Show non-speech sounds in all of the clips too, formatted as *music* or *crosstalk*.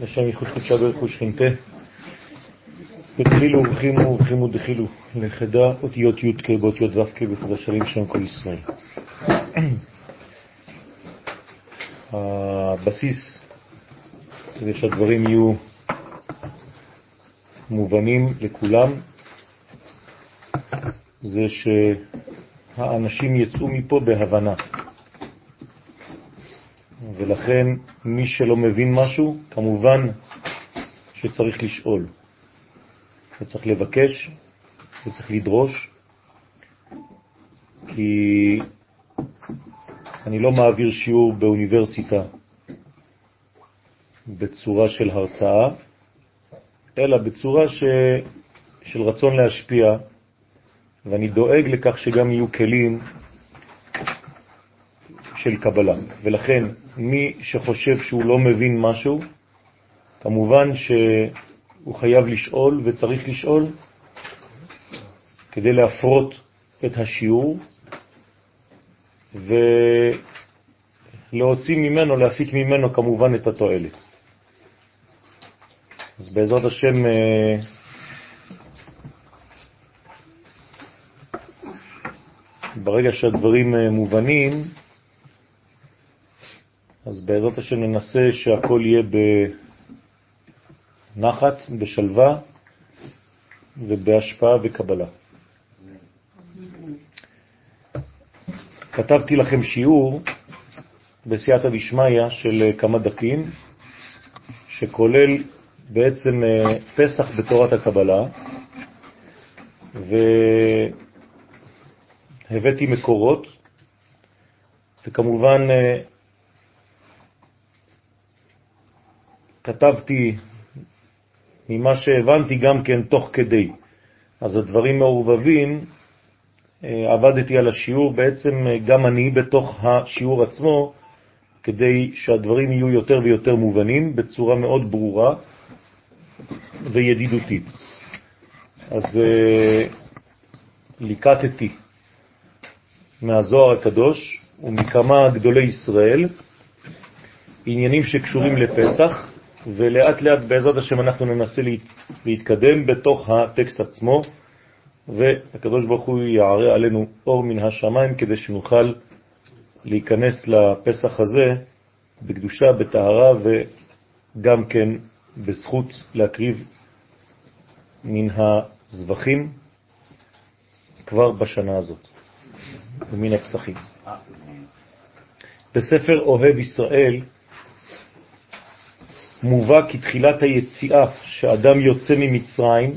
לשם ייחוד קודשה ברכו ושכינתה. ודחילו ובחימו ובחימו דחילו לחדה אותיות י' כ' באותיות ו' כ' בחדשרים שם כל ישראל. הבסיס כדי שהדברים יהיו מובנים לכולם זה שהאנשים יצאו מפה בהבנה. ולכן מי שלא מבין משהו, כמובן שצריך לשאול, וצריך לבקש, וצריך לדרוש, כי אני לא מעביר שיעור באוניברסיטה בצורה של הרצאה, אלא בצורה ש... של רצון להשפיע, ואני דואג לכך שגם יהיו כלים של קבלה. ולכן מי שחושב שהוא לא מבין משהו, כמובן שהוא חייב לשאול וצריך לשאול כדי להפרות את השיעור ולהוציא ממנו, להפיק ממנו כמובן את התועלת. אז בעזרת השם אה, ברגע שהדברים אה, מובנים, אז בעזרת השם ננסה שהכל יהיה בנחת, בשלווה ובהשפעה וקבלה. כתבתי לכם שיעור בסייעתא דשמיא של כמה דפים, שכולל בעצם אה, פסח בתורת הקבלה, והבאתי מקורות, וכמובן כתבתי ממה שהבנתי גם כן תוך כדי. אז הדברים מעורבבים, אה, עבדתי על השיעור, בעצם אה, גם אני בתוך השיעור עצמו, כדי שהדברים יהיו יותר ויותר מובנים בצורה מאוד ברורה וידידותית. אז uh, ליקטתי מהזוהר הקדוש ומכמה גדולי ישראל עניינים שקשורים לפסח, ולאט לאט בעזרת השם אנחנו ננסה להתקדם בתוך הטקסט עצמו, והקדוש ברוך הוא יערה עלינו אור מן השמיים כדי שנוכל להיכנס לפסח הזה בקדושה, בטהרה וגם כן בזכות להקריב מן הזבחים כבר בשנה הזאת ומן הפסחים. בספר אוהב ישראל מובא כתחילת היציאה שאדם יוצא ממצרים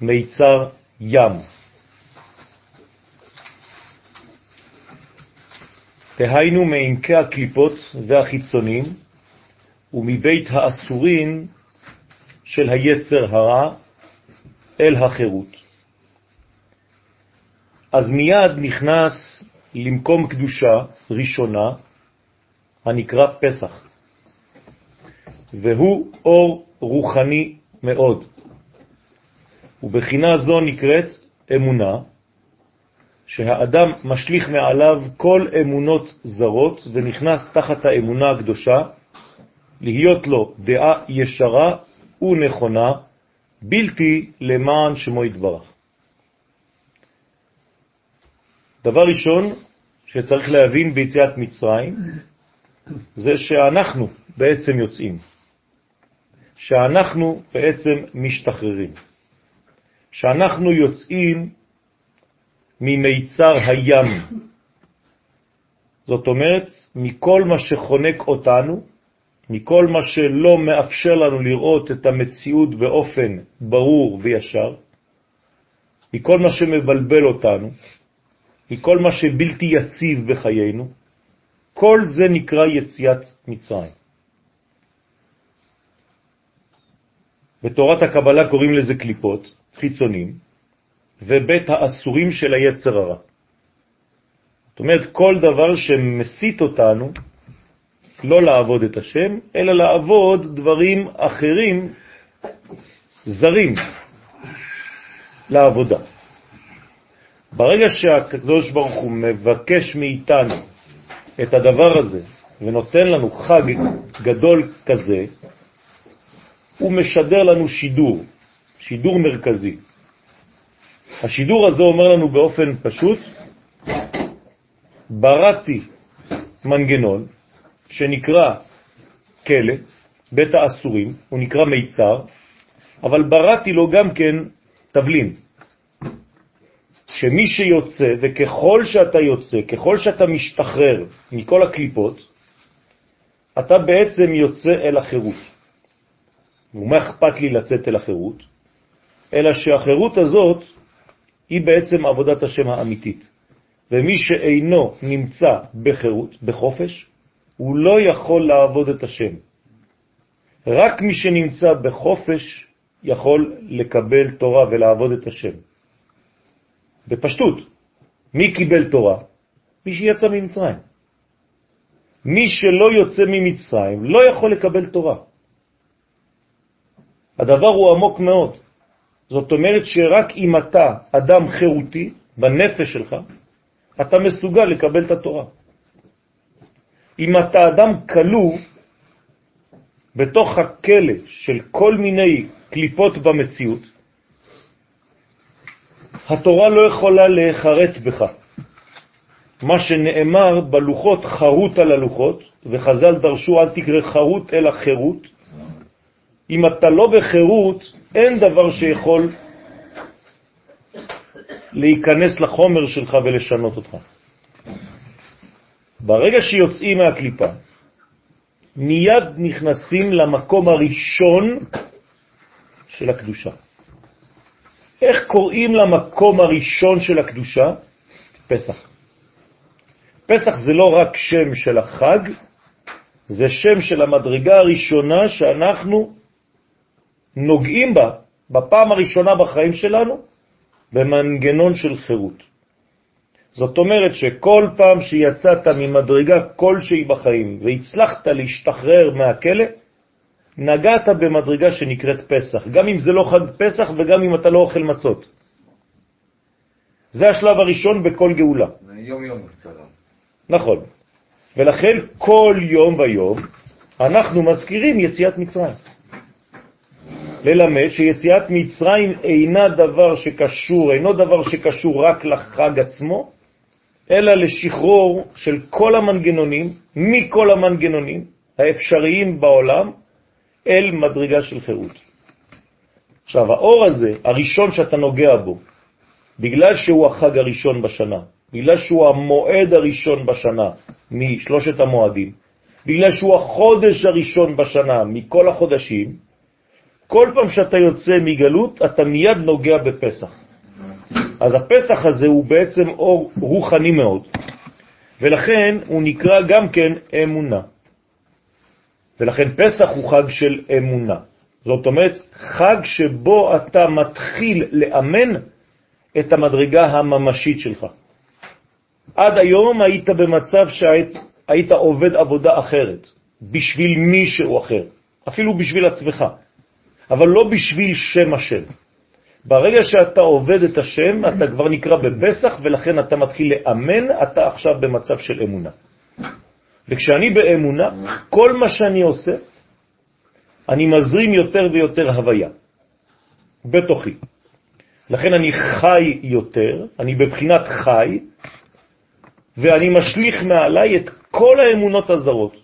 מיצר ים. דהיינו מעמקי הקליפות והחיצונים ומבית האסורים של היצר הרע אל החירות. אז מיד נכנס למקום קדושה ראשונה הנקרא פסח. והוא אור רוחני מאוד. ובחינה זו נקראת אמונה, שהאדם משליך מעליו כל אמונות זרות ונכנס תחת האמונה הקדושה, להיות לו דעה ישרה ונכונה, בלתי למען שמו יתברך. דבר ראשון שצריך להבין ביציאת מצרים, זה שאנחנו בעצם יוצאים. שאנחנו בעצם משתחררים, שאנחנו יוצאים ממיצר הים. זאת אומרת, מכל מה שחונק אותנו, מכל מה שלא מאפשר לנו לראות את המציאות באופן ברור וישר, מכל מה שמבלבל אותנו, מכל מה שבלתי יציב בחיינו, כל זה נקרא יציאת מצרים. בתורת הקבלה קוראים לזה קליפות, חיצונים, ובית האסורים של היצר הרע. זאת אומרת, כל דבר שמסית אותנו לא לעבוד את השם, אלא לעבוד דברים אחרים, זרים, לעבודה. ברגע שהקדוש ברוך הוא מבקש מאיתנו את הדבר הזה, ונותן לנו חג גדול כזה, הוא משדר לנו שידור, שידור מרכזי. השידור הזה אומר לנו באופן פשוט, בראתי מנגנון שנקרא כלא, בית האסורים, הוא נקרא מיצר, אבל בראתי לו גם כן תבלין. שמי שיוצא, וככל שאתה יוצא, ככל שאתה משתחרר מכל הקליפות, אתה בעצם יוצא אל החירות. ומה אכפת לי לצאת אל החירות? אלא שהחירות הזאת היא בעצם עבודת השם האמיתית. ומי שאינו נמצא בחירות, בחופש, הוא לא יכול לעבוד את השם. רק מי שנמצא בחופש יכול לקבל תורה ולעבוד את השם. בפשטות, מי קיבל תורה? מי שיצא ממצרים. מי שלא יוצא ממצרים לא יכול לקבל תורה. הדבר הוא עמוק מאוד. זאת אומרת שרק אם אתה אדם חירותי בנפש שלך, אתה מסוגל לקבל את התורה. אם אתה אדם כלוא בתוך הכלא של כל מיני קליפות במציאות, התורה לא יכולה להיחרט בך. מה שנאמר בלוחות חרוט על הלוחות, וחז"ל דרשו אל תקרא חרוט אלא חירות. אם אתה לא בחירות, אין דבר שיכול להיכנס לחומר שלך ולשנות אותך. ברגע שיוצאים מהקליפה, מיד נכנסים למקום הראשון של הקדושה. איך קוראים למקום הראשון של הקדושה? פסח. פסח זה לא רק שם של החג, זה שם של המדרגה הראשונה שאנחנו נוגעים בה, בפעם הראשונה בחיים שלנו, במנגנון של חירות. זאת אומרת שכל פעם שיצאת ממדרגה כלשהי בחיים והצלחת להשתחרר מהכלא, נגעת במדרגה שנקראת פסח, גם אם זה לא חג פסח וגם אם אתה לא אוכל מצות. זה השלב הראשון בכל גאולה. יום יום קצת. נכון. ולכן כל יום ויום אנחנו מזכירים יציאת מצרים. ללמד שיציאת מצרים אינה דבר שקשור, אינו דבר שקשור רק לחג עצמו, אלא לשחרור של כל המנגנונים, מכל המנגנונים האפשריים בעולם, אל מדרגה של חירות. עכשיו, האור הזה, הראשון שאתה נוגע בו, בגלל שהוא החג הראשון בשנה, בגלל שהוא המועד הראשון בשנה משלושת המועדים, בגלל שהוא החודש הראשון בשנה מכל החודשים, כל פעם שאתה יוצא מגלות, אתה מיד נוגע בפסח. אז הפסח הזה הוא בעצם אור רוחני מאוד, ולכן הוא נקרא גם כן אמונה. ולכן פסח הוא חג של אמונה. זאת אומרת, חג שבו אתה מתחיל לאמן את המדרגה הממשית שלך. עד היום היית במצב שהיית עובד עבודה אחרת, בשביל מישהו אחר, אפילו בשביל עצמך, אבל לא בשביל שם השם. ברגע שאתה עובד את השם, אתה כבר נקרא בפסח, ולכן אתה מתחיל לאמן, אתה עכשיו במצב של אמונה. וכשאני באמונה, כל מה שאני עושה, אני מזרים יותר ויותר הוויה בתוכי. לכן אני חי יותר, אני בבחינת חי, ואני משליך מעליי את כל האמונות הזרות,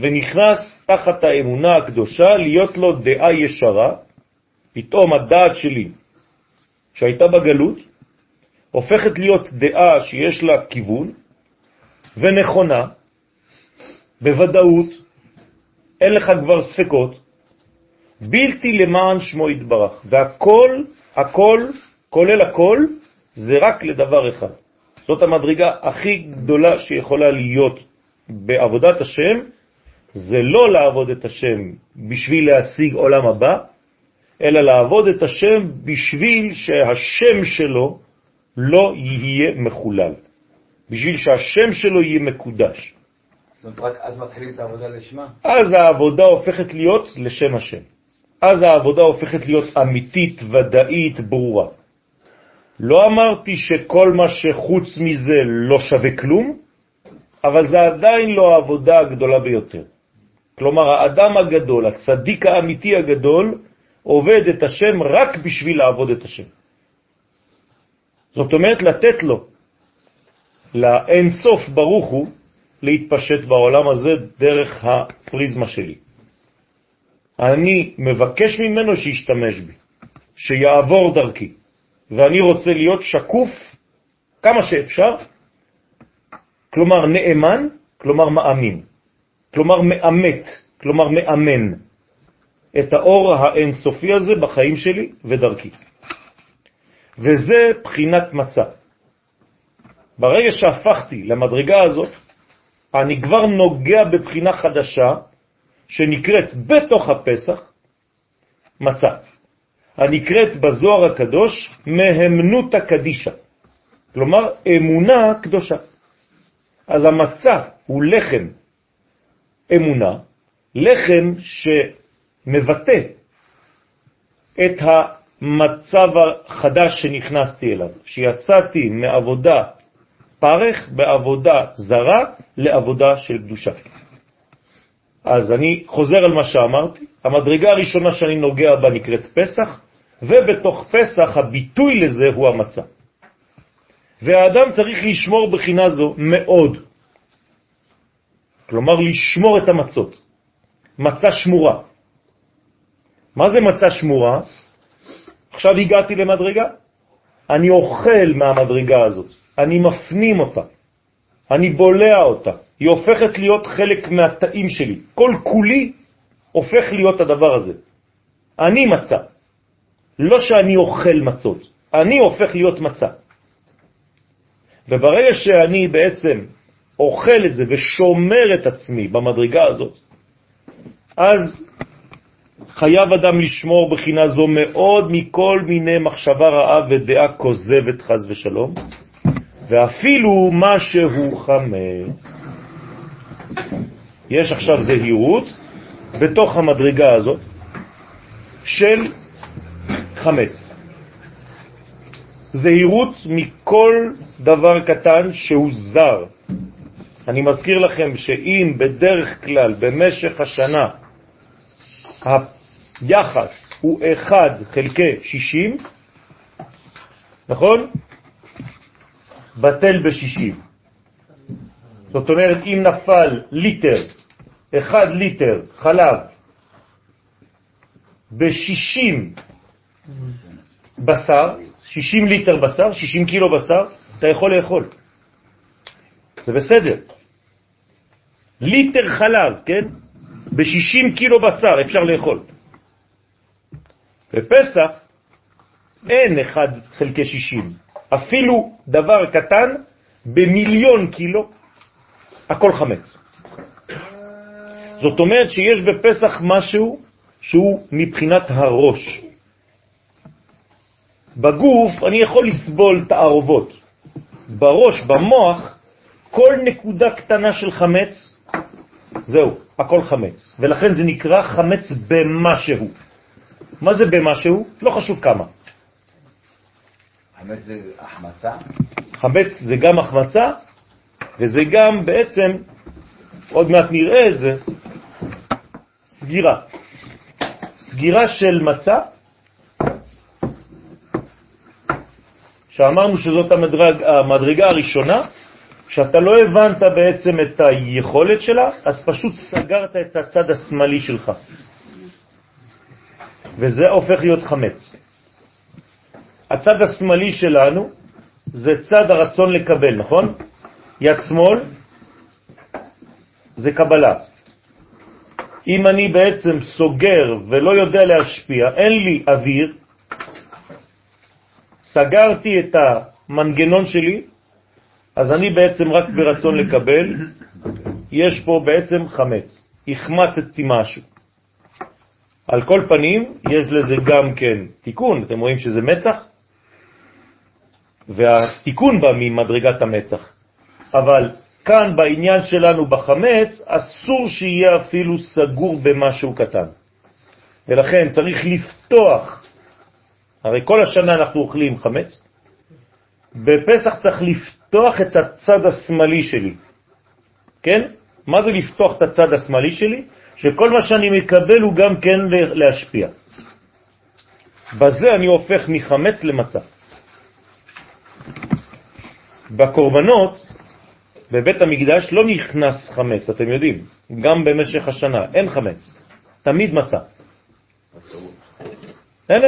ונכנס תחת האמונה הקדושה להיות לו דעה ישרה, פתאום הדעת שלי, שהייתה בגלות, הופכת להיות דעה שיש לה כיוון ונכונה, בוודאות, אין לך כבר ספקות, בלתי למען שמו יתברך, והכל, הכל, כולל הכל, זה רק לדבר אחד. זאת המדרגה הכי גדולה שיכולה להיות בעבודת השם, זה לא לעבוד את השם בשביל להשיג עולם הבא, אלא לעבוד את השם בשביל שהשם שלו לא יהיה מחולל, בשביל שהשם שלו יהיה מקודש. זאת אומרת, רק אז מתחילים את העבודה לשמה? אז העבודה הופכת להיות לשם השם. אז העבודה הופכת להיות אמיתית, ודאית, ברורה. לא אמרתי שכל מה שחוץ מזה לא שווה כלום, אבל זה עדיין לא העבודה הגדולה ביותר. כלומר, האדם הגדול, הצדיק האמיתי הגדול, עובד את השם רק בשביל לעבוד את השם. זאת אומרת, לתת לו, לאין סוף ברוך הוא, להתפשט בעולם הזה דרך הפריזמה שלי. אני מבקש ממנו שישתמש בי, שיעבור דרכי, ואני רוצה להיות שקוף כמה שאפשר, כלומר נאמן, כלומר מאמין, כלומר מאמת, כלומר מאמן את האור האינסופי הזה בחיים שלי ודרכי. וזה בחינת מצה. ברגע שהפכתי למדרגה הזאת, אני כבר נוגע בבחינה חדשה שנקראת בתוך הפסח מצה, הנקראת בזוהר הקדוש מהמנות הקדישה, כלומר אמונה קדושה. אז המצה הוא לחם אמונה, לחם שמבטא את המצב החדש שנכנסתי אליו, שיצאתי מעבודה פרך בעבודה זרה לעבודה של קדושה. אז אני חוזר על מה שאמרתי, המדרגה הראשונה שאני נוגע בה נקראת פסח, ובתוך פסח הביטוי לזה הוא המצה. והאדם צריך לשמור בחינה זו מאוד. כלומר, לשמור את המצות. מצה שמורה. מה זה מצה שמורה? עכשיו הגעתי למדרגה, אני אוכל מהמדרגה הזאת. אני מפנים אותה, אני בולע אותה, היא הופכת להיות חלק מהתאים שלי. כל כולי הופך להיות הדבר הזה. אני מצה, לא שאני אוכל מצות, אני הופך להיות מצה. וברגע שאני בעצם אוכל את זה ושומר את עצמי במדרגה הזאת, אז חייב אדם לשמור בחינה זו מאוד מכל מיני מחשבה רעה ודעה כוזבת חז ושלום, ואפילו מה שהוא חמץ. יש עכשיו זהירות בתוך המדרגה הזאת של חמץ. זהירות מכל דבר קטן שהוא זר. אני מזכיר לכם שאם בדרך כלל במשך השנה היחס הוא 1 חלקי 60, נכון? בטל בשישים. זאת אומרת, אם נפל ליטר, אחד ליטר חלב בשישים בשר, שישים ליטר בשר, שישים קילו בשר, אתה יכול לאכול. זה בסדר. ליטר חלב, כן? בשישים קילו בשר אפשר לאכול. בפסח אין אחד חלקי שישים. אפילו דבר קטן במיליון קילו, הכל חמץ. זאת אומרת שיש בפסח משהו שהוא מבחינת הראש. בגוף אני יכול לסבול תערובות. בראש, במוח, כל נקודה קטנה של חמץ, זהו, הכל חמץ. ולכן זה נקרא חמץ במשהו. מה זה במשהו? לא חשוב כמה. חמץ זה החמצה? חמץ זה גם החמצה, וזה גם בעצם, עוד מעט נראה את זה, סגירה. סגירה של מצה, שאמרנו שזאת המדרג, המדרגה הראשונה, שאתה לא הבנת בעצם את היכולת שלה, אז פשוט סגרת את הצד השמאלי שלך. וזה הופך להיות חמץ. הצד השמאלי שלנו זה צד הרצון לקבל, נכון? יד שמאל זה קבלה. אם אני בעצם סוגר ולא יודע להשפיע, אין לי אוויר, סגרתי את המנגנון שלי, אז אני בעצם רק ברצון לקבל, יש פה בעצם חמץ, החמצתי משהו. על כל פנים, יש לזה גם כן תיקון, אתם רואים שזה מצח, והתיקון בא ממדרגת המצח. אבל כאן בעניין שלנו בחמץ, אסור שיהיה אפילו סגור במשהו קטן. ולכן צריך לפתוח, הרי כל השנה אנחנו אוכלים חמץ, בפסח צריך לפתוח את הצד השמאלי שלי. כן? מה זה לפתוח את הצד השמאלי שלי? שכל מה שאני מקבל הוא גם כן להשפיע. בזה אני הופך מחמץ למצה. בקורבנות, בבית המקדש לא נכנס חמץ, אתם יודעים, גם במשך השנה, אין חמץ, תמיד מצה. הנה,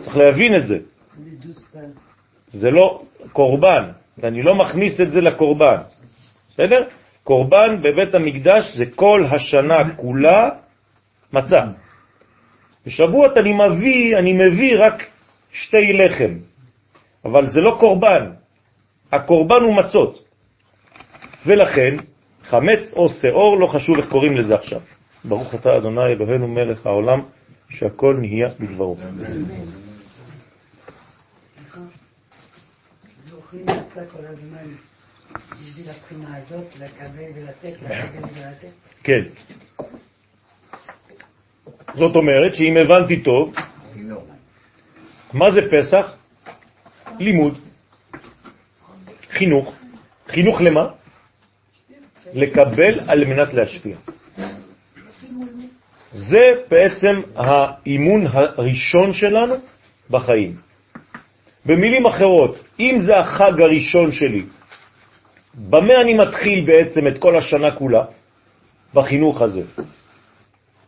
צריך להבין את זה. זה לא קורבן, אני לא מכניס את זה לקורבן, בסדר? קורבן בבית המקדש זה כל השנה כולה מצה. בשבועות אני מביא, אני מביא רק שתי לחם, אבל זה לא קורבן, הקורבן הוא מצות. ולכן, חמץ או שאור, לא חשוב איך קוראים לזה עכשיו. ברוך אתה אדוני אלוהינו מלך העולם, שהכל נהיה בדברו. זוכרים כל הזמן בשביל הבחינה הזאת, לקבל ולתת, לקבל ולתת? כן. זאת אומרת שאם הבנתי טוב, מה זה פסח? לימוד, חינוך. חינוך למה? לקבל על מנת להשפיע. זה בעצם האימון הראשון שלנו בחיים. במילים אחרות, אם זה החג הראשון שלי, במה אני מתחיל בעצם את כל השנה כולה? בחינוך הזה.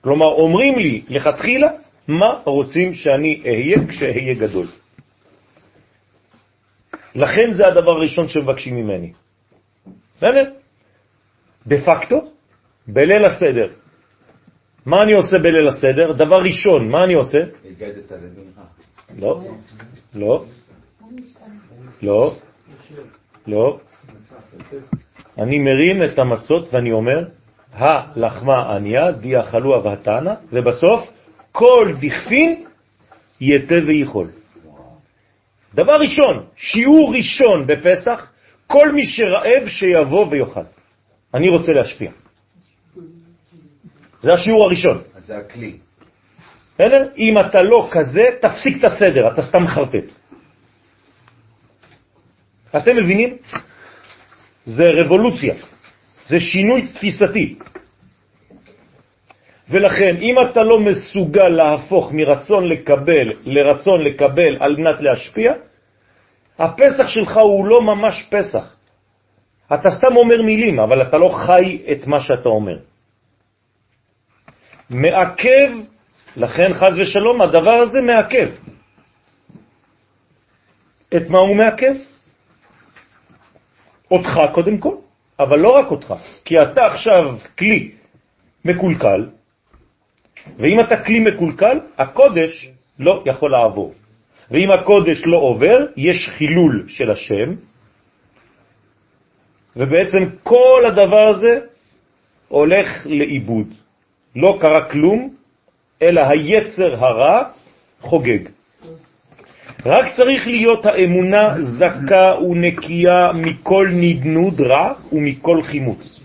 כלומר, אומרים לי לכתחילה מה רוצים שאני אהיה כשאהיה גדול. לכן זה הדבר הראשון שמבקשים ממני. בסדר? דה פקטו, בליל הסדר. מה אני עושה בליל הסדר? דבר ראשון, מה אני עושה? לא, לא, לא, לא. אני מרים את המצות ואני אומר, הלחמה עניה, דיאכלוה והתנא, ובסוף, כל דכפין יתה ויכול. דבר ראשון, שיעור ראשון בפסח, כל מי שרעב שיבוא ויאכל. אני רוצה להשפיע. זה השיעור הראשון. זה הכלי. בסדר? אם אתה לא כזה, תפסיק את הסדר, אתה סתם חרטט. אתם מבינים? זה רבולוציה, זה שינוי תפיסתי. ולכן, אם אתה לא מסוגל להפוך מרצון לקבל לרצון לקבל על מנת להשפיע, הפסח שלך הוא לא ממש פסח. אתה סתם אומר מילים, אבל אתה לא חי את מה שאתה אומר. מעכב, לכן חז ושלום, הדבר הזה מעכב. את מה הוא מעכב? אותך קודם כל, אבל לא רק אותך, כי אתה עכשיו כלי מקולקל, ואם אתה כלי מקולקל, הקודש לא יכול לעבור. ואם הקודש לא עובר, יש חילול של השם, ובעצם כל הדבר הזה הולך לאיבוד. לא קרה כלום, אלא היצר הרע חוגג. רק צריך להיות האמונה זכה ונקייה מכל נדנוד רע ומכל חימוץ.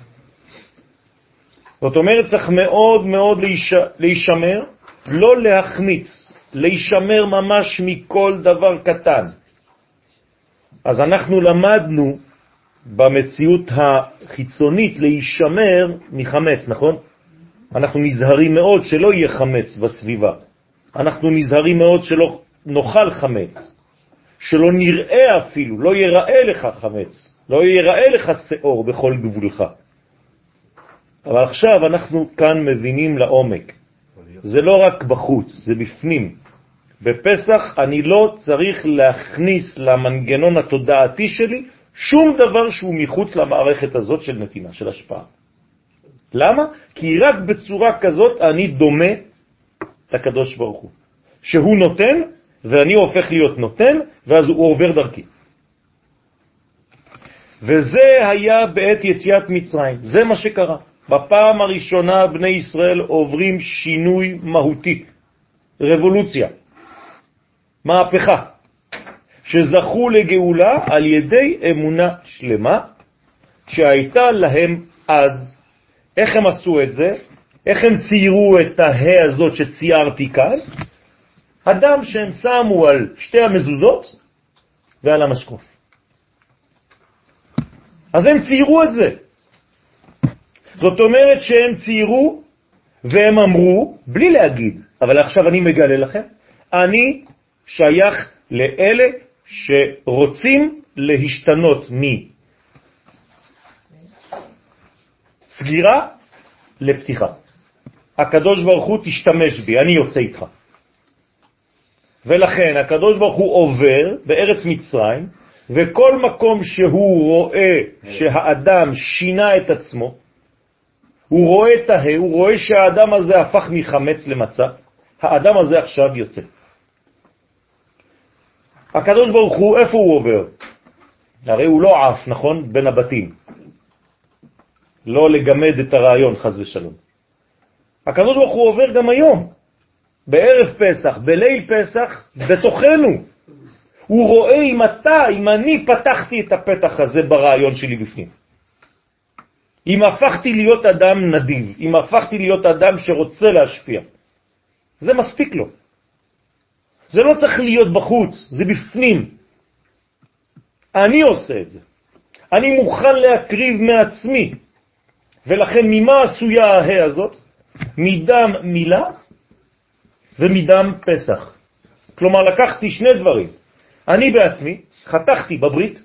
זאת אומרת, צריך מאוד מאוד להישמר, לא להחמיץ, להישמר ממש מכל דבר קטן. אז אנחנו למדנו במציאות החיצונית להישמר מחמץ, נכון? אנחנו נזהרים מאוד שלא יהיה חמץ בסביבה. אנחנו נזהרים מאוד שלא נאכל חמץ, שלא נראה אפילו, לא ייראה לך חמץ, לא ייראה לך שאור בכל גבולך. אבל עכשיו אנחנו כאן מבינים לעומק. זה לא רק בחוץ, זה בפנים. בפסח אני לא צריך להכניס למנגנון התודעתי שלי שום דבר שהוא מחוץ למערכת הזאת של נתינה, של השפעה. למה? כי רק בצורה כזאת אני דומה לקדוש ברוך הוא. שהוא נותן ואני הופך להיות נותן, ואז הוא עובר דרכי. וזה היה בעת יציאת מצרים, זה מה שקרה. בפעם הראשונה בני ישראל עוברים שינוי מהותי, רבולוציה, מהפכה, שזכו לגאולה על ידי אמונה שלמה שהייתה להם אז. איך הם עשו את זה? איך הם ציירו את ההא הזאת שציירתי כאן? הדם שהם שמו על שתי המזוזות ועל המשקוף. אז הם ציירו את זה. זאת אומרת שהם ציירו והם אמרו, בלי להגיד, אבל עכשיו אני מגלה לכם, אני שייך לאלה שרוצים להשתנות מסגירה לפתיחה. הקדוש ברוך הוא תשתמש בי, אני יוצא איתך. ולכן הקדוש ברוך הוא עובר בארץ מצרים, וכל מקום שהוא רואה שהאדם שינה את עצמו, הוא רואה את ההא, הוא רואה שהאדם הזה הפך מחמץ למצה, האדם הזה עכשיו יוצא. הקדוש ברוך הוא, איפה הוא עובר? הרי הוא לא עף, נכון? בין הבתים. לא לגמד את הרעיון, חז ושלום. הקדוש ברוך הוא עובר גם היום, בערב פסח, בליל פסח, בתוכנו. הוא רואה אם אתה, אם אני פתחתי את הפתח הזה ברעיון שלי בפנים. אם הפכתי להיות אדם נדיב, אם הפכתי להיות אדם שרוצה להשפיע. זה מספיק לו. זה לא צריך להיות בחוץ, זה בפנים. אני עושה את זה. אני מוכן להקריב מעצמי. ולכן ממה עשויה ההא הזאת? מדם מילה ומדם פסח. כלומר, לקחתי שני דברים. אני בעצמי חתכתי בברית,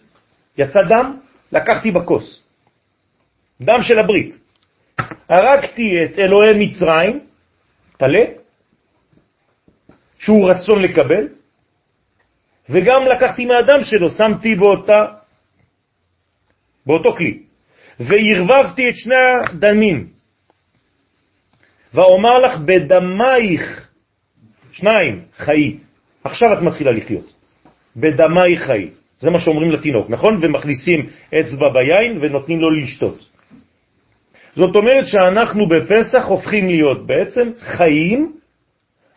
יצא דם, לקחתי בכוס. דם של הברית. הרגתי את אלוהי מצרים, תלה, שהוא רצון לקבל, וגם לקחתי מהדם שלו, שמתי באותה, באותו כלי, וערבבתי את שני הדמים, ואומר לך בדמייך, שניים, חיי. עכשיו את מתחילה לחיות. בדמייך חיי. זה מה שאומרים לתינוק, נכון? ומכניסים אצבע ביין ונותנים לו לשתות. זאת אומרת שאנחנו בפסח הופכים להיות בעצם חיים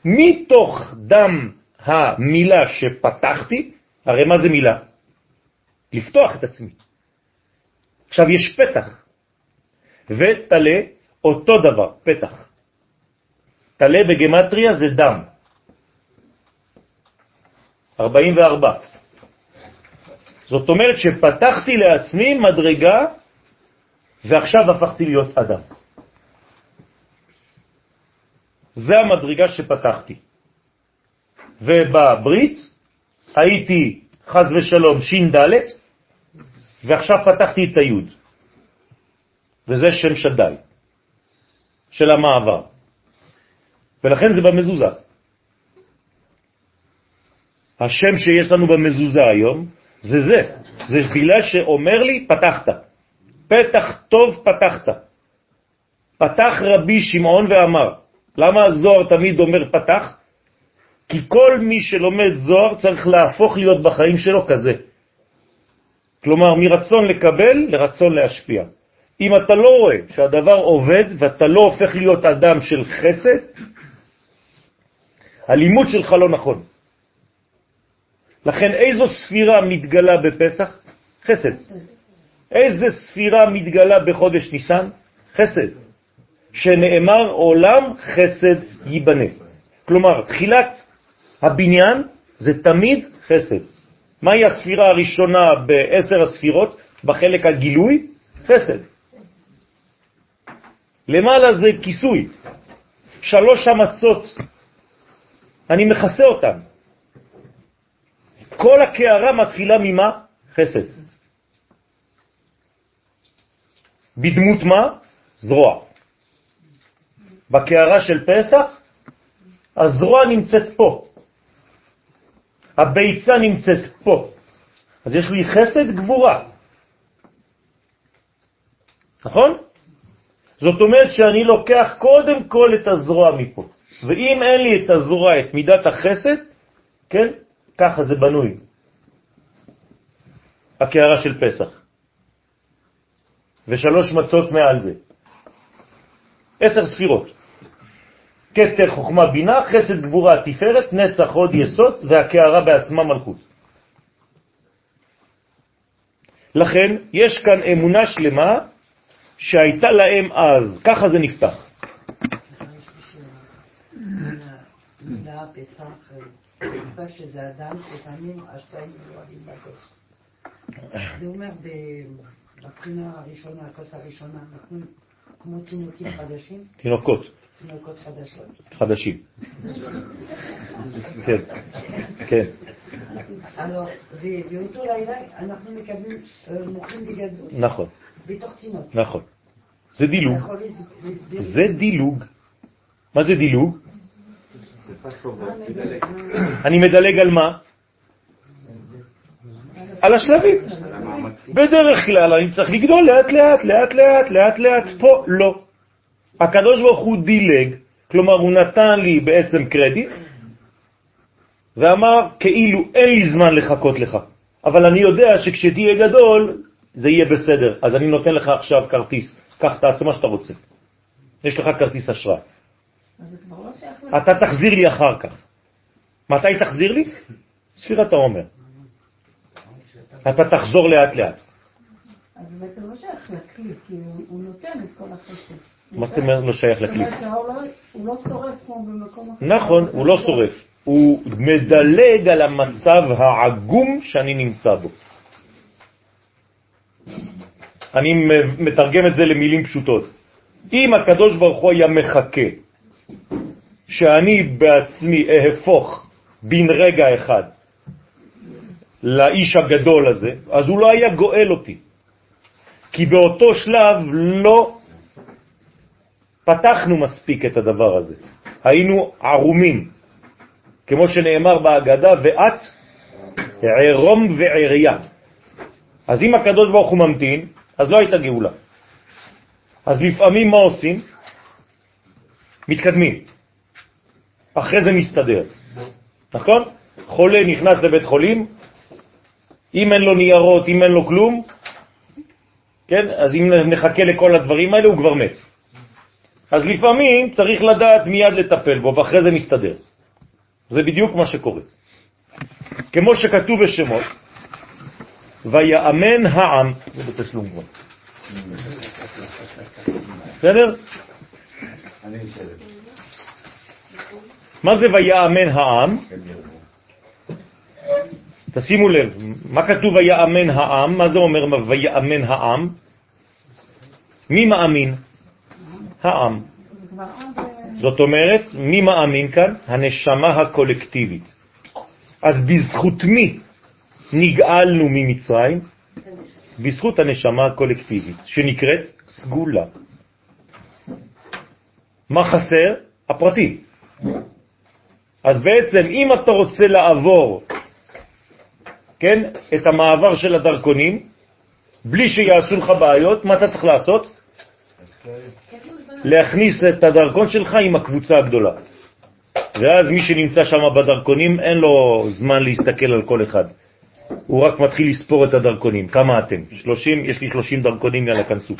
מתוך דם המילה שפתחתי, הרי מה זה מילה? לפתוח את עצמי. עכשיו יש פתח, ותלה אותו דבר, פתח. תלה בגמטריה זה דם. 44. זאת אומרת שפתחתי לעצמי מדרגה ועכשיו הפכתי להיות אדם. זה המדרגה שפתחתי. ובברית הייתי חז ושלום שין ד' ועכשיו פתחתי את היוד. וזה שם שדאי, של המעבר. ולכן זה במזוזה. השם שיש לנו במזוזה היום זה זה, זה בגלל שאומר לי פתחת. פתח טוב פתחת. פתח רבי שמעון ואמר, למה הזוהר תמיד אומר פתח? כי כל מי שלומד זוהר צריך להפוך להיות בחיים שלו כזה. כלומר, מרצון לקבל לרצון להשפיע. אם אתה לא רואה שהדבר עובד ואתה לא הופך להיות אדם של חסד, הלימוד שלך לא נכון. לכן איזו ספירה מתגלה בפסח? חסד. איזה ספירה מתגלה בחודש ניסן? חסד. שנאמר עולם חסד ייבנה. כלומר, תחילת הבניין זה תמיד חסד. מהי הספירה הראשונה בעשר הספירות? בחלק הגילוי? חסד. למעלה זה כיסוי. שלוש המצות, אני מכסה אותן. כל הקערה מתחילה ממה? חסד. בדמות מה? זרוע. בקערה של פסח, הזרוע נמצאת פה. הביצה נמצאת פה. אז יש לי חסד גבורה. נכון? זאת אומרת שאני לוקח קודם כל את הזרוע מפה. ואם אין לי את הזרוע, את מידת החסד, כן, ככה זה בנוי. הקערה של פסח. ושלוש מצות מעל זה. עשר ספירות. כתר חוכמה בינה, חסד גבורה תפארת, נצח עוד יסוד והקערה בעצמה מלכות. לכן יש כאן אמונה שלמה שהייתה להם אז, ככה זה נפתח. זה אומר בבחינה הראשונה, הכוס הראשונה, אנחנו כמו תינוקים חדשים, תינוקות תינוקות חדשות. חדשים. כן, כן, ו- באותו לילה אנחנו מקבלים, אה, מוכרים בגדול, נכון, בתוך תינוק. נכון. זה דילוג. זה דילוג. מה זה דילוג? אני מדלג על מה? על השלבים. בדרך כלל אני צריך לגדול לאט לאט, לאט לאט, לאט לאט, פה לא. הקדוש ברוך הוא דילג, כלומר הוא נתן לי בעצם קרדיט, ואמר כאילו אין לי זמן לחכות לך, אבל אני יודע שכשתהיה גדול זה יהיה בסדר, אז אני נותן לך עכשיו כרטיס, קח תעשה מה שאתה רוצה. יש לך כרטיס אשראי. אז זה כבר לא שייך. אתה תחזיר לי אחר כך. מתי תחזיר לי? ספירת העומר. אתה תחזור לאט לאט. אז בעצם לא שייך לכלי, כי הוא נותן את כל החסד. מה זאת אומרת לא שייך זאת לכלי? אומרת שהאור לא- הוא לא שורף כמו במקום אחר. נכון, הוא לא שורף. הוא מדלג על המצב העגום שאני נמצא בו. אני מתרגם את זה למילים פשוטות. אם הקדוש ברוך הוא היה מחכה שאני בעצמי אהפוך בן רגע אחד לאיש הגדול הזה, אז הוא לא היה גואל אותי. כי באותו שלב לא פתחנו מספיק את הדבר הזה. היינו ערומים, כמו שנאמר בהגדה, ואת ערום ועריה. אז אם הקדוש ברוך הוא ממתין, אז לא הייתה גאולה. אז לפעמים מה עושים? מתקדמים. אחרי זה מסתדר. נכון? חולה נכנס לבית חולים, אם אין לו ניירות, אם אין לו כלום, כן? אז אם נחכה לכל הדברים האלה, הוא כבר מת. אז לפעמים צריך לדעת מיד לטפל בו, ואחרי זה מסתדר. זה בדיוק מה שקורה. כמו שכתוב בשמות, ויאמן העם, זה בתשלום כבר. בסדר? אני בסדר. מה זה ויאמן העם? תשימו לב, מה כתוב ויאמן העם? מה זה אומר ויאמן העם? מי מאמין? העם. זאת אומרת, מי מאמין כאן? הנשמה הקולקטיבית. אז בזכות מי נגאלנו ממצרים? בזכות הנשמה הקולקטיבית, שנקראת סגולה. מה חסר? הפרטי. אז בעצם, אם אתה רוצה לעבור, כן, את המעבר של הדרכונים, בלי שיעשו לך בעיות, מה אתה צריך לעשות? להכניס את הדרכון שלך עם הקבוצה הגדולה. ואז מי שנמצא שם בדרכונים, אין לו זמן להסתכל על כל אחד. הוא רק מתחיל לספור את הדרכונים. כמה אתם? 30? יש לי 30 דרכונים, יאללה, כנסו.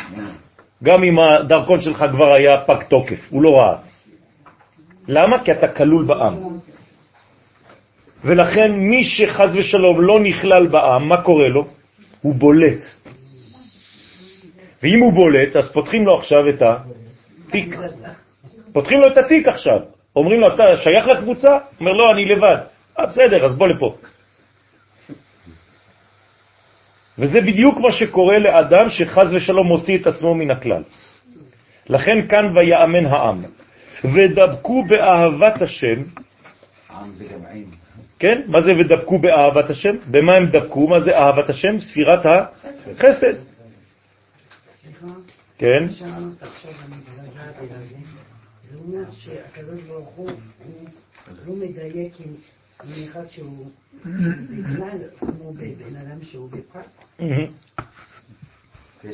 גם אם הדרכון שלך כבר היה פג תוקף, הוא לא ראה. למה? כי אתה כלול בעם. ולכן מי שחז ושלום לא נכלל בעם, מה קורה לו? הוא בולט. ואם הוא בולט, אז פותחים לו עכשיו את התיק. פותחים לו את התיק עכשיו. אומרים לו, אתה שייך לקבוצה? אומר, לא, אני לבד. אה, בסדר, אז בוא לפה. וזה בדיוק מה שקורה לאדם שחז ושלום מוציא את עצמו מן הכלל. לכן כאן ויאמן העם. ודבקו באהבת השם. כן? מה זה ודבקו באהבת השם? במה הם דבקו? מה זה אהבת השם? ספירת החסד. כן? זה אומר שהקדוש ברוך הוא, הוא לא מדייק עם עם אחד שהוא בכלל כמו בבן אדם שהוא בפרט.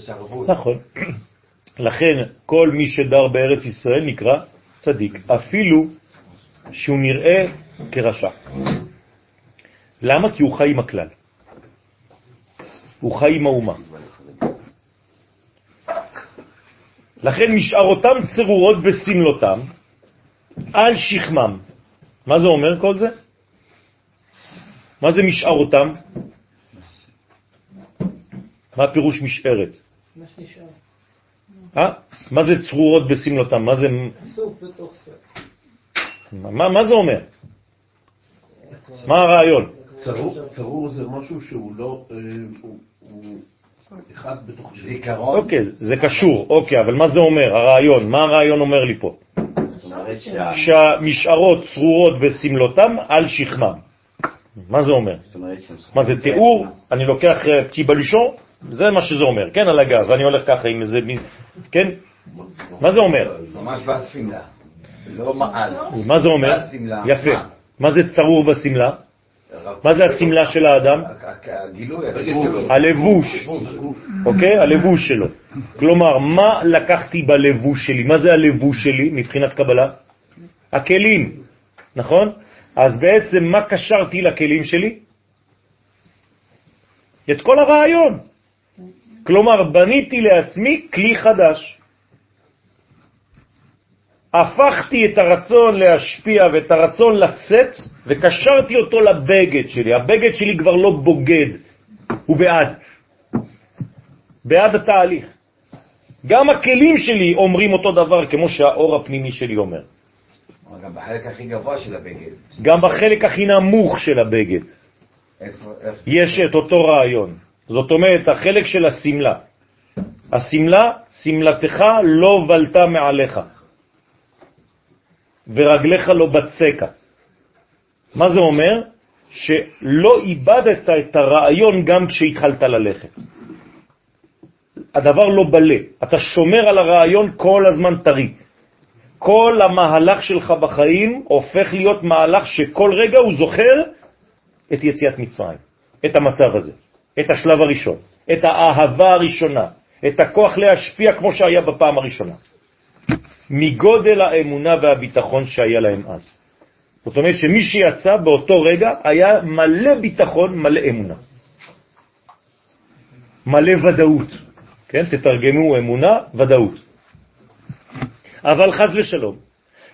ערבות. נכון. לכן כל מי שדר בארץ ישראל נקרא צדיק, אפילו שהוא נראה כרשע. למה? כי הוא חי עם הכלל. הוא חי עם האומה. לכן משארותם צרורות בסמלותם על שכמם. מה זה אומר כל זה? מה זה משארותם? מה פירוש משארת? מה שנשאר. אה? מה זה צרורות בסמלותם? מה זה, סוף בתוך סוף. מה, מה זה אומר? מה הרעיון? צרור, צרור זה משהו שהוא לא, אה, הוא, הוא אחד בתוך זיכרון. אוקיי, זה קשור, אוקיי, אבל מה זה אומר, הרעיון? מה הרעיון אומר לי פה? זאת אומרת שה- שהמשערות צרורות בסמלותם על שכמם. מה זה אומר? מה זה תיאור? אני לוקח אה, פצ'י בלושון? זה מה שזה אומר, כן, על הגב, ואני הולך ככה עם איזה מין, כן? מה זה אומר? ממש בשמלה. לא מעל. מה זה אומר? יפה. מה? מה זה צרור בשמלה? מה זה השמלה של האדם? הגילוי, הלבוש, אוקיי? הלבוש שלו. כלומר, מה לקחתי בלבוש שלי? מה זה הלבוש שלי מבחינת קבלה? הכלים, נכון? אז בעצם מה קשרתי לכלים שלי? את כל הרעיון. כלומר, בניתי לעצמי כלי חדש. הפכתי את הרצון להשפיע ואת הרצון לצאת וקשרתי אותו לבגד שלי. הבגד שלי כבר לא בוגד, הוא בעד. בעד התהליך. גם הכלים שלי אומרים אותו דבר כמו שהאור הפנימי שלי אומר. גם בחלק הכי גבוה של הבגד. גם בחלק הכי נמוך של הבגד איפה, איך? יש את אותו רעיון. זאת אומרת, החלק של הסמלה. הסמלה, סמלתך לא בלטה מעליך, ורגליך לא בצקה. מה זה אומר? שלא איבדת את הרעיון גם כשהתחלת ללכת. הדבר לא בלה, אתה שומר על הרעיון כל הזמן טרי. כל המהלך שלך בחיים הופך להיות מהלך שכל רגע הוא זוכר את יציאת מצרים, את המצב הזה, את השלב הראשון, את האהבה הראשונה, את הכוח להשפיע כמו שהיה בפעם הראשונה. מגודל האמונה והביטחון שהיה להם אז. זאת אומרת שמי שיצא באותו רגע היה מלא ביטחון, מלא אמונה. מלא ודאות. כן? תתרגמו אמונה, ודאות. אבל חז ושלום,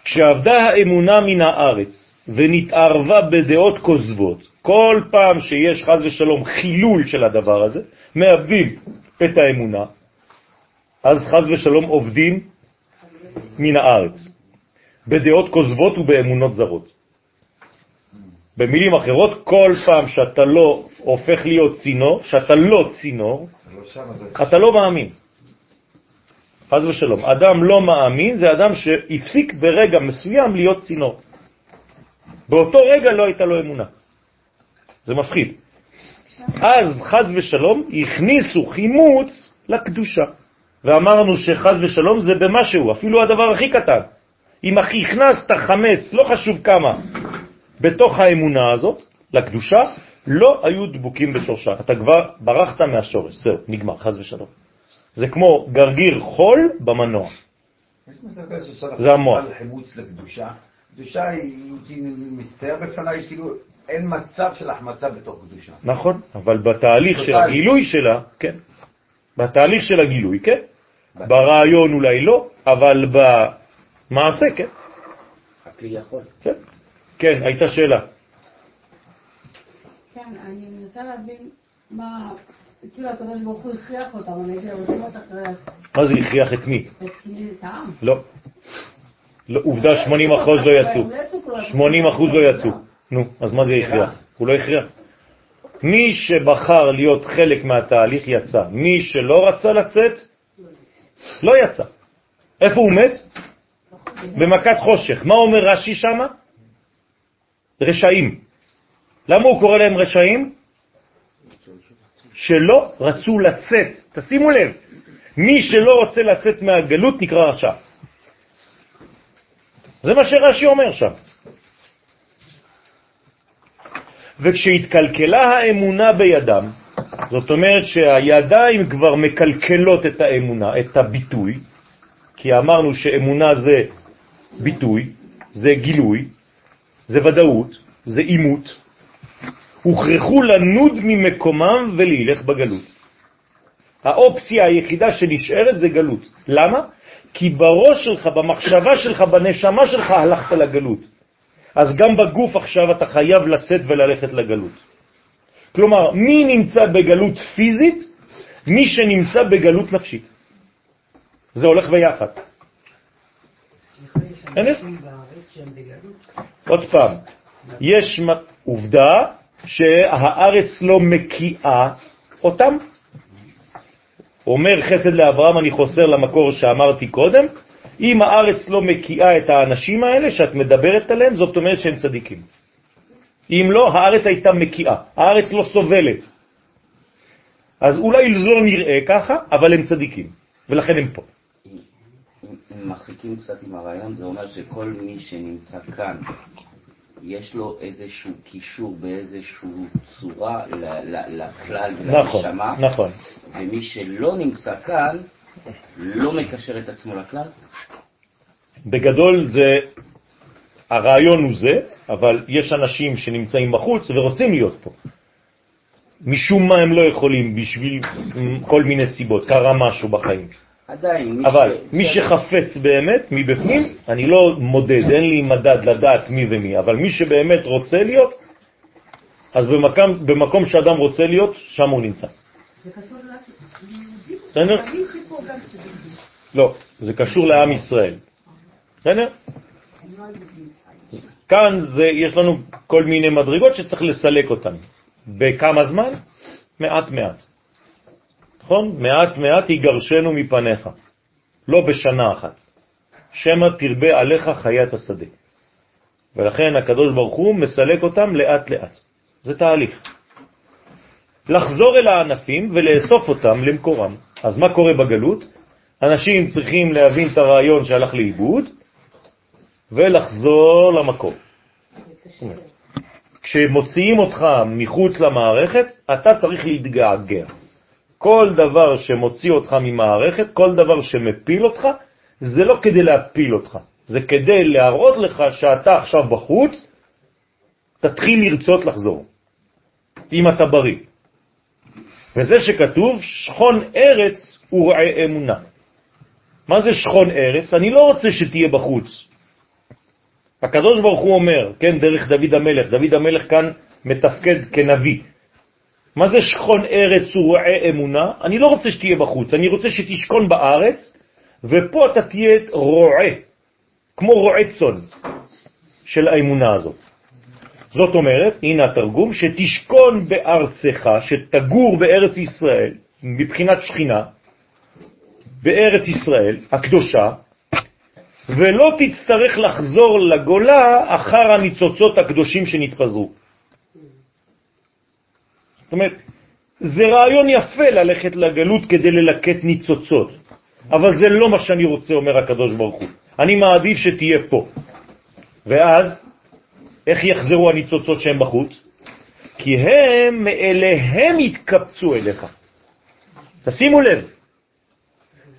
כשעבדה האמונה מן הארץ ונתערבה בדעות כוזבות, כל פעם שיש חז ושלום חילול של הדבר הזה, מאבדים את האמונה, אז חז ושלום עובדים מן הארץ, בדעות כוזבות ובאמונות זרות. במילים אחרות, כל פעם שאתה לא הופך להיות צינור, שאתה לא צינור, לא אתה לא מאמין. חז ושלום. אדם לא מאמין זה אדם שהפסיק ברגע מסוים להיות צינור. באותו רגע לא הייתה לו אמונה. זה מפחיד. אז חז ושלום הכניסו חימוץ לקדושה. ואמרנו שחז ושלום זה במשהו, אפילו הדבר הכי קטן. אם הכנסת חמץ, לא חשוב כמה, בתוך האמונה הזאת, לקדושה, לא היו דבוקים בשורשה. אתה כבר ברחת מהשורש, זהו, נגמר, חז ושלום. זה כמו גרגיר חול במנוע. זה המוח. על חימוץ לקדושה. קדושה היא, מצטייר בפניי, כאילו אין מצב של החמצה בתוך קדושה. נכון, אבל בתהליך של. הגילוי שלה, כן. בתהליך של הגילוי, כן. ברעיון אולי לא, אבל במעשה, כן. הכלי יכול. כן, כן הייתה שאלה. כן, אני מנסה להבין מה, כאילו הקדוש ברוך הוא הכריח אותם, אני הייתי רוצים אותך מה זה הכריח את מי? את העם. לא. לא, עובדה 80 אחוז לא יצאו. 80 אחוז לא יצאו. נו, אז מה זה הכריח? הוא לא הכריח. מי שבחר להיות חלק מהתהליך יצא. מי שלא רצה לצאת, לא יצא. איפה הוא מת? במכת חושך. מה אומר רש"י שמה? רשעים. למה הוא קורא להם רשעים? שלא רצו לצאת. תשימו לב, מי שלא רוצה לצאת מהגלות נקרא רשע. זה מה שרש"י אומר שם. וכשהתקלקלה האמונה בידם, זאת אומרת שהידיים כבר מקלקלות את האמונה, את הביטוי, כי אמרנו שאמונה זה ביטוי, זה גילוי, זה ודאות, זה אימות, הוכרחו לנוד ממקומם ולהילך בגלות. האופציה היחידה שנשארת זה גלות. למה? כי בראש שלך, במחשבה שלך, בנשמה שלך הלכת לגלות. אז גם בגוף עכשיו אתה חייב לצאת וללכת לגלות. כלומר, מי נמצא בגלות פיזית? מי שנמצא בגלות נפשית. זה הולך ביחד. עוד פעם, יש עובדה שהארץ לא מקיאה אותם. אומר חסד לאברהם, אני חוסר למקור שאמרתי קודם, אם הארץ לא מקיאה את האנשים האלה שאת מדברת עליהם, זאת אומרת שהם צדיקים. אם לא, הארץ הייתה מקיאה, הארץ לא סובלת. אז אולי לא נראה ככה, אבל הם צדיקים, ולכן הם פה. אם מרחיקים קצת עם הרעיון, זה אומר שכל מי שנמצא כאן, יש לו איזשהו קישור באיזושהי צורה לכלל ולנשמה, נכון, נכון. ומי שלא נמצא כאן, לא מקשר את עצמו לכלל? בגדול זה, הרעיון הוא זה, אבל יש אנשים שנמצאים בחוץ ורוצים להיות פה. משום מה הם לא יכולים בשביל כל מיני סיבות, קרה משהו בחיים. עדיין, אבל ש... מי שחפץ באמת מבפנים, אני לא מודד, אין לי מדד לדעת מי ומי, אבל מי שבאמת רוצה להיות, אז במקום, במקום שאדם רוצה להיות, שם הוא נמצא. זה קשור ליהודים? לא, זה קשור לעם ישראל. בסדר? כאן זה, יש לנו כל מיני מדרגות שצריך לסלק אותן. בכמה זמן? מעט מעט. נכון? מעט מעט יגרשנו מפניך, לא בשנה אחת. שמא תרבה עליך חיית השדה. ולכן הקדוש ברוך הוא מסלק אותם לאט לאט. זה תהליך. לחזור אל הענפים ולאסוף אותם למקורם. אז מה קורה בגלות? אנשים צריכים להבין את הרעיון שהלך לאיבוד ולחזור למקום. כשמוציאים אותך מחוץ למערכת, אתה צריך להתגעגע. כל דבר שמוציא אותך ממערכת, כל דבר שמפיל אותך, זה לא כדי להפיל אותך, זה כדי להראות לך שאתה עכשיו בחוץ, תתחיל לרצות לחזור, אם אתה בריא. וזה שכתוב, שכון ארץ ורעי אמונה. מה זה שכון ארץ? אני לא רוצה שתהיה בחוץ. הקדוש ברוך הוא אומר, כן, דרך דוד המלך, דוד המלך כאן מתפקד כנביא. מה זה שכון ארץ ורעי אמונה? אני לא רוצה שתהיה בחוץ, אני רוצה שתשכון בארץ, ופה אתה תהיה רועה, כמו רועה צון של האמונה הזאת. זאת אומרת, הנה התרגום, שתשכון בארצך, שתגור בארץ ישראל, מבחינת שכינה, בארץ ישראל הקדושה, ולא תצטרך לחזור לגולה אחר הניצוצות הקדושים שנתפזרו. זאת אומרת, זה רעיון יפה ללכת לגלות כדי ללקט ניצוצות, אבל זה לא מה שאני רוצה, אומר הקדוש ברוך הוא. אני מעדיף שתהיה פה. ואז, איך יחזרו הניצוצות שהם בחוץ? כי הם מאליהם יתקבצו אליך. תשימו לב,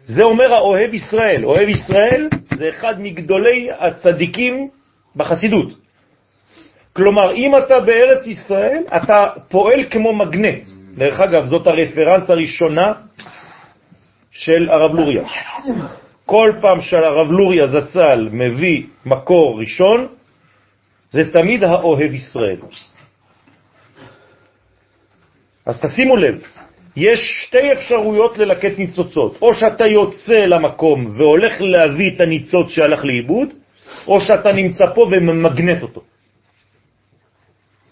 זה אומר האוהב ישראל. אוהב ישראל זה אחד מגדולי הצדיקים בחסידות. כלומר, אם אתה בארץ ישראל, אתה פועל כמו מגנט. דרך אגב, זאת הרפרנס הראשונה של הרב לוריה. כל פעם שהרב לוריה זצ"ל מביא מקור ראשון, זה תמיד האוהב ישראל. אז תשימו לב, יש שתי אפשרויות ללקט ניצוצות, או שאתה יוצא למקום והולך להביא את הניצוץ שהלך לאיבוד, או שאתה נמצא פה וממגנט אותו.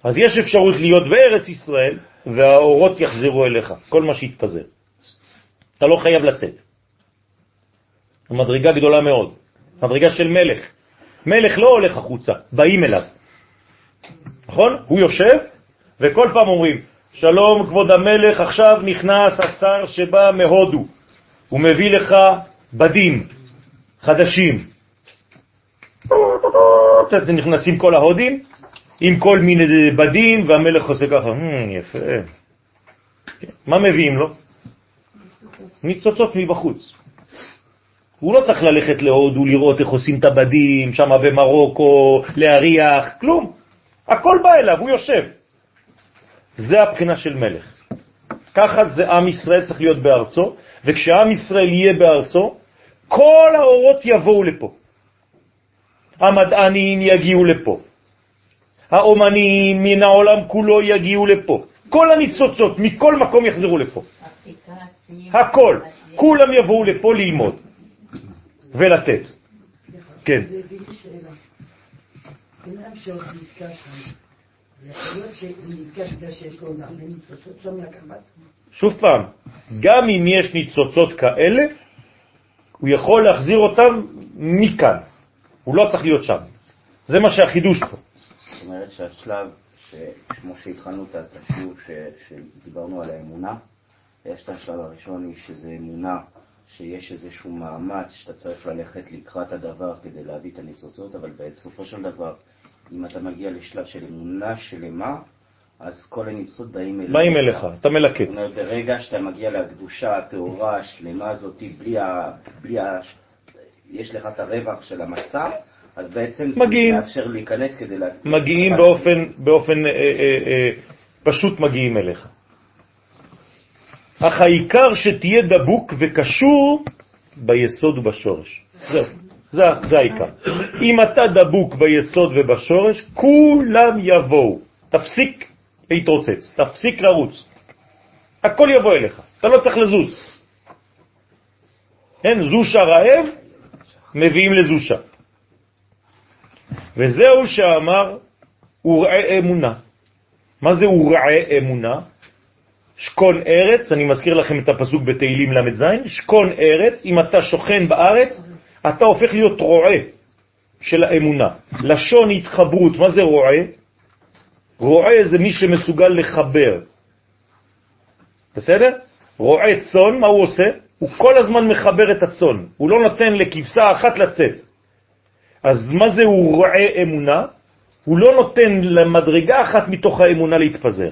אז יש אפשרות להיות בארץ ישראל, והאורות יחזרו אליך, כל מה שהתפזר. אתה לא חייב לצאת. מדרגה גדולה מאוד, מדרגה של מלך. מלך לא הולך החוצה, באים אליו. נכון? הוא יושב, וכל פעם אומרים, שלום כבוד המלך, עכשיו נכנס השר שבא מהודו, הוא מביא לך בדים חדשים. נכנסים כל ההודים עם כל מיני בדים, והמלך עושה ככה, hmm, יפה. מה מביאים לו? ניצוצות מבחוץ. הוא לא צריך ללכת להודו לראות איך עושים את הבדים, שם במרוקו, להריח, כלום. הכל בא אליו, הוא יושב. זה הבחינה של מלך. ככה זה עם ישראל צריך להיות בארצו, וכשעם ישראל יהיה בארצו, כל האורות יבואו לפה. המדענים יגיעו לפה. האומנים מן העולם כולו יגיעו לפה. כל הניצוצות מכל מקום יחזרו לפה. הכל. כולם יבואו לפה ללמוד ולתת. כן. שוב פעם, גם אם יש ניצוצות כאלה, הוא יכול להחזיר אותם מכאן. הוא לא צריך להיות שם. זה מה שהחידוש פה. אומרת שהשלב, כמו שהתחלנו את השיעור שדיברנו על האמונה, יש את השלב הראשון, שזה אמונה, שיש איזשהו מאמץ שאתה צריך ללכת לקראת הדבר כדי להביא את הניצוצות, אבל בסופו של דבר, אם אתה מגיע לשלב של אמונה שלמה, אז כל הניצוצות באים אליך. באים אליך, אתה מלקט. זאת אומרת, ברגע שאתה מגיע לקדושה הטהורה השלמה הזאת, בלי ה... בלי ה... יש לך את הרווח של המצע, אז בעצם מגיעים. מאפשר להיכנס כדי לה... מגיעים באופן, באופן אה, אה, אה, פשוט מגיעים אליך. אך העיקר שתהיה דבוק וקשור ביסוד ובשורש. זהו, זה, זה העיקר. אם אתה דבוק ביסוד ובשורש, כולם יבואו. תפסיק להתרוצץ, תפסיק לרוץ. הכל יבוא אליך, אתה לא צריך לזוז. כן, זושה רעב, מביאים לזושה. וזהו שאמר, ורעה אמונה. מה זה ורעה אמונה? שקון ארץ, אני מזכיר לכם את הפסוק בתהילים ל"ז, שקון ארץ, אם אתה שוכן בארץ, אתה הופך להיות רועה של האמונה. לשון התחברות, מה זה רועה? רועה זה מי שמסוגל לחבר. בסדר? רועה צון, מה הוא עושה? הוא כל הזמן מחבר את הצון, הוא לא נותן לכבשה אחת לצאת. אז מה זה הוא רועה אמונה? הוא לא נותן למדרגה אחת מתוך האמונה להתפזר.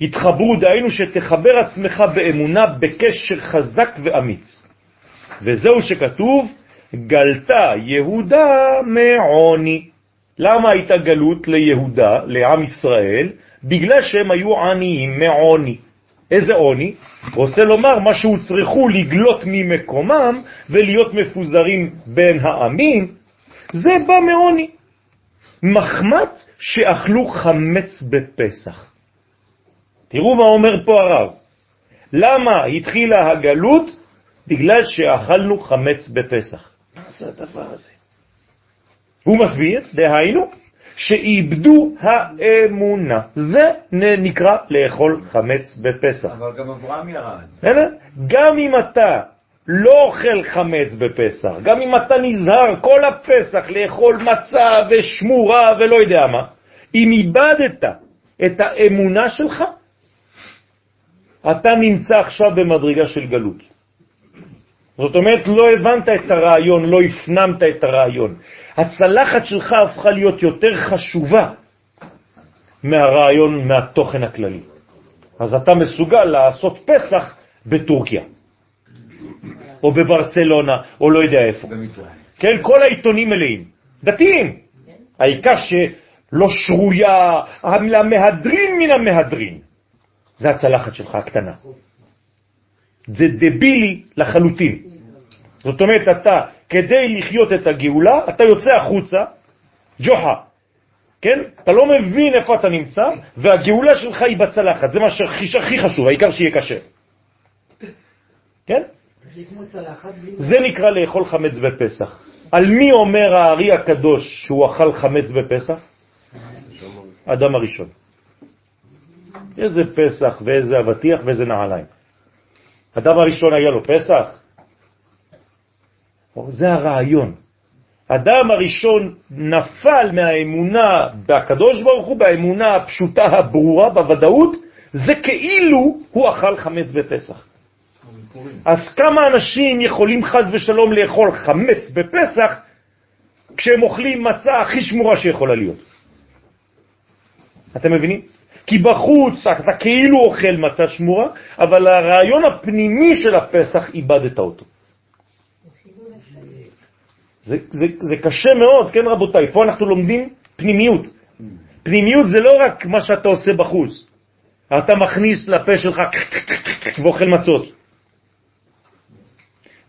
התחברו, דהיינו שתחבר עצמך באמונה בקשר חזק ואמיץ. וזהו שכתוב, גלתה יהודה מעוני. למה הייתה גלות ליהודה, לעם ישראל? בגלל שהם היו עניים מעוני. איזה עוני? רוצה לומר מה שהוצרכו לגלות ממקומם ולהיות מפוזרים בין העמים, זה בא מעוני. מחמת שאכלו חמץ בפסח. תראו מה אומר פה הרב. למה התחילה הגלות? בגלל שאכלנו חמץ בפסח. מה זה הדבר הזה? הוא מסביר, דהיינו, שאיבדו האמונה. זה נקרא לאכול חמץ בפסח. אבל גם אברהם ירד. גם אם אתה לא אוכל חמץ בפסח, גם אם אתה נזהר כל הפסח לאכול מצה ושמורה ולא יודע מה, אם איבדת את האמונה שלך, אתה נמצא עכשיו במדרגה של גלות. זאת אומרת, לא הבנת את הרעיון, לא הפנמת את הרעיון. הצלחת שלך הפכה להיות יותר חשובה מהרעיון, מהתוכן הכללי. אז אתה מסוגל לעשות פסח בטורקיה, או בברצלונה, או לא יודע איפה. כן, כל העיתונים מלאים. דתיים. העיקר שלא שרויה, המהדרין מן המהדרין. זה הצלחת שלך הקטנה. זה דבילי לחלוטין. זאת אומרת, אתה, כדי לחיות את הגאולה, אתה יוצא החוצה, ג'וחה, כן? אתה לא מבין איפה אתה נמצא, והגאולה שלך היא בצלחת, זה מה שהכי חשוב, העיקר שיהיה קשה. כן? זה נקרא לאכול חמץ בפסח. על מי אומר הארי הקדוש שהוא אכל חמץ בפסח? אדם הראשון. איזה פסח ואיזה אבטיח ואיזה נעליים. אדם הראשון היה לו פסח? זה הרעיון. אדם הראשון נפל מהאמונה בקדוש ברוך הוא, באמונה הפשוטה הברורה, בוודאות, זה כאילו הוא אכל חמץ בפסח. אז כמה אנשים יכולים חז ושלום לאכול חמץ בפסח כשהם אוכלים מצה הכי שמורה שיכולה להיות? אתם מבינים? כי בחוץ אתה כאילו אוכל מצה שמורה, אבל הרעיון הפנימי של הפסח איבדת אותו. זה, זה, זה קשה מאוד, כן רבותיי? פה אנחנו לומדים פנימיות. פנימיות זה לא רק מה שאתה עושה בחוץ. אתה מכניס לפה שלך ואוכל מצות.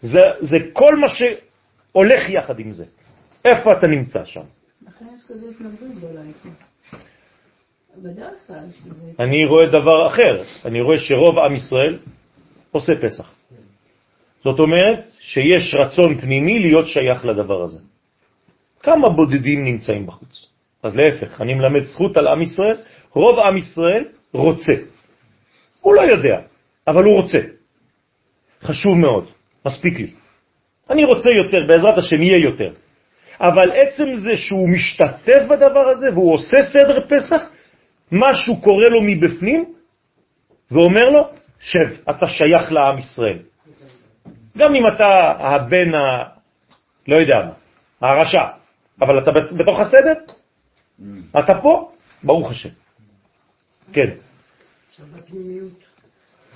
זה, זה כל מה שהולך יחד עם זה. איפה אתה נמצא שם? לכן יש כזה התנגדות גדולה. אני רואה דבר אחר, אני רואה שרוב עם ישראל עושה פסח. זאת אומרת שיש רצון פנימי להיות שייך לדבר הזה. כמה בודדים נמצאים בחוץ? אז להפך, אני מלמד זכות על עם ישראל, רוב עם ישראל רוצה. הוא לא יודע, אבל הוא רוצה. חשוב מאוד, מספיק לי. אני רוצה יותר, בעזרת השם יהיה יותר. אבל עצם זה שהוא משתתף בדבר הזה והוא עושה סדר פסח, משהו קורה לו מבפנים ואומר לו, שב, אתה שייך לעם ישראל. גם אם אתה הבן ה... לא יודע מה, הרשע, אבל אתה בתוך הסדר, mm. אתה פה, ברוך השם. כן. עכשיו בפנימיות,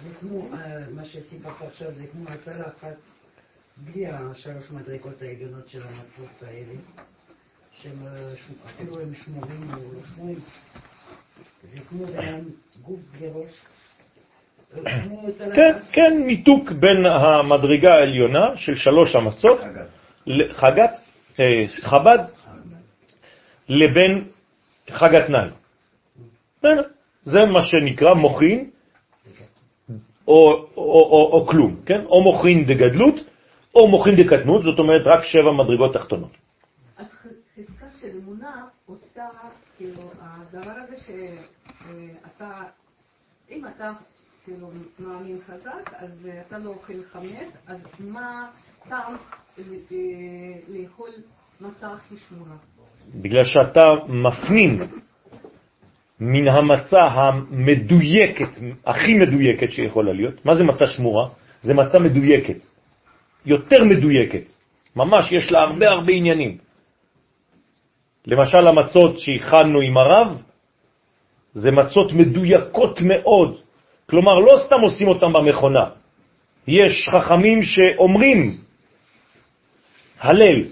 זה כמו אה, מה שסיפרת עכשיו, זה כמו הצלה אחת, בלי השלוש מדרגות העליונות של המצות האלה, שהם אה, אפילו הם שמורים או לא שמורים, זה כמו גוף בלי ראש. כן, כן, ניתוק בין המדרגה העליונה של שלוש המצות, חגת, אה, חב"ד, לבין חג התנאי. זה מה שנקרא מוכין או, או, כלום, כן? או מוכין דגדלות או מוכין דקטנות, זאת אומרת רק שבע מדרגות תחתונות. אז חזקה של אמונה עושה, כאילו, הדבר הזה שאתה, אם אתה כאילו מאמין חזק, אז אתה לא אוכל חמץ, אז מה טעם לאכול מצה הכי שמורה? בגלל שאתה מפנים מן המצה המדויקת, הכי מדויקת שיכולה להיות. מה זה מצה שמורה? זה מצה מדויקת, יותר מדויקת. ממש יש לה הרבה הרבה עניינים. למשל המצות שהכנו עם הרב, זה מצות מדויקות מאוד. כלומר, לא סתם עושים אותם במכונה. יש חכמים שאומרים הלל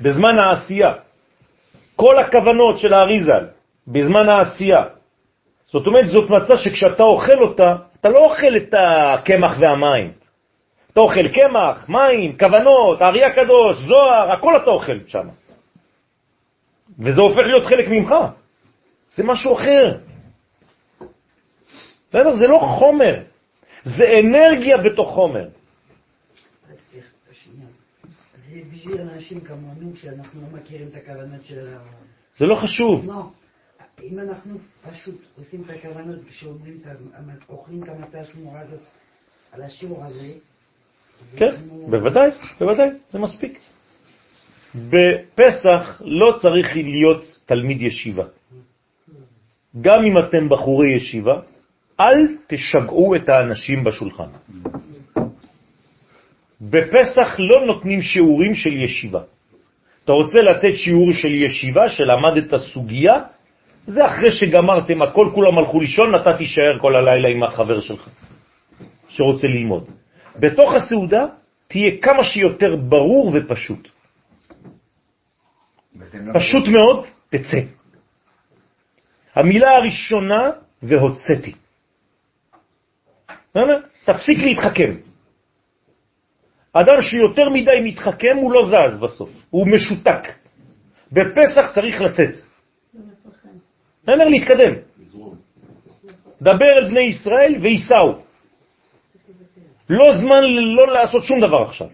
בזמן העשייה. כל הכוונות של האריזל בזמן העשייה. זאת אומרת, זאת מצה שכשאתה אוכל אותה, אתה לא אוכל את הקמח והמים. אתה אוכל קמח, מים, כוונות, הארי הקדוש, זוהר, הכל אתה אוכל שם. וזה הופך להיות חלק ממך. זה משהו אחר. בסדר? זה לא חומר, זה אנרגיה בתוך חומר. זה בשביל אנשים כמונו שאנחנו לא מכירים את הכוונות של ה... זה לא חשוב. לא. אם אנחנו פשוט עושים את הכוונות כשאומרים, אוכלים את המטה השמורה הזאת על השיעור הזה, כן, בוודאי, בוודאי, זה מספיק. בפסח לא צריך להיות תלמיד ישיבה. גם אם אתם בחורי ישיבה, אל תשגעו את האנשים בשולחן. בפסח לא נותנים שיעורים של ישיבה. אתה רוצה לתת שיעור של ישיבה, שלמדת סוגיה, זה אחרי שגמרתם הכל, כולם הלכו לישון, אתה תישאר כל הלילה עם החבר שלך, שרוצה ללמוד. בתוך הסעודה תהיה כמה שיותר ברור ופשוט. פשוט מאוד, תצא. המילה הראשונה, והוצאתי. תפסיק להתחכם. אדם שיותר מדי מתחכם הוא לא זז בסוף, הוא משותק. בפסח צריך לצאת. אומר להתקדם. דבר אל בני ישראל וייסעו. לא זמן לא לעשות שום דבר עכשיו.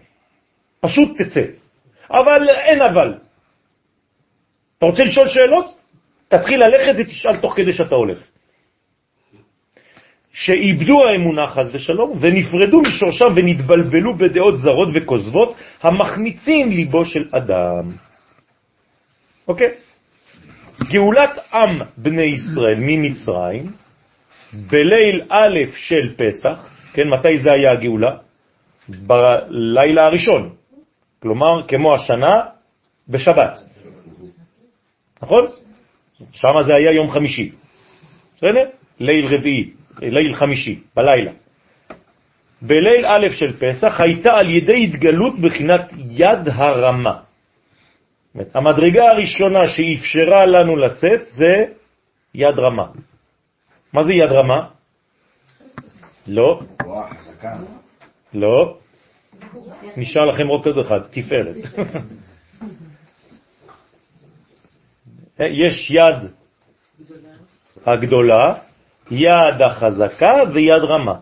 פשוט תצא. אבל אין אבל. אתה רוצה לשאול שאלות? תתחיל ללכת ותשאל תוך כדי שאתה הולך. שאיבדו האמונה חז ושלום ונפרדו משורשם ונתבלבלו בדעות זרות וכוזבות המחמיצים ליבו של אדם. אוקיי? גאולת עם בני ישראל ממצרים בליל א' של פסח, כן, מתי זה היה הגאולה? בלילה הראשון, כלומר כמו השנה בשבת, נכון? שם זה היה יום חמישי, בסדר? ליל רביעי. ליל חמישי, בלילה. בליל א' של פסח הייתה על ידי התגלות בחינת יד הרמה. המדרגה הראשונה שאפשרה לנו לצאת זה יד רמה. מה זה יד רמה? לא. לא. נשאר לכם רק עוד אחד, תפארת. *laughs* יש יד הגדולה יד החזקה ויד רמה.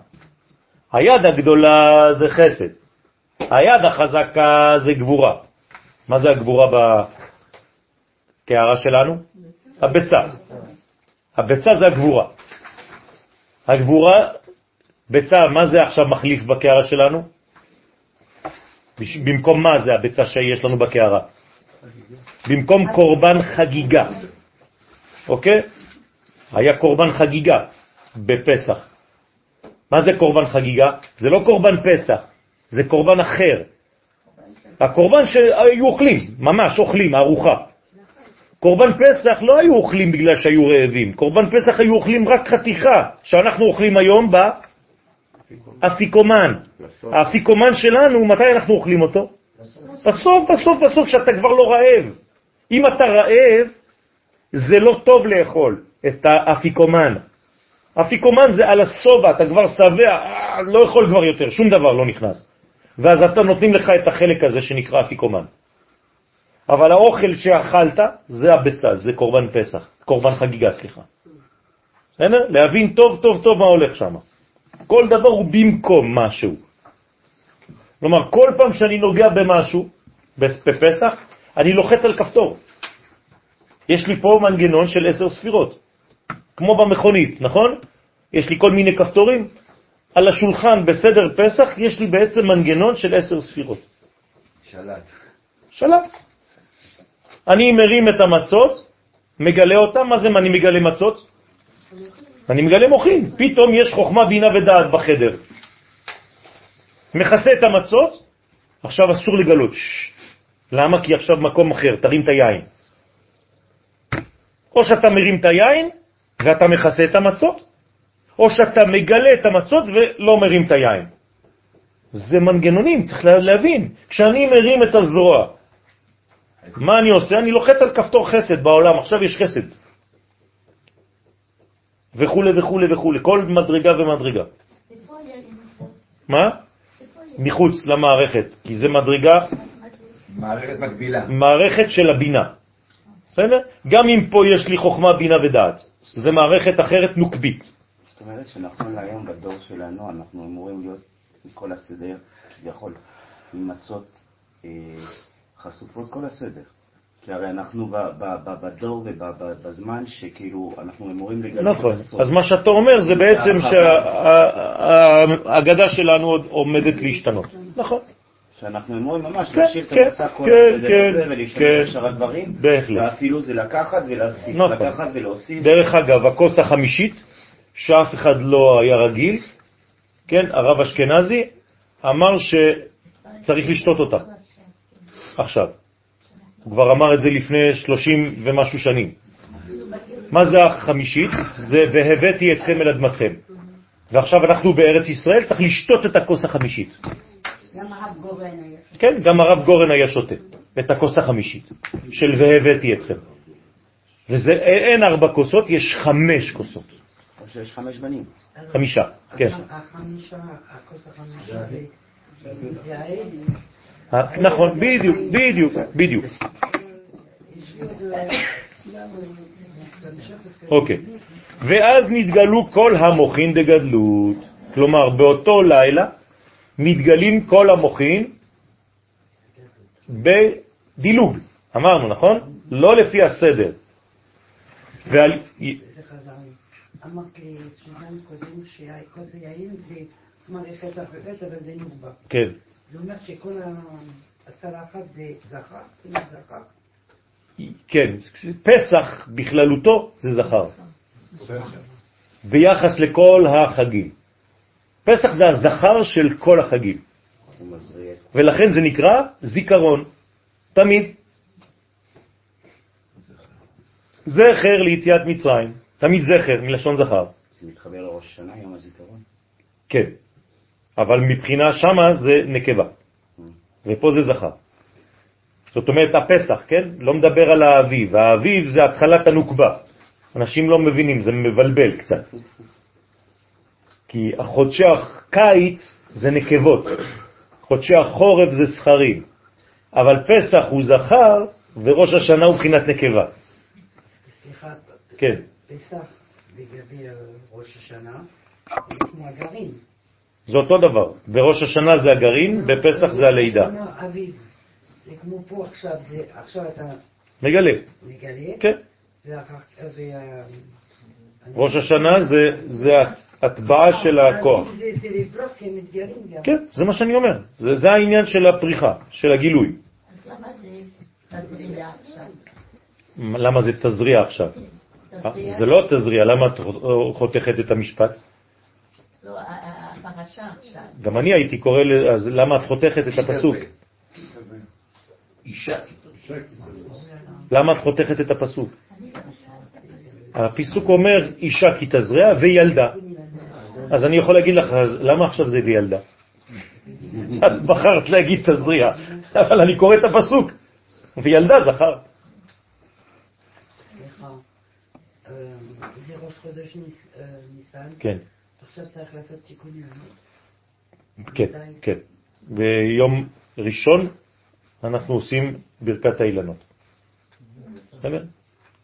היד הגדולה זה חסד, היד החזקה זה גבורה. מה זה הגבורה בקערה שלנו? הביצה. הביצה זה הגבורה. הגבורה ביצה, מה זה עכשיו מחליף בקערה שלנו? במקום מה זה הביצה שיש לנו בקערה? במקום קורבן חגיגה, אוקיי? היה קורבן חגיגה בפסח. מה זה קורבן חגיגה? זה לא קורבן פסח, זה קורבן אחר. הקורבן שהיו אוכלים, ממש אוכלים, ארוחה. קורבן פסח לא היו אוכלים בגלל שהיו רעבים, קורבן פסח היו אוכלים רק חתיכה, שאנחנו אוכלים היום באפיקומן. האפיקומן שלנו, מתי אנחנו אוכלים אותו? בסוף, בסוף, בסוף, כשאתה כבר לא רעב. אם אתה רעב, זה לא טוב לאכול את האפיקומן. אפיקומן זה על הסובה, אתה כבר שבע, אה, לא יכול כבר יותר, שום דבר לא נכנס. ואז אתה נותנים לך את החלק הזה שנקרא אפיקומן. אבל האוכל שאכלת זה הביצה, זה קורבן פסח, קורבן חגיגה, סליחה. בסדר? להבין טוב טוב טוב מה הולך שם. כל דבר הוא במקום משהו. כלומר, כל פעם שאני נוגע במשהו, בפסח, אני לוחץ על כפתור. יש לי פה מנגנון של עשר ספירות, כמו במכונית, נכון? יש לי כל מיני כפתורים. על השולחן בסדר פסח יש לי בעצם מנגנון של עשר ספירות. שלט. שלט. אני מרים את המצות, מגלה אותם, מה זה מה אני מגלה מצות? אני מגלה מוחין. פתאום יש חוכמה, בינה ודעת בחדר. מכסה את המצות, עכשיו אסור לגלות. ש... למה? כי עכשיו מקום אחר, תרים את היין. או שאתה מרים את היין ואתה מכסה את המצות, או שאתה מגלה את המצות ולא מרים את היין. זה מנגנונים, צריך להבין. כשאני מרים את הזרוע, מה אני עושה? אני לוחץ על כפתור חסד בעולם, עכשיו יש חסד. וכו' וכו' וכו', כל מדרגה ומדרגה. מה? מחוץ למערכת, כי זה מדרגה... מערכת מקבילה. מערכת של הבינה. בסדר? גם אם פה יש לי חוכמה, בינה ודעת. זה מערכת אחרת נוקבית. זאת אומרת שנכון להיום בדור שלנו אנחנו אמורים להיות מכל הסדר, כביכול, עם מצות אה, חשופות כל הסדר. כי הרי אנחנו ב, ב, ב, בדור ובזמן שכאילו אנחנו אמורים לגלות נכון, אז מה שאתה אומר זה בעצם שהאגדה שלנו עוד עומדת להשתנות. נכון. שאנחנו אמורים ממש כן, להשאיר את כן, המסע כל כן, הסדר כן, הזה ולהשתמש כן. בשאר הדברים, בהחלט. ואפילו זה לקחת ולהוסיף, נכון. לקחת ולהוסיף. דרך אגב, הכוס החמישית, שאף אחד לא היה רגיל, כן, הרב אשכנזי אמר שצריך לשתות אותה עכשיו. הוא כבר אמר את זה לפני שלושים ומשהו שנים. מה זה החמישית? זה והבאתי אתכם אל אדמתכם. ועכשיו אנחנו בארץ ישראל, צריך לשתות את הכוס החמישית. גם הרב גורן היה. כן, גם הרב גורן היה שותה את הכוס החמישית של והבאתי אתכם. וזה אין ארבע כוסות, יש חמש כוסות. שיש חמש בנים. חמישה, כן. החמישה, הכוס החמישה זה... זה העד. אה, נכון, בדיוק, בדיוק, בדיוק. יש. אוקיי. ואז נתגלו כל המוחין דגדלות. כלומר, באותו לילה מתגלים כל המוחין בדילוג. אמרנו, נכון? לא לפי הסדר. ועל... זה. אמרת לי, קודם שכוס היין זה מערכת אחרת, אבל זה נוגבה. כן. זה אומר שכל הצלחת זה זה זכר. כן, פסח בכללותו זה זכר, ביחס לכל החגים. פסח זה הזכר של כל החגים. ולכן זה נקרא זיכרון, תמיד. זכר ליציאת מצרים, תמיד זכר מלשון זכר, זה מתחבר לראש השנה, יום הזיכרון. כן, אבל מבחינה שמה זה נקבה, ופה זה זכר. זאת אומרת, הפסח, כן? לא מדבר על האביב. האביב זה התחלת הנוקבה. אנשים לא מבינים, זה מבלבל קצת. כי חודשי הקיץ זה נקבות, חודשי החורף זה זכרים, אבל פסח הוא זכר וראש השנה הוא בחינת נקבה. סליחה, כן, פסח לגבי ראש השנה, זה כמו הגרעין. זה אותו דבר. בראש השנה זה הגרעין, בפסח זה הלידה. כמו אביב. זה כמו פה עכשיו, זה- עכשיו אתה מגלה, מגלה, כן. ואחר וה- ראש השנה זה, זה הטבעה של הכוח. זה לברוח כי הם מתגרים גם. כן, זה מה שאני אומר. זה, זה העניין של הפריחה, של הגילוי. אז למה זה תזריע עכשיו? למה זה תזריע עכשיו? זה לא תזריע, למה את חותכת את המשפט? לא, הפרשה עכשיו. גם אני הייתי קורא, אז למה את חותכת את הפסוק? אישה. למה את חותכת את הפסוק? הפסוק אומר אישה כי תזרע וילדה. אז אני יכול להגיד לך, למה עכשיו זה וילדה? את בחרת להגיד תזריע, אבל אני קורא את הפסוק, וילדה זכר. אה, אה. כן, עכשיו צריך לעשות תיקונים. כן, כן. ביום ראשון אנחנו עושים ברכת האילנות.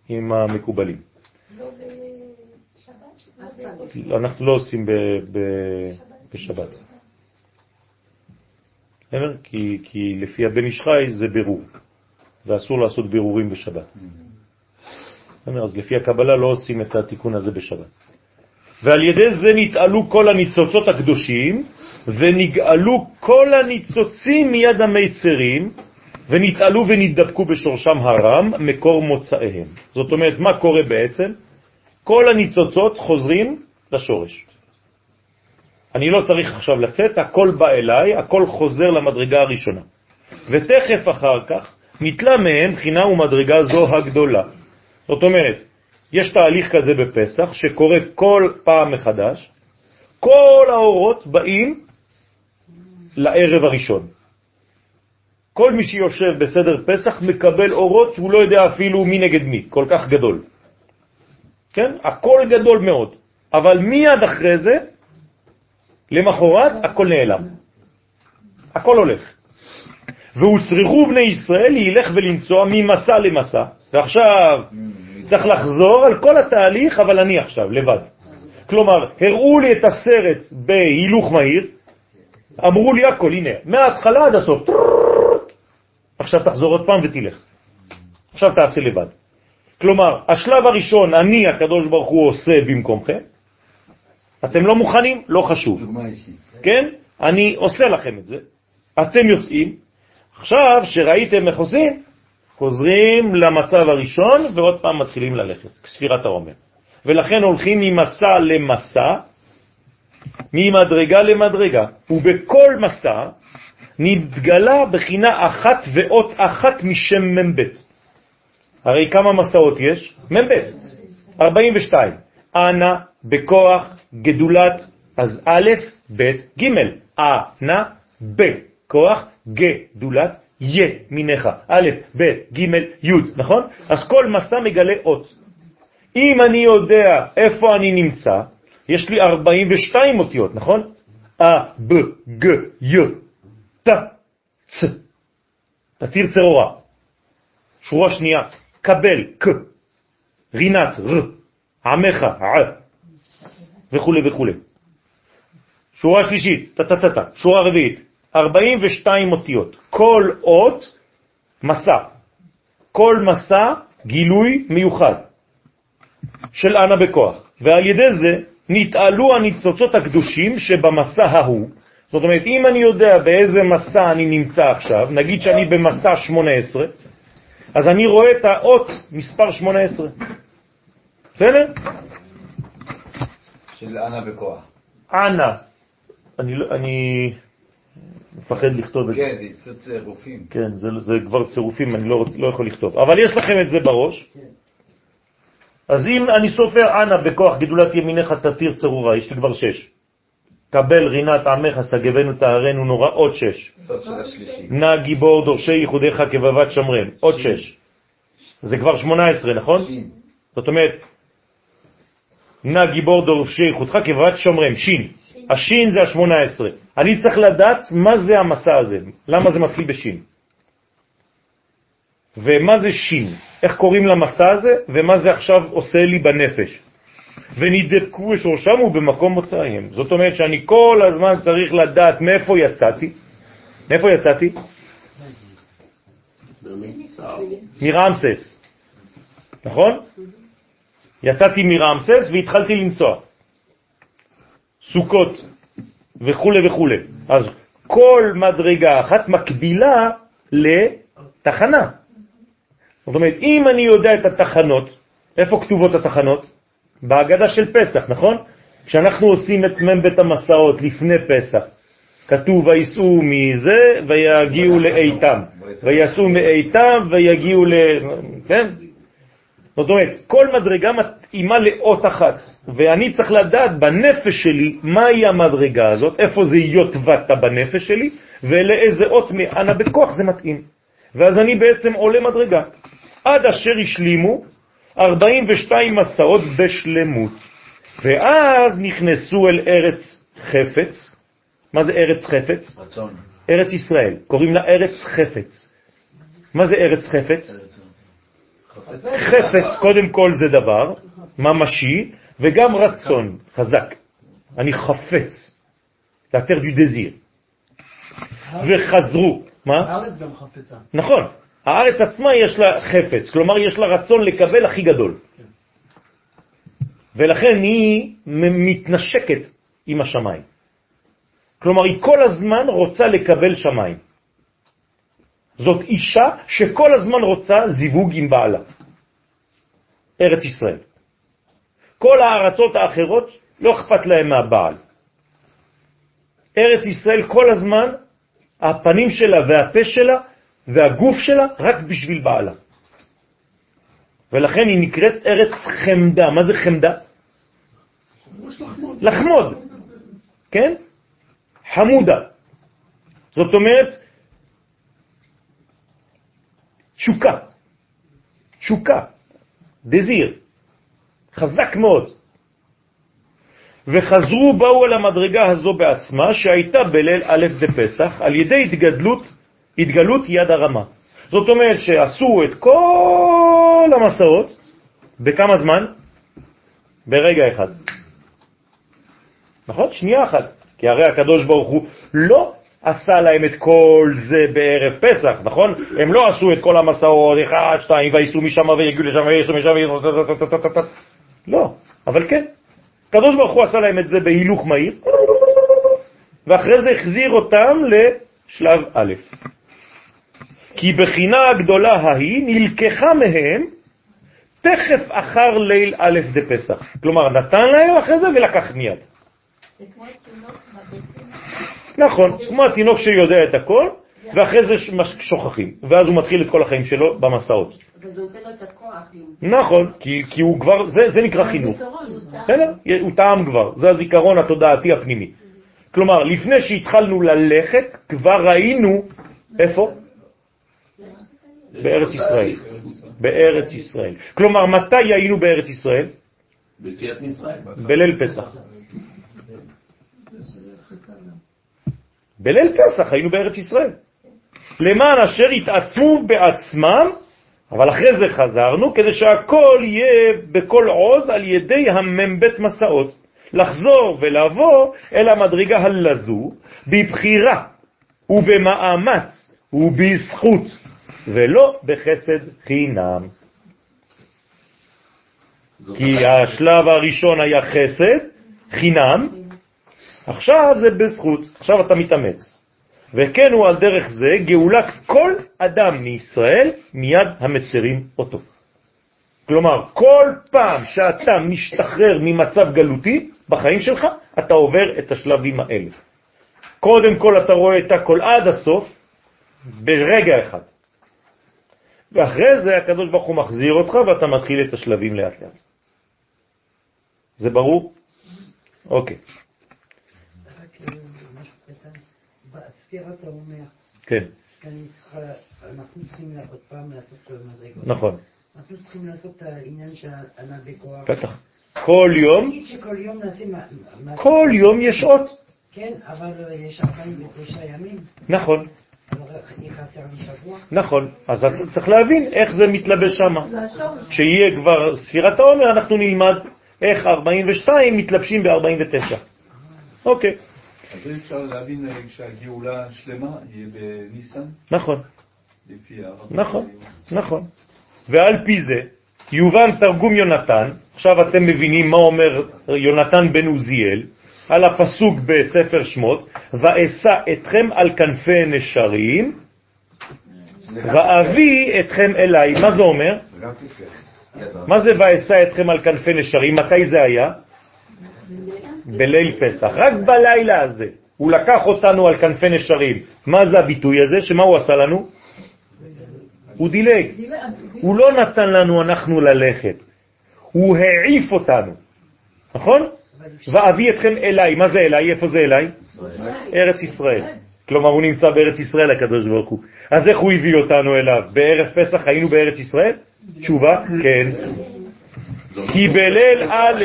עם המקובלים. לא? אנחנו לא עושים בשבת. כי, כי לפי הבן חי זה בירור, ואסור לעשות בירורים בשבת. אז לפי הקבלה לא עושים את התיקון הזה בשבת. ועל ידי זה נתעלו כל הניצוצות הקדושים, ונגאלו כל הניצוצים מיד המיצרים, ונתעלו ונתדבקו בשורשם הרם, מקור מוצאיהם. זאת אומרת, מה קורה בעצם? כל הניצוצות חוזרים לשורש. אני לא צריך עכשיו לצאת, הכל בא אליי, הכל חוזר למדרגה הראשונה. ותכף אחר כך נתלה מהם בחינה ומדרגה זו הגדולה. זאת אומרת, יש תהליך כזה בפסח שקורה כל פעם מחדש, כל האורות באים לערב הראשון. כל מי שיושב בסדר פסח מקבל אורות, הוא לא יודע אפילו מי נגד מי, כל כך גדול. כן? הכל גדול מאוד. אבל מיד אחרי זה, למחרת, הכל נעלם. הכל הולך. והוצרכו בני ישראל להילך ולנסוע ממסע למסע, ועכשיו צריך לחזור על כל התהליך, אבל אני עכשיו, לבד. כלומר, הראו לי את הסרט בהילוך מהיר, אמרו לי הכל, הנה, מההתחלה עד הסוף. עכשיו תחזור עוד פעם ותלך. עכשיו תעשה לבד. כלומר, השלב הראשון, אני, הקדוש ברוך הוא, עושה במקומכם. אתם לא מוכנים? לא חשוב. כן? אני עושה לכם את זה. אתם יוצאים. עכשיו, שראיתם איך עושים, חוזרים למצב הראשון ועוד פעם מתחילים ללכת, ספירת העומר. ולכן הולכים ממסע למסע, ממדרגה למדרגה, ובכל מסע נתגלה בחינה אחת ואות אחת משם מ"ב. הרי כמה מסעות יש? מ"ב, 42. אנא בכוח גדולת, אז א', ב', ג', אנא בכוח גדולת ימינך, א', ב', ג', י', נכון? אז כל מסע מגלה אות. אם אני יודע איפה אני נמצא, יש לי 42 אותיות, נכון? א, ב, ג, י, ת, צ. תתיר צרורה. שורה שנייה, קבל, ק, רינת, ר, עמך, ע, וכו' וכו'. שורה שלישית, טטטטה, שורה רביעית, 42 אותיות. כל אות מסע. כל מסע גילוי מיוחד של אנה בכוח. ועל ידי זה נתעלו הניצוצות הקדושים שבמסע ההוא. זאת אומרת, אם אני יודע באיזה מסע אני נמצא עכשיו, נגיד שאני במסע 18, אז אני רואה את האות מספר 18. בסדר? של אנה בכוח. אנה. אני, לא- אני מפחד לכתוב את זה. כן, זה צירופים. כן, זה, זה כבר צירופים, אני לא, רוצ, לא יכול לכתוב. אבל יש לכם את זה בראש. אז אם אני סופר אנה בכוח גדולת ימיניך תתיר צרורה, יש לי כבר שש. קבל רינת עמך, סגבנו טהרנו נורא, עוד שש. נא גיבור דורשי ייחודיך כבבת שמרם, עוד שש. זה כבר שמונה עשרה, נכון? שין. זאת אומרת, נא גיבור דורשי ייחודך כבבת שומרם, שין. השין זה השמונה עשרה. אני צריך לדעת מה זה המסע הזה, למה זה מתחיל בשין. ומה זה שין, איך קוראים למסע הזה, ומה זה עכשיו עושה לי בנפש. ונדבקו בשורשם ובמקום מוצאיהם. זאת אומרת שאני כל הזמן צריך לדעת מאיפה יצאתי. מאיפה יצאתי? מרמסס. נכון? יצאתי מרמסס והתחלתי לנסוע. סוכות וכו' וכו'. אז כל מדרגה אחת מקבילה לתחנה. זאת אומרת, אם אני יודע את התחנות, איפה כתובות התחנות? בהגדה של פסח, נכון? כשאנחנו עושים את מ"ב המסעות לפני פסח, כתוב ויסעו מזה ויגיעו לאיתם, ויסעו מאיתם ויגיעו ל... כן? זאת אומרת, כל מדרגה מתאימה לאות אחת, ואני צריך לדעת בנפש שלי מהי המדרגה הזאת, איפה זה יוטבעת בנפש שלי, ולאיזה אות מאנה בכוח זה מתאים. ואז אני בעצם עולה מדרגה, עד אשר השלימו 42 מסעות בשלמות. ואז נכנסו אל ארץ חפץ. מה זה ארץ חפץ? רצון. ארץ ישראל. קוראים לה ארץ חפץ. מה זה ארץ חפץ? חפץ, קודם כל זה דבר ממשי, וגם רצון חזק. אני חפץ. la terre du désir. וחזרו. מה? הארץ גם חפצה. נכון. הארץ עצמה יש לה חפץ, כלומר יש לה רצון לקבל הכי גדול. ולכן היא מתנשקת עם השמיים. כלומר, היא כל הזמן רוצה לקבל שמיים. זאת אישה שכל הזמן רוצה זיווג עם בעלה. ארץ ישראל. כל הארצות האחרות לא אכפת להם מהבעל. ארץ ישראל כל הזמן, הפנים שלה והפה שלה והגוף שלה רק בשביל בעלה. ולכן היא נקראת ארץ חמדה. מה זה חמדה? לחמוד, כן? חמודה. זאת אומרת, תשוקה, תשוקה, דזיר, חזק מאוד. וחזרו באו אל המדרגה הזו בעצמה, שהייתה בליל א' בפסח, על ידי התגדלות, התגלות יד הרמה. זאת אומרת שעשו את כל המסעות, בכמה זמן? ברגע אחד. נכון? שנייה אחת. כי הרי הקדוש ברוך הוא לא עשה להם את כל זה בערב פסח, נכון? הם לא עשו את כל המסעות, אחד, שתיים, וייסעו משם ויגיעו לשם וייסעו משם, לא, אבל כן. הקדוש ברוך הוא עשה להם את זה בהילוך מהיר, ואחרי זה החזיר אותם לשלב א'. כי בחינה הגדולה ההיא נלקחה מהם תכף אחר ליל א' דפסח. כלומר, נתן להם אחרי זה ולקח מיד. זה כמו. נכון, כמו התינוק שיודע את הכל, ואחרי זה שוכחים, ואז הוא מתחיל את כל החיים שלו במסעות. אבל זה נותן לו את הכוח. נכון, כי, כי הוא כבר, זה, זה נקרא חינוך. הוא טעם כבר, זה הזיכרון התודעתי הפנימי. כלומר, לפני שהתחלנו ללכת, כבר ראינו, איפה? בארץ ישראל. בארץ ישראל. כלומר, מתי היינו בארץ ישראל? בליל פסח. בליל פסח היינו בארץ ישראל. למען אשר התעצמו בעצמם, אבל אחרי זה חזרנו, כדי שהכל יהיה בכל עוז על ידי המ"ב מסעות. לחזור ולבוא אל המדרגה הלזו בבחירה ובמאמץ ובזכות, ולא בחסד חינם. כי השלב הראשון היה חסד, חינם, עכשיו זה בזכות, עכשיו אתה מתאמץ. וכן הוא על דרך זה גאולת כל אדם מישראל מיד המצרים אותו. כלומר, כל פעם שאתה משתחרר ממצב גלותי בחיים שלך, אתה עובר את השלבים האלה. קודם כל אתה רואה את הכל עד הסוף, ברגע אחד. ואחרי זה הקדוש ברוך הוא מחזיר אותך ואתה מתחיל את השלבים לאט לאט. זה ברור? אוקיי, אה, כן, אנחנו צריכים עוד פעם לעשות כל המדרגות. נכון, אנחנו צריכים לעשות את העניין של ענה בכוח. בטח. כל יום, נגיד שכל יום נעשה כל יום יש אות. כן, אבל יש 49 ימים, נכון, נכון. אז אתה צריך להבין איך זה מתלבש שם. כשיהיה כבר ספירת העומר, אנחנו נלמד איך 42 מתלבשים ב-49. אוקיי, אז אי אפשר להבין אה, שהגאולה שלמה יהיה בניסן, נכון. נכון, נכון. ועל פי זה יובן תרגום יונתן, עכשיו אתם מבינים מה אומר יונתן בן עוזיאל, על הפסוק בספר שמות, ואשא אתכם על כנפי נשרים, ואביא אתכם אליי. מה זה אומר? מה זה ואשא אתכם על כנפי נשרים? מתי זה היה? בליל פסח. רק בלילה הזה. הוא לקח אותנו על כנפי נשרים. מה זה הביטוי הזה? שמה הוא עשה לנו? הוא דילג. הוא לא נתן לנו אנחנו ללכת. הוא העיף אותנו. נכון? ואביא אתכם אליי. מה זה אליי? איפה זה אליי? ארץ ישראל. כלומר, הוא נמצא בארץ ישראל, הקדוש ברוך הוא. אז איך הוא הביא אותנו אליו? בערב פסח היינו בארץ ישראל? תשובה, כן. כי בליל א',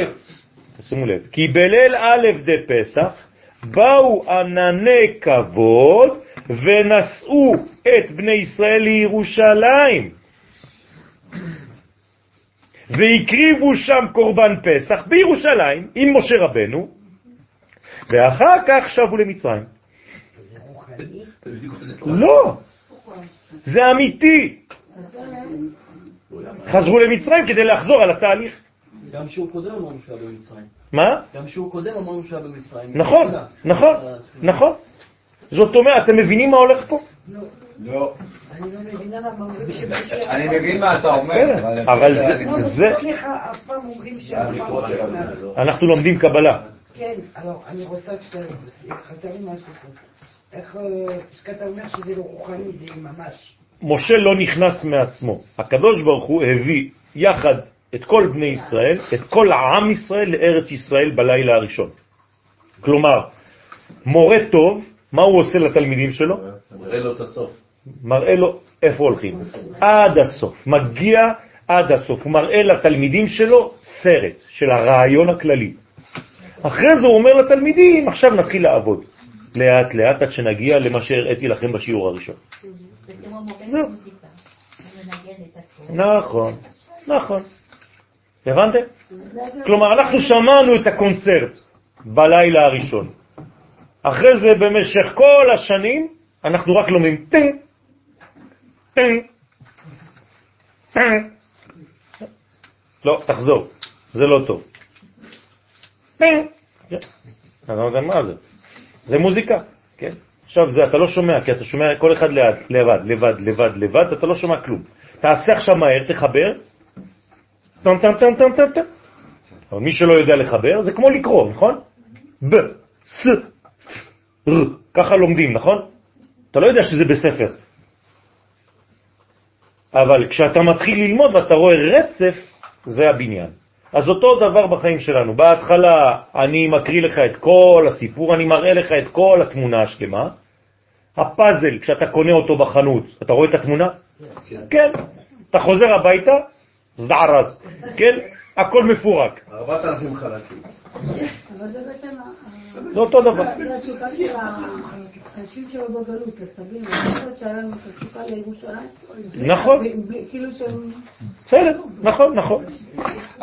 שימו לב, כי בליל א' דפסח באו ענני כבוד ונשאו את בני ישראל לירושלים. והקריבו שם קורבן פסח בירושלים עם משה רבנו, ואחר כך שבו למצרים. לא, זה אמיתי. חזרו למצרים כדי לחזור על התהליך. גם שיעור קודם אמרנו שהיה במצרים. מה? גם שיעור קודם אמרנו שהיה במצרים. נכון, תפילה. נכון, אה, נכון. זאת אומרת, אתם מבינים מה הולך פה? לא. אני לא מבינה למה אומרים שבשיר... אני מבין מה אתה אומר. אבל זה- לא, זה, סליחה, אף פעם אומרים לא. אנחנו לומדים קבלה. כן, alors, אני רוצה שאתה... חסר לי משהו פה. איך... שאתה אומר שזה לא רוחני, זה ממש... משה לא נכנס מעצמו. הקדוש ברוך הוא הביא יחד את כל בני ישראל, את כל העם ישראל לארץ ישראל בלילה הראשון. כלומר, מורה טוב, מה הוא עושה לתלמידים שלו? נראה לו את הסוף. מראה לו איפה הולכים. עד הסוף. מגיע עד הסוף. הוא מראה לתלמידים שלו סרט של הרעיון הכללי. אחרי זה הוא אומר לתלמידים, עכשיו נתחיל לעבוד. לאט לאט עד שנגיע למה שהראיתי לכם בשיעור הראשון. זהו. נכון, נכון. הבנתם? כלומר, אנחנו שמענו את הקונצרט בלילה הראשון. אחרי זה, במשך כל השנים, אנחנו רק לומדים טינג. לא, תחזור, זה לא טוב. אני לא יודע מה זה. זה מוזיקה, כן? עכשיו זה, אתה לא שומע, כי אתה שומע כל אחד ליד, לבד, לבד, לבד, לבד, אתה לא שומע כלום. תעשה עכשיו מהר, תחבר, טם טם טם טם טם טם. אבל מי שלא יודע לחבר, זה כמו לקרוא, נכון? ב, ס, ר, ככה לומדים, נכון? אתה לא יודע שזה בספר. אבל כשאתה מתחיל ללמוד ואתה רואה רצף, זה הבניין. אז אותו דבר בחיים שלנו. בהתחלה אני מקריא לך את כל הסיפור, אני מראה לך את כל התמונה השלמה. הפאזל, כשאתה קונה אותו בחנות, אתה רואה את התמונה? כן. אתה חוזר הביתה, זערס, כן? הכל מפורק. ארבעת אלפים חלקים. זה אותו דבר. זה התשוקה של האנשים שלו בגלות, הסבים, יכול להיות שהיה לנו את התשוקה לירושלים. נכון. כאילו שהם... בסדר, נכון, נכון.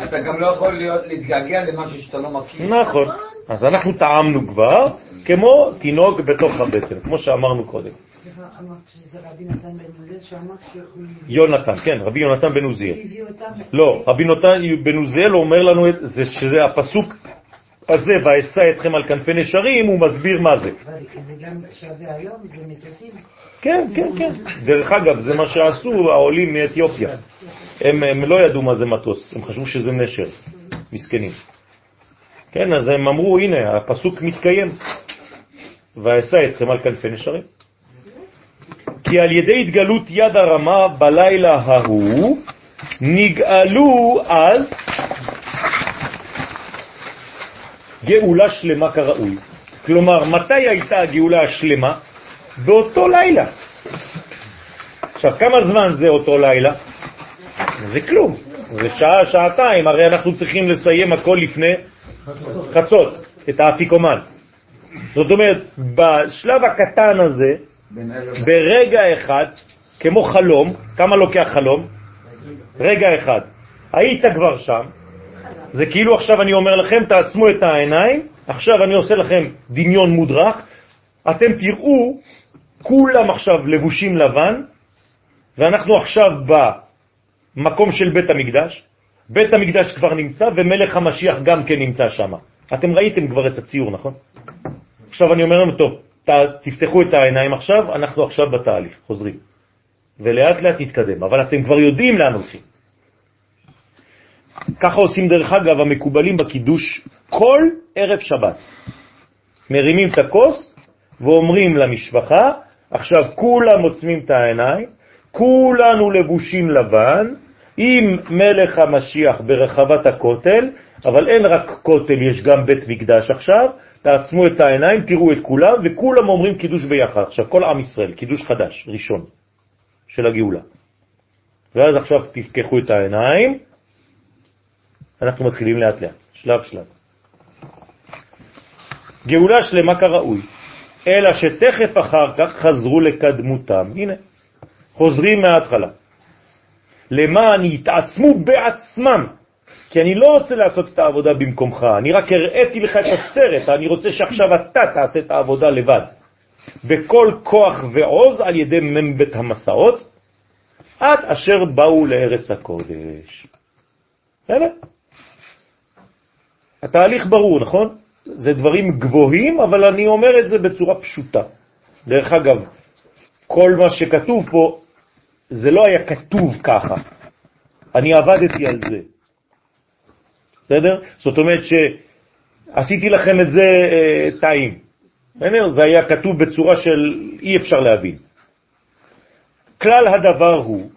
אתה גם לא יכול להתגעגע למשהו שאתה לא מכיר. נכון. אז אנחנו טעמנו כבר כמו תינוק בתוך הבטן, כמו שאמרנו קודם. יונתן, כן, רבי יונתן בן עוזיאל. לא, רבי נתן בן עוזיאל אומר לנו שזה הפסוק הזה, ואשא אתכם על כנפי נשרים, הוא מסביר מה זה. זה גם שווה היום, זה מטוסים. כן, כן, כן. דרך אגב, זה מה שעשו העולים מאתיופיה. הם, הם לא ידעו מה זה מטוס, הם חשבו שזה נשר, מסכנים. כן, אז הם אמרו, הנה, הפסוק מתקיים. ואשא אתכם על כנפי נשרים. כי על ידי התגלות יד הרמה בלילה ההוא, נגאלו אז גאולה שלמה כראוי. כלומר, מתי הייתה הגאולה השלמה? באותו לילה. עכשיו, כמה זמן זה אותו לילה? זה כלום. זה שעה, שעתיים, הרי אנחנו צריכים לסיים הכל לפני חצות, את האפיקומן. זאת אומרת, בשלב הקטן הזה, ברגע אחד, כמו חלום, כמה לוקח חלום? רגע אחד. היית כבר שם, זה כאילו עכשיו אני אומר לכם, תעצמו את העיניים, עכשיו אני עושה לכם דמיון מודרך, אתם תראו, כולם עכשיו לבושים לבן, ואנחנו עכשיו במקום של בית המקדש, בית המקדש כבר נמצא, ומלך המשיח גם כן נמצא שם. אתם ראיתם כבר את הציור, נכון? עכשיו אני אומר לנו, טוב, ת, תפתחו את העיניים עכשיו, אנחנו עכשיו בתהליך, חוזרים. ולאט לאט נתקדם, אבל אתם כבר יודעים לאן הולכים. ככה עושים דרך אגב המקובלים בקידוש כל ערב שבת. מרימים את הכוס ואומרים למשפחה, עכשיו כולם עוצמים את העיניים, כולנו לבושים לבן, עם מלך המשיח ברחבת הכותל, אבל אין רק כותל, יש גם בית מקדש עכשיו, תעצמו את העיניים, תראו את כולם, וכולם אומרים קידוש ביחד. עכשיו, כל עם ישראל, קידוש חדש, ראשון, של הגאולה. ואז עכשיו תפקחו את העיניים, אנחנו מתחילים לאט לאט, שלב שלב. גאולה שלמה כראוי, אלא שתכף אחר כך חזרו לקדמותם. הנה, חוזרים מההתחלה. למען יתעצמו בעצמם, כי אני לא רוצה לעשות את העבודה במקומך, אני רק הראיתי לך את הסרט, אני רוצה שעכשיו אתה תעשה את העבודה לבד. בכל כוח ועוז על ידי מבית המסעות, עד אשר באו לארץ הקודש. הנה. התהליך ברור, נכון? זה דברים גבוהים, אבל אני אומר את זה בצורה פשוטה. דרך אגב, כל מה שכתוב פה, זה לא היה כתוב ככה. אני עבדתי על זה. בסדר? זאת אומרת שעשיתי לכם את זה אה, טעים. בסדר? זה היה כתוב בצורה של אי אפשר להבין. כלל הדבר הוא,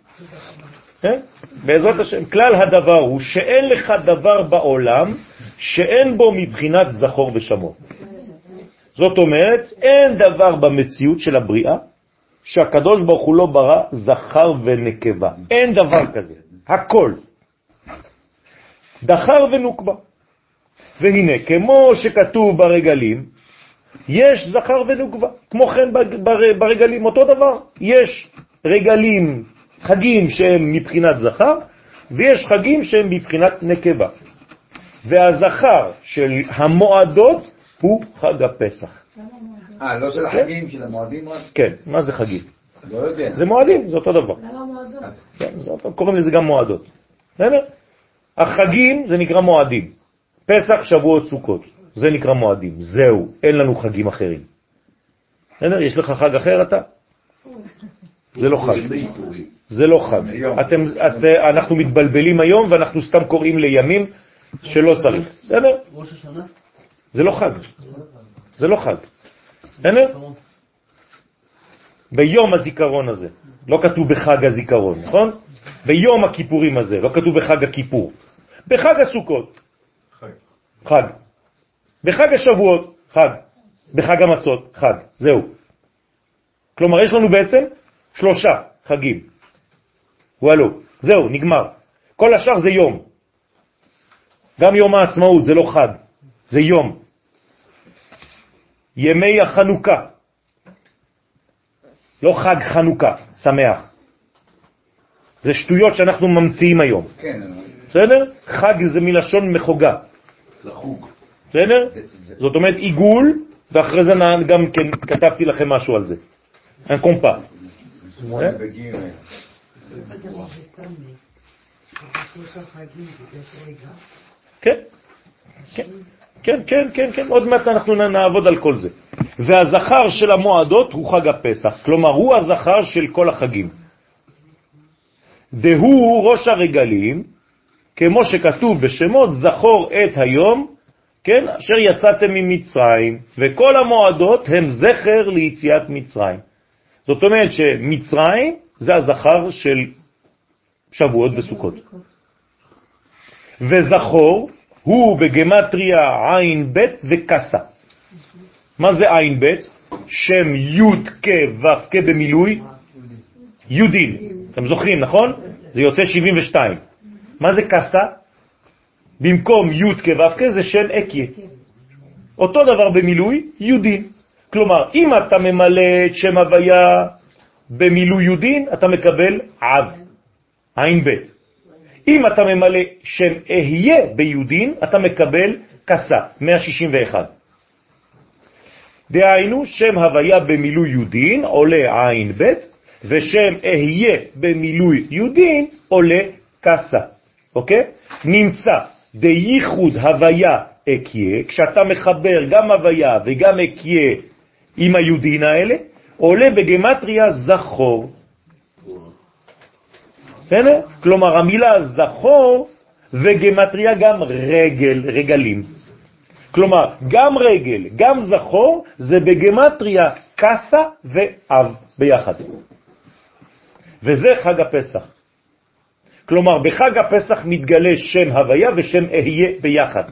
אה? בעזרת השם, כלל הדבר הוא שאין לך דבר בעולם שאין בו מבחינת זכור ושמור. זאת אומרת, אין דבר במציאות של הבריאה שהקדוש ברוך הוא לא ברא זכר ונקבה. אין דבר כזה. הכל. דחר ונוקבה. והנה, כמו שכתוב ברגלים, יש זכר ונוקבה. כמו כן ברגלים אותו דבר. יש רגלים, חגים שהם מבחינת זכר, ויש חגים שהם מבחינת נקבה. והזכר של המועדות הוא חג הפסח. אה, לא של החגים, של המועדים רק? כן, מה זה חגים? לא יודע. זה מועדים, זה אותו דבר. למה מועדות? כן, זה אותו- קוראים לזה גם מועדות. בסדר? החגים זה נקרא מועדים. פסח, שבועות, סוכות. זה נקרא מועדים. זהו, אין לנו חגים אחרים. בסדר? יש לך חג אחר אתה? זה לא חג. זה לא חג. אתם, אז, אה, אנחנו מתבלבלים היום ואנחנו סתם קוראים לימים שלא צריך. בסדר? זה לא חג. זה לא חג. בסדר? ביום הזיכרון הזה. לא כתוב בחג הזיכרון, נכון? ביום הכיפורים הזה, לא כתוב בחג הכיפור. בחג הסוכות, חג. חג. בחג השבועות, חג. בחג המצות, חג. זהו. כלומר, יש לנו בעצם שלושה חגים. וואלו, זהו, נגמר. כל השאר זה יום. גם יום העצמאות זה לא חג, זה יום. ימי החנוכה, לא חג חנוכה, שמח. זה שטויות שאנחנו ממציאים היום. כן, בסדר? חג זה מלשון מחוגה. לחוג. בסדר? זאת אומרת עיגול, ואחרי זה גם כן כתבתי לכם משהו על זה. un קומפה. רגע. כן, כן, כן, כן, כן, כן, עוד מעט אנחנו נעבוד על כל זה. והזכר של המועדות הוא חג הפסח, כלומר הוא הזכר של כל החגים. דהוא ראש הרגלים, כמו שכתוב בשמות, זכור את היום, כן, אשר יצאתם ממצרים, וכל המועדות הם זכר ליציאת מצרים. זאת אומרת שמצרים זה הזכר של שבועות וסוכות. וזכור הוא בגמטריה עין ב' וקסה. מה זה עין ב'? שם י' כ' ו' כ' במילוי יודין. אתם זוכרים, נכון? זה יוצא 72. מה זה קסה? במקום י' כ' ו' כ' זה שם אקיה. אותו דבר במילוי יודין. כלומר, אם אתה ממלא את שם הוויה במילוי יודין, אתה מקבל עב, עין ב'. אם אתה ממלא שם אהיה ביודין, אתה מקבל קסה, 161. דהיינו, שם הוויה במילוי יודין עולה עין ב', ושם אהיה במילוי יודין עולה קסה. אוקיי? נמצא דייחוד הוויה אקיה, כשאתה מחבר גם הוויה וגם אקיה עם היהודין האלה, עולה בגמטריה זכור. בסדר? כלומר, המילה זכור וגמטריה גם רגל, רגלים. כלומר, גם רגל, גם זכור, זה בגמטריה קסה ואב ביחד. וזה חג הפסח. כלומר, בחג הפסח מתגלה שם הוויה ושם אהיה ביחד,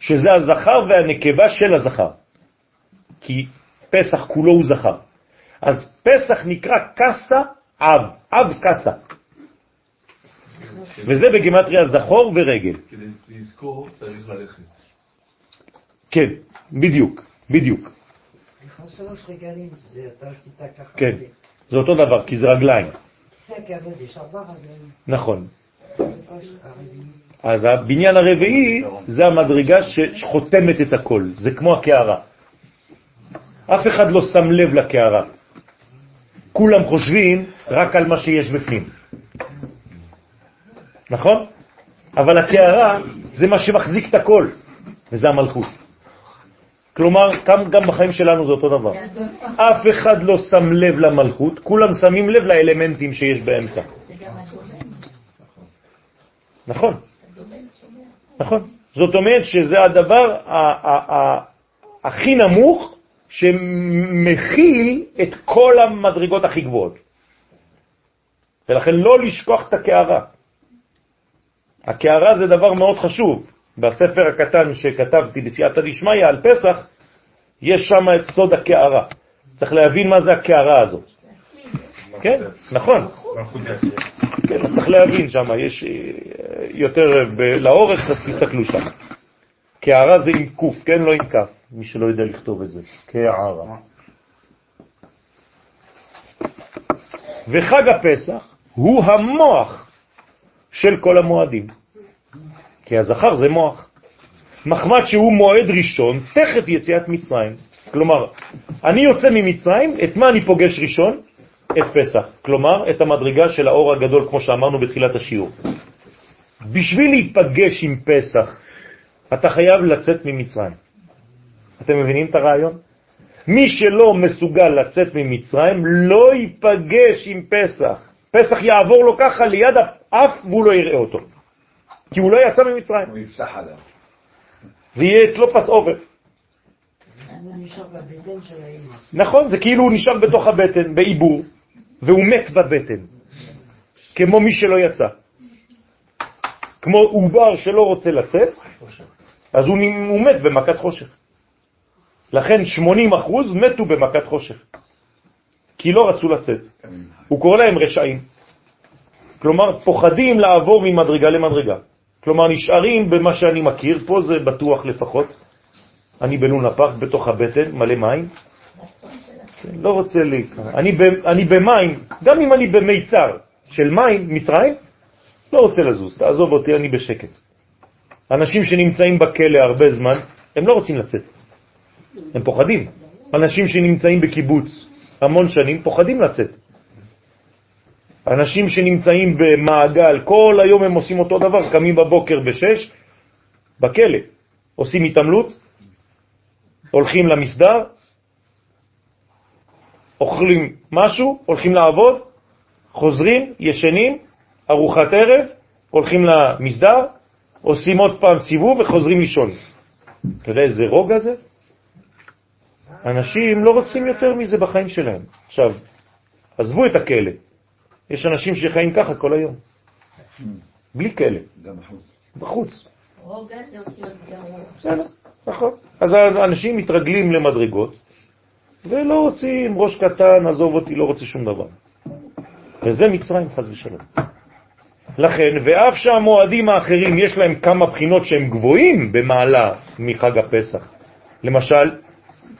שזה הזכר והנקבה של הזכר. כי פסח כולו הוא זכר. אז פסח נקרא קסה אב, אב קסה. וזה בגמטריה זכור ורגל. כדי לזכור צריך ללכת. כן, בדיוק, בדיוק. סליחה, שלוש רגלים, זה אתה עשית ככה. כן, זה אותו דבר, כי זה רגליים. רגלים. נכון. הרביעי? אז הבניין הרביעי זה המדרגה שחותמת את הכל, זה כמו הקערה. אף אחד לא שם לב לקערה. כולם חושבים רק על מה שיש בפנים. נכון? אבל הקערה זה מה שמחזיק את הכל, וזה המלכות. כלומר, גם, בחיים שלנו זה אותו דבר. אף אחד לא שם לב למלכות, כולם שמים לב לאלמנטים שיש באמצע. נכון. נכון. זאת אומרת שזה הדבר הכי נמוך שמכיל את כל המדרגות הכי גבוהות. ולכן לא לשכוח את הקערה. הקערה זה דבר מאוד חשוב. בספר הקטן שכתבתי בסייעתא דשמיא על פסח, יש שם את סוד הקערה. צריך להבין מה זה הקערה הזאת. כן, נכון. כן, אז צריך להבין שם, יש אה, יותר לאורך, אז תסתכלו שם. קערה זה עם קוף, כן? לא עם כף, מי שלא יודע לכתוב את זה. קערה. וחג הפסח הוא המוח של כל המועדים. כי הזכר זה מוח. מחמד שהוא מועד ראשון, תכף יציאת מצרים. כלומר, אני יוצא ממצרים, את מה אני פוגש ראשון? את פסח. כלומר, את המדרגה של האור הגדול, כמו שאמרנו בתחילת השיעור. בשביל להיפגש עם פסח, אתה חייב לצאת ממצרים. אתם מבינים את הרעיון? מי שלא מסוגל לצאת ממצרים לא ייפגש עם פסח. פסח יעבור לו ככה ליד האף והוא לא יראה אותו. כי הוא לא יצא ממצרים. הוא יפסח עליו. זה יהיה אצלו פס אובר. נכון, זה כאילו הוא נשאר בתוך הבטן, בעיבור, והוא מת בבטן, כמו מי שלא יצא. כמו עובר שלא רוצה לצאת, אז הוא, הוא מת במכת חושך. לכן 80 אחוז מתו במכת חושך, כי לא רצו לצאת. הוא קורא להם רשעים. כלומר, פוחדים לעבור ממדרגה למדרגה. כלומר, נשארים במה שאני מכיר, פה זה בטוח לפחות. אני בלונה פארק, בתוך הבטן, מלא מים. לא רוצה להיכנס. אני, ב- אני במים, גם אם אני במיצר של מים, מצרים, לא רוצה לזוז, תעזוב אותי, אני בשקט. אנשים שנמצאים בכלא הרבה זמן, הם לא רוצים לצאת. הם פוחדים. אנשים שנמצאים בקיבוץ המון שנים פוחדים לצאת. אנשים שנמצאים במעגל, כל היום הם עושים אותו דבר, קמים בבוקר בשש, בכלא, עושים התעמלות, הולכים למסדר, אוכלים משהו, הולכים לעבוד, חוזרים, ישנים, ארוחת ערב, הולכים למסדר, עושים עוד פעם סיבוב וחוזרים לישון. אתה יודע איזה רוגע זה? אנשים לא רוצים יותר מזה בחיים שלהם. עכשיו, עזבו את הכלא. יש אנשים שחיים ככה כל היום, בלי כלא, גם בחוץ. בחוץ. רוגע זה אותיות גרוע. בסדר, נכון. אז האנשים מתרגלים למדרגות, ולא רוצים ראש קטן, עזוב אותי, לא רוצה שום דבר. וזה מצרים, חז ושלום. לכן, ואף שהמועדים האחרים יש להם כמה בחינות שהם גבוהים במעלה מחג הפסח. למשל,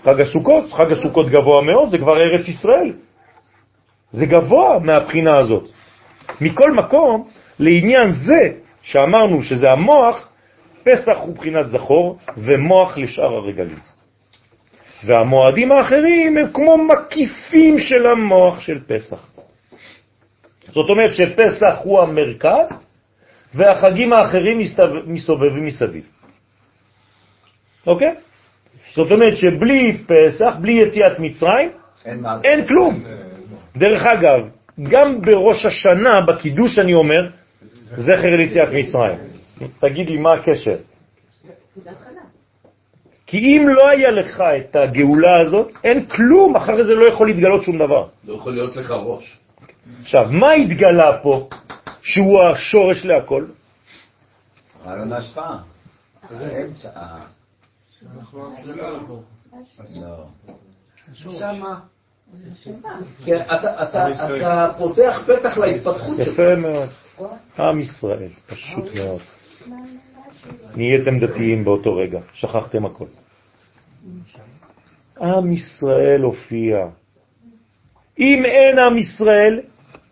חג הסוכות, חג הסוכות גבוה מאוד, זה כבר ארץ ישראל. זה גבוה מהבחינה הזאת. מכל מקום, לעניין זה שאמרנו שזה המוח, פסח הוא בחינת זכור ומוח לשאר הרגלים. והמועדים האחרים הם כמו מקיפים של המוח של פסח. זאת אומרת שפסח הוא המרכז והחגים האחרים מסתובב- מסתובבים מסביב. אוקיי? זאת אומרת שבלי פסח, בלי יציאת מצרים, אין. אין כלום. דרך אגב, גם בראש השנה, בקידוש אני אומר, זכר ליציאת מצרים. תגיד לי מה הקשר. כי אם לא היה לך את הגאולה הזאת, אין כלום, אחרי זה לא יכול להתגלות שום דבר. לא יכול להיות לך ראש. עכשיו, מה התגלה פה שהוא השורש להכל? רעיון ההשפעה. האמצע. אה, לא. שמה. כן, אתה- אתה אתה פותח פתח להתפתחות שלך. יפה מאוד. עם ישראל, פשוט מאוד. נהייתם דתיים באותו רגע, שכחתם הכל. עם ישראל הופיע. אם אין עם ישראל,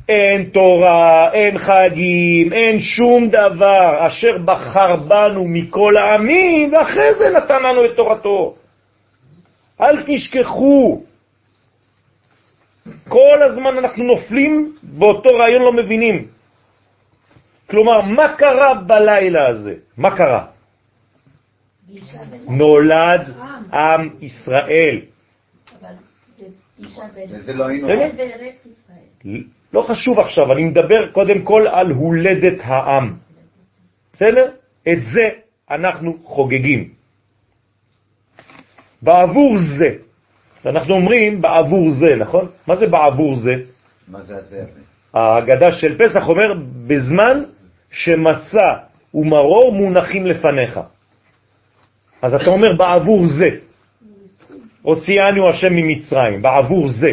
אין תורה, אין חגים, אין שום דבר אשר בחר בנו מכל העמים, ואחרי זה נתן לנו את תורתו. אל תשכחו. כל הזמן אנחנו נופלים באותו רעיון לא מבינים. כלומר, מה קרה בלילה הזה? מה קרה? נולד עם ישראל. וזה לא היינו... בארץ ישראל. לא חשוב עכשיו, אני מדבר קודם כל על הולדת העם. בסדר? את זה אנחנו חוגגים. בעבור זה, אנחנו אומרים בעבור זה, נכון? מה זה בעבור זה? מה זה הזה? ההגדה של פסח אומר, בזמן שמצה ומרור מונחים לפניך. אז אתה אומר בעבור זה. הוציאנו השם ממצרים, בעבור זה.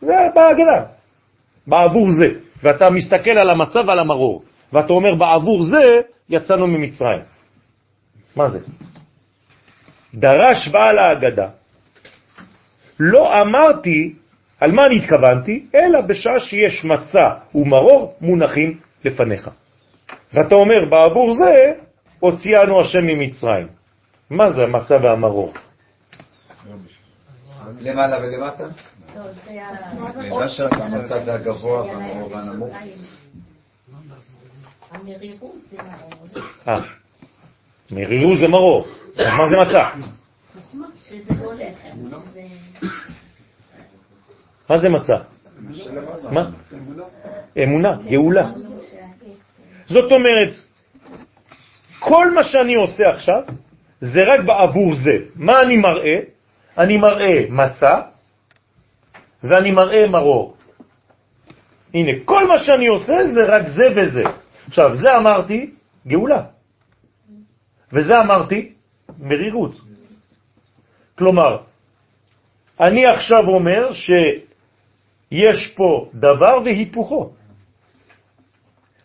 זה בהגדה. בעבור זה. ואתה מסתכל על המצה ועל המרור, ואתה אומר בעבור זה יצאנו ממצרים. מה זה? דרש בעל ההגדה. לא אמרתי על מה אני התכוונתי, אלא בשעה שיש מצה ומרור מונחים לפניך. ואתה אומר, בעבור זה הוציאנו השם ממצרים. מה זה המצה והמרור? למעלה ולמטה? לא, זה ה... מידע שאתה בצד הגבוה והמרור והנמוך. המרירות זה. אה, מרור. אז מה זה מצה? שזה לא לחם, שזה... מה זה מצה? מה? אמונה, גאולה. זאת אומרת, כל מה שאני עושה עכשיו זה רק בעבור זה. מה אני מראה? אני מראה מצה ואני מראה מרור. הנה, כל מה שאני עושה זה רק זה וזה. עכשיו, זה אמרתי גאולה, וזה אמרתי מרירות. כלומר, אני עכשיו אומר שיש פה דבר והיפוכו,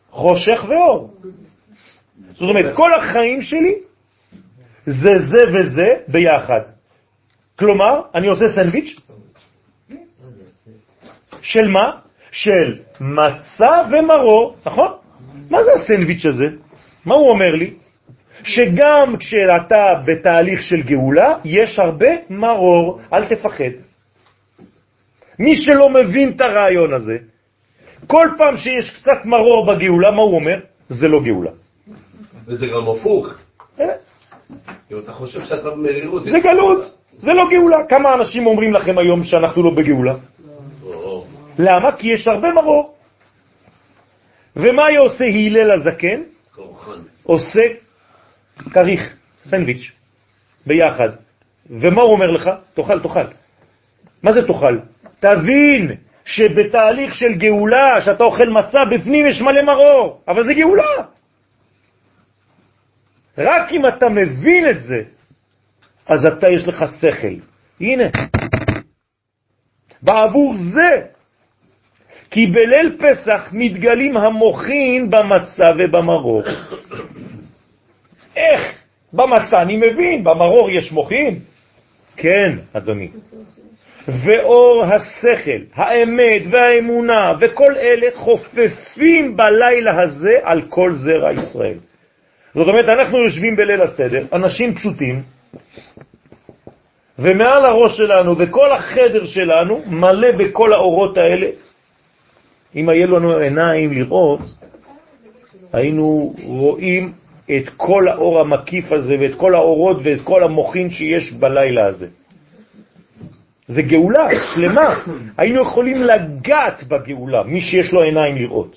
חושך ואור. זאת אומרת, כל החיים שלי זה זה וזה ביחד. כלומר, אני עושה סנדוויץ' של מה? של מצה ומרור, נכון? מה זה הסנדוויץ' הזה? מה הוא אומר לי? שגם כשאתה בתהליך של גאולה, יש הרבה מרור, אל תפחד. מי שלא מבין את הרעיון הזה, כל פעם שיש קצת מרור בגאולה, מה הוא אומר? זה לא גאולה. וזה גם הפוך. אה, אם אתה חושב שאתה במרירות... זה גלות, זה לא גאולה. כמה אנשים אומרים לכם היום שאנחנו לא בגאולה? או, למה? כי יש הרבה מרור. ומה עושה הלל הזקן? עושה כריך, סנדוויץ', ביחד. ומה הוא אומר לך? תאכל, תאכל. מה זה תאכל? תבין שבתהליך של גאולה, שאתה אוכל מצה, בפנים יש מלא מרור, אבל זה גאולה. רק אם אתה מבין את זה, אז אתה יש לך שכל. הנה. בעבור זה, כי בליל פסח מתגלים המוחין במצה ובמרור. איך? במצה אני מבין, במרור יש מוחין? כן, אדוני. ואור השכל, האמת והאמונה וכל אלה חופפים בלילה הזה על כל זרע ישראל. זאת אומרת, אנחנו יושבים בליל הסדר, אנשים פשוטים, ומעל הראש שלנו וכל החדר שלנו מלא בכל האורות האלה. אם היה לנו עיניים לראות, היינו רואים את כל האור המקיף הזה ואת כל האורות ואת כל המוחין שיש בלילה הזה. זה גאולה שלמה. היינו יכולים לגעת בגאולה, מי שיש לו עיניים לראות,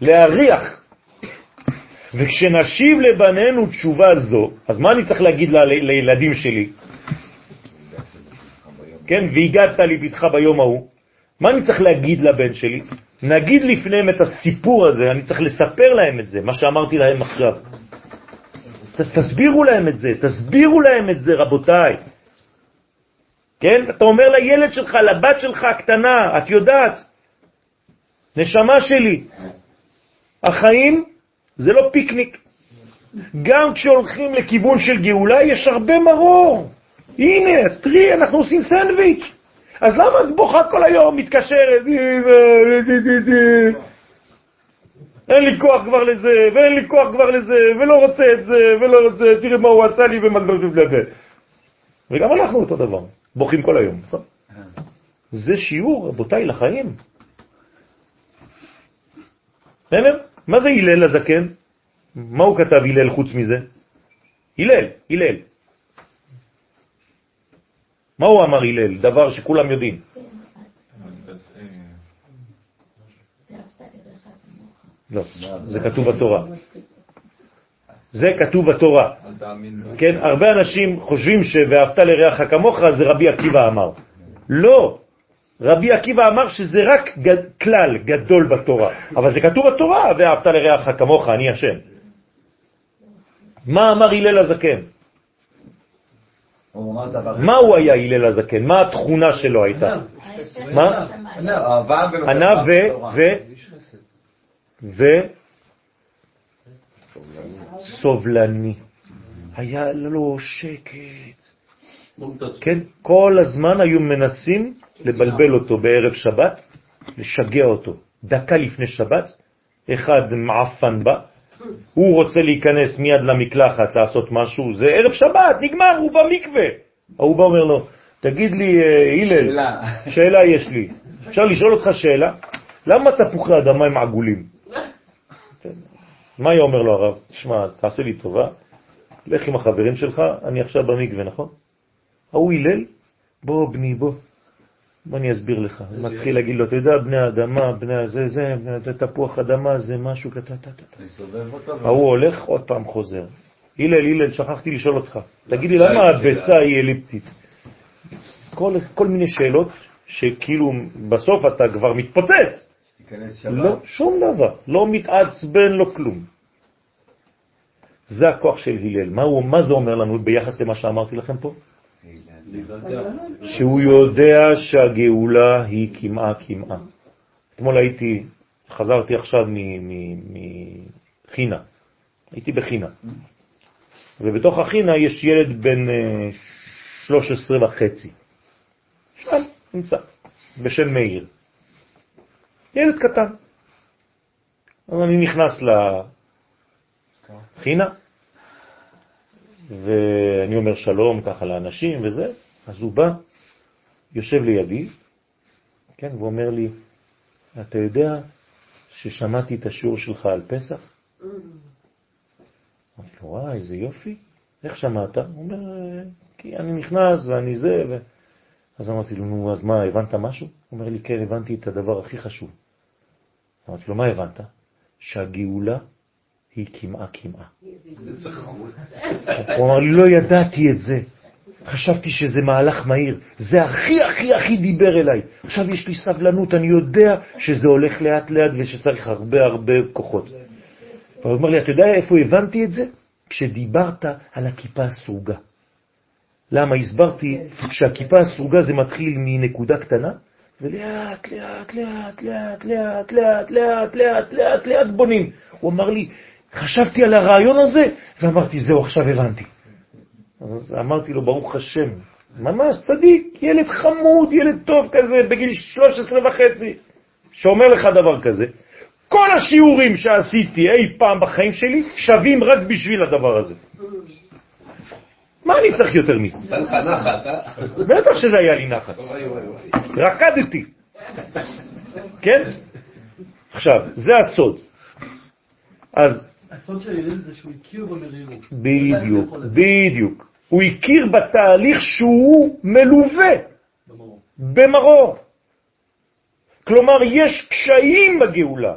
להריח. וכשנשיב לבנינו תשובה זו, אז מה אני צריך להגיד ל- לילדים שלי? כן, והגעת לביתך ביום ההוא, מה אני צריך להגיד לבן שלי? נגיד לפניהם את הסיפור הזה, אני צריך לספר להם את זה, מה שאמרתי להם עכשיו. תס, תסבירו להם את זה, תסבירו להם את זה, רבותיי. כן? אתה אומר לילד שלך, לבת שלך הקטנה, את יודעת, נשמה שלי, החיים זה לא פיקניק. גם כשהולכים לכיוון של גאולה יש הרבה מרור. הנה, תראי, אנחנו עושים סנדוויץ'. אז למה את בוכה כל היום, מתקשרת? אין לי כוח כבר לזה, ואין לי כוח כבר לזה, ולא רוצה את זה, ולא רוצה, תראה מה הוא עשה לי ומה... וגם אנחנו אותו דבר, בוכים כל היום. נכון? זה שיעור, רבותיי, לחיים. בסדר? מה זה הלל הזקן? מה הוא כתב הלל חוץ מזה? הלל, הלל. מה הוא אמר הלל? דבר שכולם יודעים. לא, זה כתוב בתורה. זה כתוב בתורה. כן, הרבה אנשים חושבים ש"ואהבת לרעך כמוך" זה רבי עקיבא אמר. לא, רבי עקיבא אמר שזה רק גד, כלל גדול בתורה, אבל זה כתוב בתורה, "ואהבת לרעך כמוך, אני השם". מה אמר הלל הזקן? מה הוא היה הלל הזקן? מה התכונה שלו הייתה? מה? ענה ו... ו... סובלני. היה לו שקט. כן? כל הזמן היו מנסים לבלבל אותו בערב שבת, לשגע אותו. דקה לפני שבת, אחד מעפן בא, הוא רוצה להיכנס מיד למקלחת לעשות משהו, זה ערב שבת, נגמר, הוא במקווה. ההוא בא אומר לו, תגיד לי, אה, הלל, שאלה. שאלה יש לי. אפשר לשאול אותך שאלה? למה תפוחי אדמה הם עגולים? מה היה אומר לו הרב? תשמע, תעשה לי טובה, לך עם החברים שלך, אני עכשיו במקווה, נכון? ההוא הלל, בוא בני, בוא. בוא אני אסביר לך. מתחיל להגיד לו, אתה יודע, בני האדמה, בני זה, זה, זה, תפוח אדמה, זה משהו, טה, טה. לסובב אותו. ההוא הולך, עוד פעם חוזר. הלל, הלל, שכחתי לשאול אותך. תגיד לי, למה הביצה היא אליפטית? כל מיני שאלות שכאילו בסוף אתה כבר מתפוצץ. לא, שום דבר. לא מתעצבן, לא כלום. זה הכוח של הלל. מה, הוא, מה זה אומר לנו ביחס למה שאמרתי לכם פה? שהוא יודע שהגאולה היא כמעה כמעה. אתמול הייתי, חזרתי עכשיו מחינה, הייתי בחינה, ובתוך החינה יש ילד בן אה, 13 וחצי, שם נמצא, בשם מאיר, ילד קטן. אז אני נכנס לחינה, ואני אומר שלום ככה לאנשים וזה, אז הוא בא, יושב לידי, כן, ואומר לי, אתה יודע ששמעתי את השיעור שלך על פסח? אמרתי לו, וואי, איזה יופי, איך שמעת? הוא אומר, "אה, כי אני נכנס ואני זה, ו... אז אמרתי לו, נו, אז מה, הבנת משהו? הוא אומר לי, כן, הבנתי את הדבר הכי חשוב. אמרתי לו, מה הבנת? שהגאולה היא כמעה כמעה. הוא אמר לי, לא ידעתי את זה. חשבתי שזה מהלך מהיר. זה הכי הכי הכי דיבר אליי. עכשיו יש לי סבלנות, אני יודע שזה הולך לאט לאט ושצריך הרבה הרבה כוחות. הוא אומר לי, אתה יודע איפה הבנתי את זה? כשדיברת על הכיפה הסרוגה. למה? הסברתי שהכיפה הסרוגה זה מתחיל מנקודה קטנה, ולאט, לאט, לאט, לאט, לאט, לאט, לאט, לאט, לאט, לאט בונים. הוא אמר לי, חשבתי על הרעיון הזה, ואמרתי, זהו, עכשיו הבנתי. אז אמרתי לו, ברוך השם, ממש צדיק, ילד חמוד, ילד טוב כזה, בגיל 13 וחצי, שאומר לך דבר כזה. כל השיעורים שעשיתי אי פעם בחיים שלי שווים רק בשביל הדבר הזה. מה אני צריך יותר מזה? נתן לך נחת, אה? בטח שזה היה לי נחת. רקדתי. כן? עכשיו, זה הסוד. אז הסוד של הלל זה שהוא הכיר במרירות. בדיוק, בדיוק. הוא הכיר בתהליך שהוא מלווה במרור. במרור. כלומר, יש קשיים בגאולה,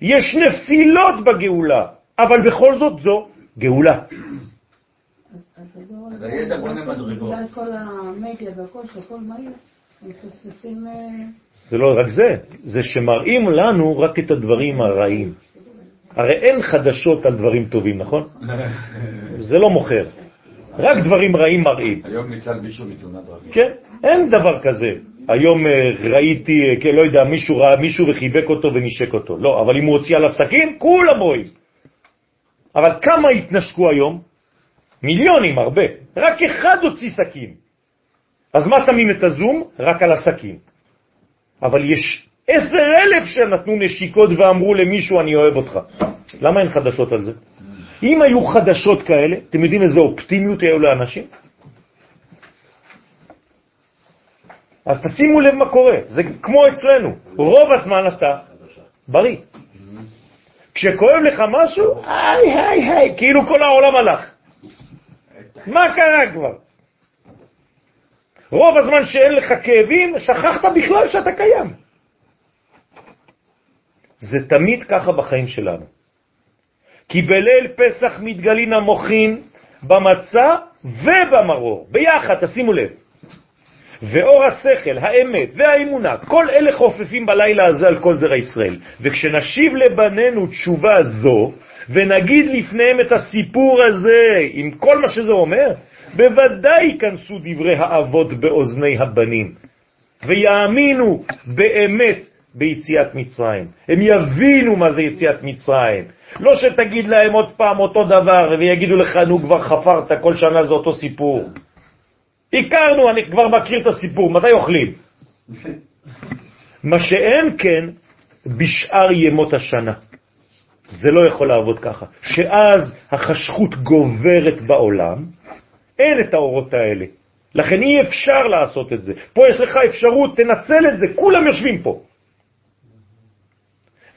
יש נפילות בגאולה, אבל בכל זאת זו גאולה. אז זה לא... הידע בונה מדרגות. בגלל כל המדיה והכל, שהכל מהיר, הם מפספסים... אה, זה לא רק זה, זה שמראים לנו רק את הדברים הרעים. הרי אין חדשות על דברים טובים, נכון? *laughs* זה לא מוכר. רק דברים רעים מראים. היום ניצל מישהו מתאונת דרכים. כן, אין דבר כזה. היום אה, ראיתי, אה, כן, לא יודע, מישהו ראה מישהו וחיבק אותו ונשק אותו. לא, אבל אם הוא הוציא עליו סכין, כולם רואים. אבל כמה התנשקו היום? מיליונים, הרבה. רק אחד הוציא סכין. אז מה שמים את הזום? רק על הסכין. אבל יש עשר אלף שנתנו נשיקות ואמרו למישהו אני אוהב אותך. למה אין חדשות על זה? אם היו חדשות כאלה, אתם יודעים איזה אופטימיות היו לאנשים? אז תשימו לב מה קורה, זה כמו אצלנו, רוב הזמן אתה בריא. כשכואב לך משהו, היי היי היי, כאילו כל העולם הלך. מה קרה כבר? רוב הזמן שאין לך כאבים, שכחת בכלל שאתה קיים. זה תמיד ככה בחיים שלנו. כי בליל פסח מתגלין המוחין במצה ובמרור, ביחד, תשימו לב. ואור השכל, האמת והאמונה, כל אלה חופפים בלילה הזה על כל זרע ישראל. וכשנשיב לבנינו תשובה זו, ונגיד לפניהם את הסיפור הזה, עם כל מה שזה אומר, בוודאי ייכנסו דברי האבות באוזני הבנים, ויאמינו באמת ביציאת מצרים. הם יבינו מה זה יציאת מצרים. לא שתגיד להם עוד פעם אותו דבר ויגידו לך, נו כבר חפרת, כל שנה זה אותו סיפור. הכרנו, אני כבר מכיר את הסיפור, מתי אוכלים? *laughs* מה שאין כן בשאר ימות השנה. זה לא יכול לעבוד ככה. שאז החשכות גוברת בעולם, אין את האורות האלה. לכן אי אפשר לעשות את זה. פה יש לך אפשרות, תנצל את זה, כולם יושבים פה.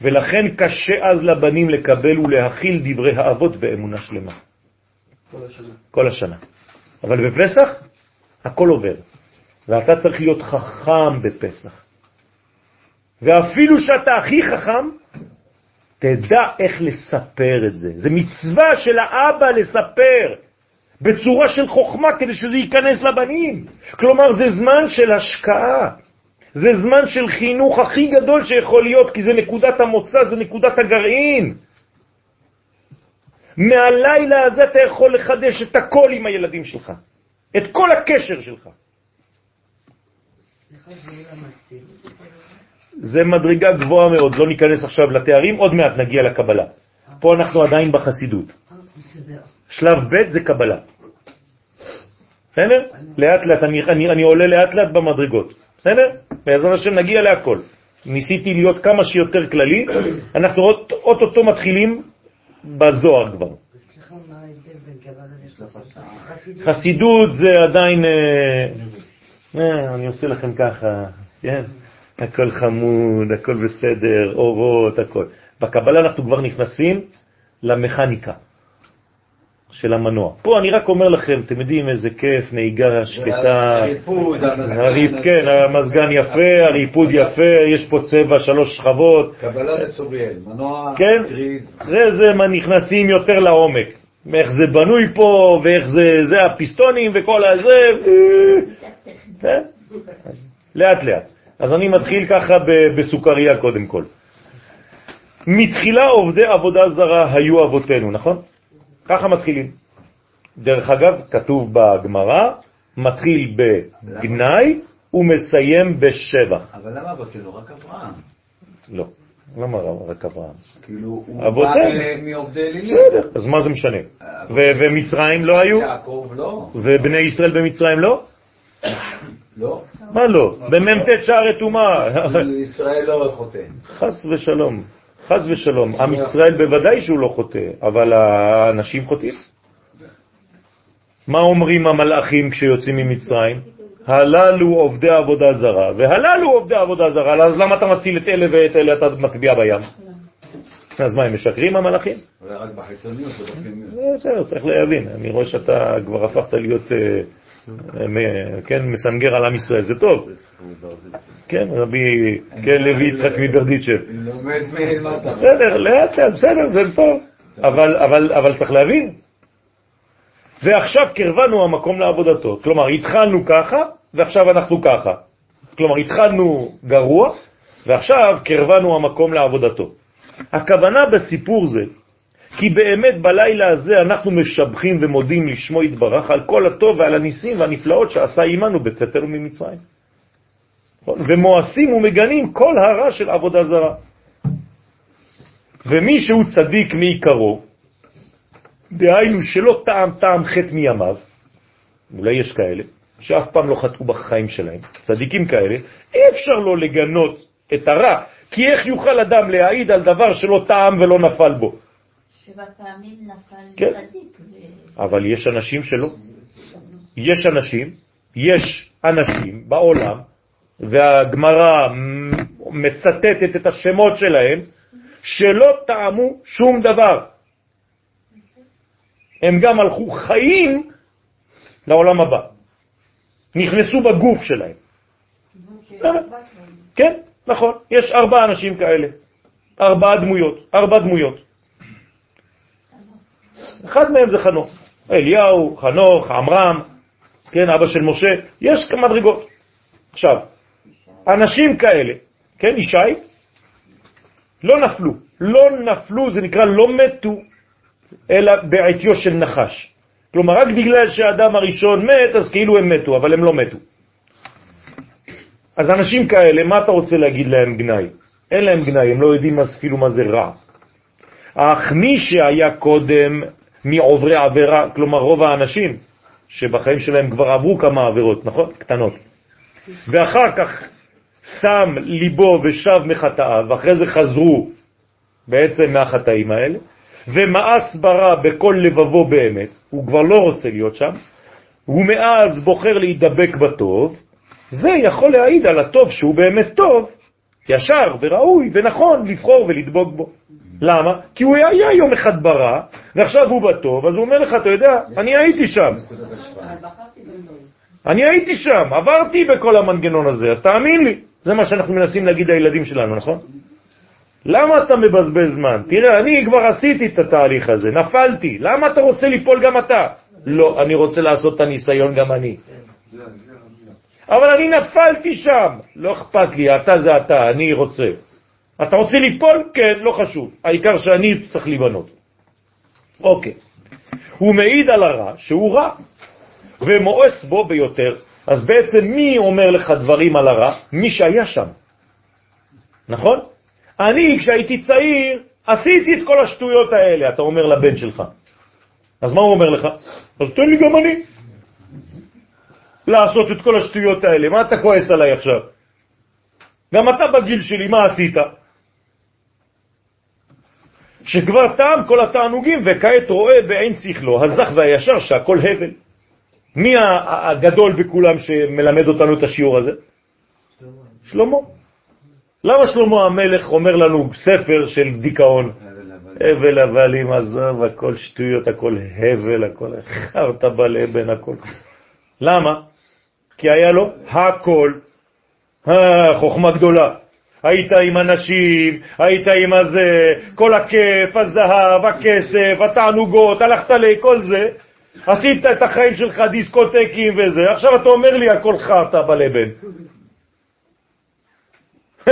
ולכן קשה אז לבנים לקבל ולהכיל דברי האבות באמונה שלמה. כל השנה. כל השנה. אבל בפסח הכל עובר, ואתה צריך להיות חכם בפסח. ואפילו שאתה הכי חכם, תדע איך לספר את זה. זה מצווה של האבא לספר בצורה של חוכמה כדי שזה ייכנס לבנים. כלומר, זה זמן של השקעה. זה זמן של חינוך הכי גדול שיכול להיות, כי זה נקודת המוצא, זה נקודת הגרעין. מהלילה הזה אתה יכול לחדש את הכל עם הילדים שלך, את כל הקשר שלך. זה מדרגה גבוהה מאוד, לא ניכנס עכשיו לתארים, עוד מעט נגיע לקבלה. פה אנחנו עדיין בחסידות. שלב ב' זה קבלה. בסדר? לאט לאט, אני, אני, אני עולה לאט לאט במדרגות. בסדר? בעזרת השם נגיע להכל. ניסיתי להיות כמה שיותר כללי, אנחנו אוטוטו מתחילים בזוהר כבר. חסידות זה עדיין, אה, אה, אני עושה לכם ככה, כן? הכל חמוד, הכל בסדר, אורות, הכל. בקבלה אנחנו כבר נכנסים למכניקה של המנוע. פה אני רק אומר לכם, אתם יודעים איזה כיף, נהיגה שקטה, הריפוד, הריפ, כן, המזגן יפה, הריפוד יפה, יש פה צבע, שלוש שכבות, קבלה זה צוריאל, מנוע, כן? קריז. אחרי זה מה נכנסים יותר לעומק, איך זה בנוי פה, ואיך זה, זה הפיסטונים וכל הזה, כן? לאט לאט. אז אני מתחיל ככה בסוכריה קודם כל. מתחילה עובדי עבודה זרה היו אבותינו, נכון? ככה מתחילים. דרך אגב, כתוב בגמרא, מתחיל בגנאי ומסיים בשבח. אבל למה אבותינו? רק אברהם. לא, למה רק אברהם? כאילו, הוא בא מעובדי אלילים. בסדר, אז מה זה משנה? ומצרים לא היו? יעקב לא. ובני ישראל במצרים לא? *coughs* לא. מה לא? במ"ט שערי טומאה. ישראל לא חוטא. חס ושלום, חס ושלום. עם ישראל בוודאי שהוא לא חוטא, אבל האנשים חוטאים. מה אומרים המלאכים כשיוצאים ממצרים? הללו עובדי עבודה זרה, והללו עובדי עבודה זרה, אז למה אתה מציל את אלה ואת אלה אתה מטביע בים? אז מה, הם משקרים המלאכים? אולי רק בחיצוניות. לא, בסדר, צריך להבין. אני רואה שאתה כבר הפכת להיות, אה, כן, מסנגר על עם ישראל, זה טוב. כן, רבי, כן, לוי יצחק מברדיצ'ב. בסדר, לאט לאט, בסדר, זה טוב. אבל, אבל, אבל צריך להבין. ועכשיו קרבנו המקום לעבודתו. כלומר, התחלנו ככה, ועכשיו אנחנו ככה. כלומר, התחלנו גרוע, ועכשיו קרבנו המקום לעבודתו. הכוונה בסיפור זה, כי באמת בלילה הזה אנחנו משבחים ומודים לשמו יתברך על כל הטוב ועל הניסים והנפלאות שעשה עמנו בצאתנו ממצרים. נכון? ומואסים ומגנים כל הרע של עבודה זרה. ומי שהוא צדיק מעיקרו, דהיינו שלא טעם טעם חטא מימיו, אולי יש כאלה, שאף פעם לא חטאו בחיים שלהם, צדיקים כאלה, אי אפשר לו לגנות את הרע, כי איך יוכל אדם להעיד על דבר שלא טעם ולא נפל בו? שבע פעמים נפל כן. צדיק. ו- אבל יש אנשים שלא. יש אנשים, יש אנשים בעולם, והגמרא מצטטת את השמות שלהם, שלא טעמו שום דבר. הם גם הלכו חיים לעולם הבא. נכנסו בגוף שלהם. כן, נכון. יש ארבעה אנשים כאלה. ארבעה דמויות. ארבע דמויות. אחד מהם זה חנוך. אליהו, חנוך, עמרם, כן, אבא של משה. יש כמה מדרגות. עכשיו, אנשים כאלה, כן, ישי, לא נפלו. לא נפלו, זה נקרא לא מתו, אלא בעטיו של נחש. כלומר, רק בגלל שהאדם הראשון מת, אז כאילו הם מתו, אבל הם לא מתו. אז אנשים כאלה, מה אתה רוצה להגיד להם גנאי? אין להם גנאי, הם לא יודעים אפילו מה זה רע. אך מי שהיה קודם מעוברי עבירה, כלומר רוב האנשים שבחיים שלהם כבר עברו כמה עבירות, נכון? קטנות. ואחר כך שם ליבו ושב מחטאיו, ואחרי זה חזרו בעצם מהחטאים האלה, ומאס ברע בכל לבבו באמת, הוא כבר לא רוצה להיות שם, הוא מאז בוחר להידבק בטוב, זה יכול להעיד על הטוב שהוא באמת טוב, ישר וראוי ונכון לבחור ולדבוק בו. למה? כי הוא היה יום אחד ברע, ועכשיו הוא בטוב, אז הוא אומר לך, אתה יודע, אני הייתי שם. אני הייתי שם, עברתי בכל המנגנון הזה, אז תאמין לי. זה מה שאנחנו מנסים להגיד לילדים שלנו, נכון? למה אתה מבזבז זמן? תראה, אני כבר עשיתי את התהליך הזה, נפלתי, למה אתה רוצה ליפול גם אתה? לא, אני רוצה לעשות את הניסיון גם אני. אבל אני נפלתי שם, לא אכפת לי, אתה זה אתה, אני רוצה. אתה רוצה ליפול? כן, לא חשוב, העיקר שאני צריך להיבנות. אוקיי. הוא מעיד על הרע שהוא רע, ומואס בו ביותר. אז בעצם מי אומר לך דברים על הרע? מי שהיה שם. נכון? אני, כשהייתי צעיר, עשיתי את כל השטויות האלה, אתה אומר לבן שלך. אז מה הוא אומר לך? אז תן לי גם אני לעשות את כל השטויות האלה. מה אתה כועס עליי עכשיו? גם אתה בגיל שלי, מה עשית? שכבר טעם כל התענוגים וכעת רואה בעין שכלו, הזך והישר שהכל הבל. מי הגדול בכולם שמלמד אותנו את השיעור הזה? שלמה. למה שלמה המלך אומר לנו ספר של דיכאון? הבל הבלים, עזוב, הכל שטויות, הכל הבל, הכל חרטה בלבן, הכל. למה? כי היה לו הכל, אה, חוכמה גדולה. היית עם אנשים, היית עם הזה, כל הכיף, הזהב, הכסף, התענוגות, הלכת לכל זה, עשית את החיים שלך דיסקוטקים וזה, עכשיו אתה אומר לי הכל חרטה בלבן. *laughs*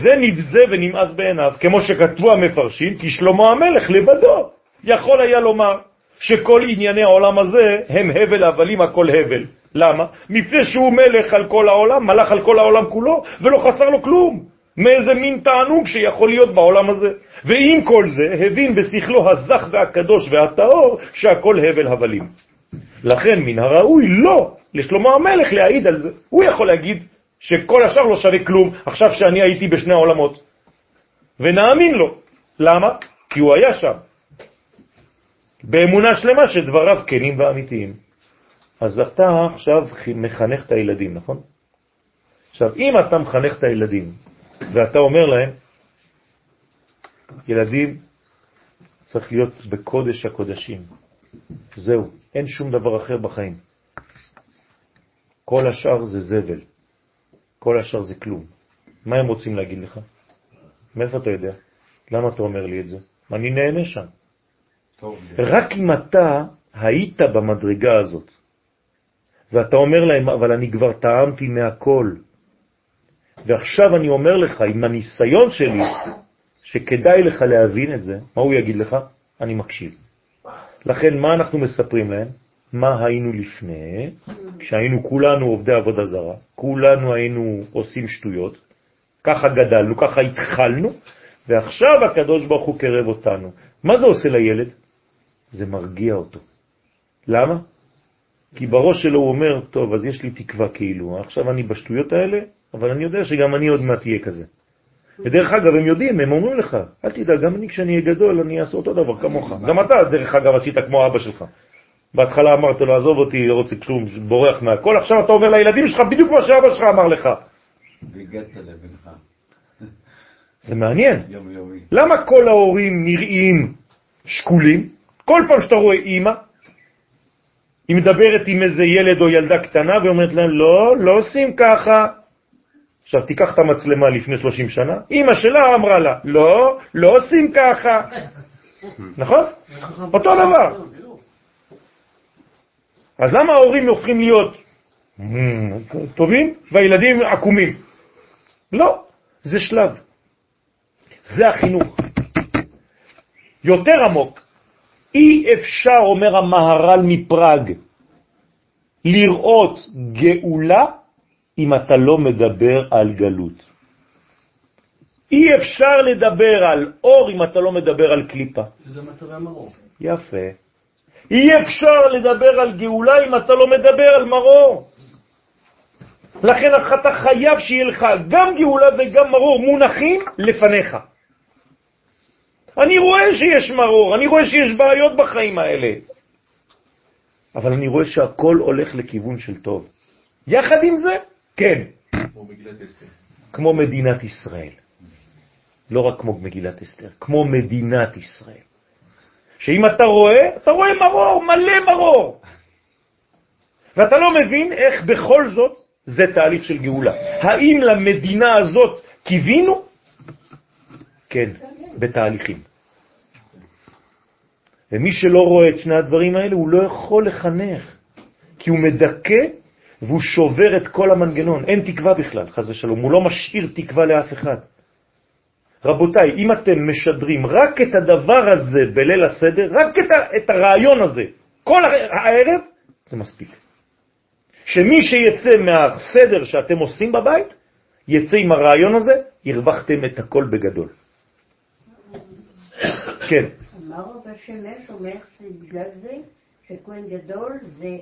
זה נבזה ונמאס בעיניו, כמו שכתבו המפרשים, כי שלמה המלך לבדו. יכול היה לומר שכל ענייני העולם הזה הם הבל הבלים, הכל הבל. למה? מפני שהוא מלך על כל העולם, מלך על כל העולם כולו, ולא חסר לו כלום. מאיזה מין תענוג שיכול להיות בעולם הזה. ועם כל זה, הבין בשכלו הזך והקדוש והטהור שהכל הבל הבלים. לכן מן הראוי לא לשלמה המלך להעיד על זה. הוא יכול להגיד שכל השאר לא שווה כלום, עכשיו שאני הייתי בשני העולמות. ונאמין לו. למה? כי הוא היה שם. באמונה שלמה שדבריו כנים ואמיתיים. אז אתה עכשיו מחנך את הילדים, נכון? עכשיו, אם אתה מחנך את הילדים, ואתה אומר להם, ילדים, צריך להיות בקודש הקודשים. זהו, אין שום דבר אחר בחיים. כל השאר זה זבל. כל השאר זה כלום. מה הם רוצים להגיד לך? מאיפה אתה יודע? למה אתה אומר לי את זה? אני נהנה שם. רק אם אתה היית במדרגה הזאת, ואתה אומר להם, אבל אני כבר טעמתי מהכל, ועכשיו אני אומר לך, עם הניסיון שלי, שכדאי לך להבין את זה, מה הוא יגיד לך? אני מקשיב. לכן, מה אנחנו מספרים להם? מה היינו לפני, כשהיינו כולנו עובדי עבודה זרה, כולנו היינו עושים שטויות, ככה גדלנו, ככה התחלנו, ועכשיו הקדוש ברוך הוא קרב אותנו. מה זה עושה לילד? זה מרגיע אותו. למה? כי בראש שלו הוא אומר, טוב, אז יש לי תקווה כאילו, עכשיו אני בשטויות האלה, אבל אני יודע שגם אני עוד מעט אהיה כזה. ודרך אגב, הם יודעים, הם אומרים לך, אל תדאג, גם אני כשאני אהיה גדול, אני אעשה אותו דבר כמוך. גם אתה, דרך אגב, עשית כמו אבא שלך. בהתחלה אמרת לו, עזוב אותי, לא רוצה כלום, בורח מהכל, עכשיו אתה אומר לילדים שלך בדיוק מה שאבא שלך אמר לך. והגעת לבנך. זה מעניין. למה כל ההורים נראים שקולים? כל פעם שאתה רואה אימא, היא מדברת עם איזה ילד או ילדה קטנה ואומרת להם, לא, לא עושים ככה. עכשיו תיקח את המצלמה לפני 30 שנה, אימא שלה אמרה לה, לא, לא עושים ככה. נכון? אותו דבר. אז למה ההורים הופכים להיות טובים והילדים עקומים? לא, זה שלב. זה החינוך. יותר עמוק, אי אפשר, אומר המהר"ל מפראג, לראות גאולה אם אתה לא מדבר על גלות. אי אפשר לדבר על אור אם אתה לא מדבר על קליפה. שזה מצבי המרור. יפה. אי אפשר לדבר על גאולה אם אתה לא מדבר על מרור. לכן אתה חייב שיהיה לך גם גאולה וגם מרור מונחים לפניך. אני רואה שיש מרור, אני רואה שיש בעיות בחיים האלה, אבל אני רואה שהכל הולך לכיוון של טוב. יחד עם זה, כן. כמו מגילת אסתר. כמו מדינת ישראל. לא רק כמו מגילת אסתר, כמו מדינת ישראל. שאם אתה רואה, אתה רואה מרור, מלא מרור. ואתה לא מבין איך בכל זאת זה תהליך של גאולה. האם למדינה הזאת קיווינו? כן, בתהליכים. ומי שלא רואה את שני הדברים האלה, הוא לא יכול לחנך, כי הוא מדכא והוא שובר את כל המנגנון. אין תקווה בכלל, חז ושלום. הוא לא משאיר תקווה לאף אחד. רבותיי, אם אתם משדרים רק את הדבר הזה בליל הסדר, רק את, ה, את הרעיון הזה, כל הערב, זה מספיק. שמי שיצא מהסדר שאתם עושים בבית, יצא עם הרעיון הזה, הרווחתם את הכל בגדול. *coughs* כן. אמר רב השמש אומר שבגלל זה שכהן גדול זה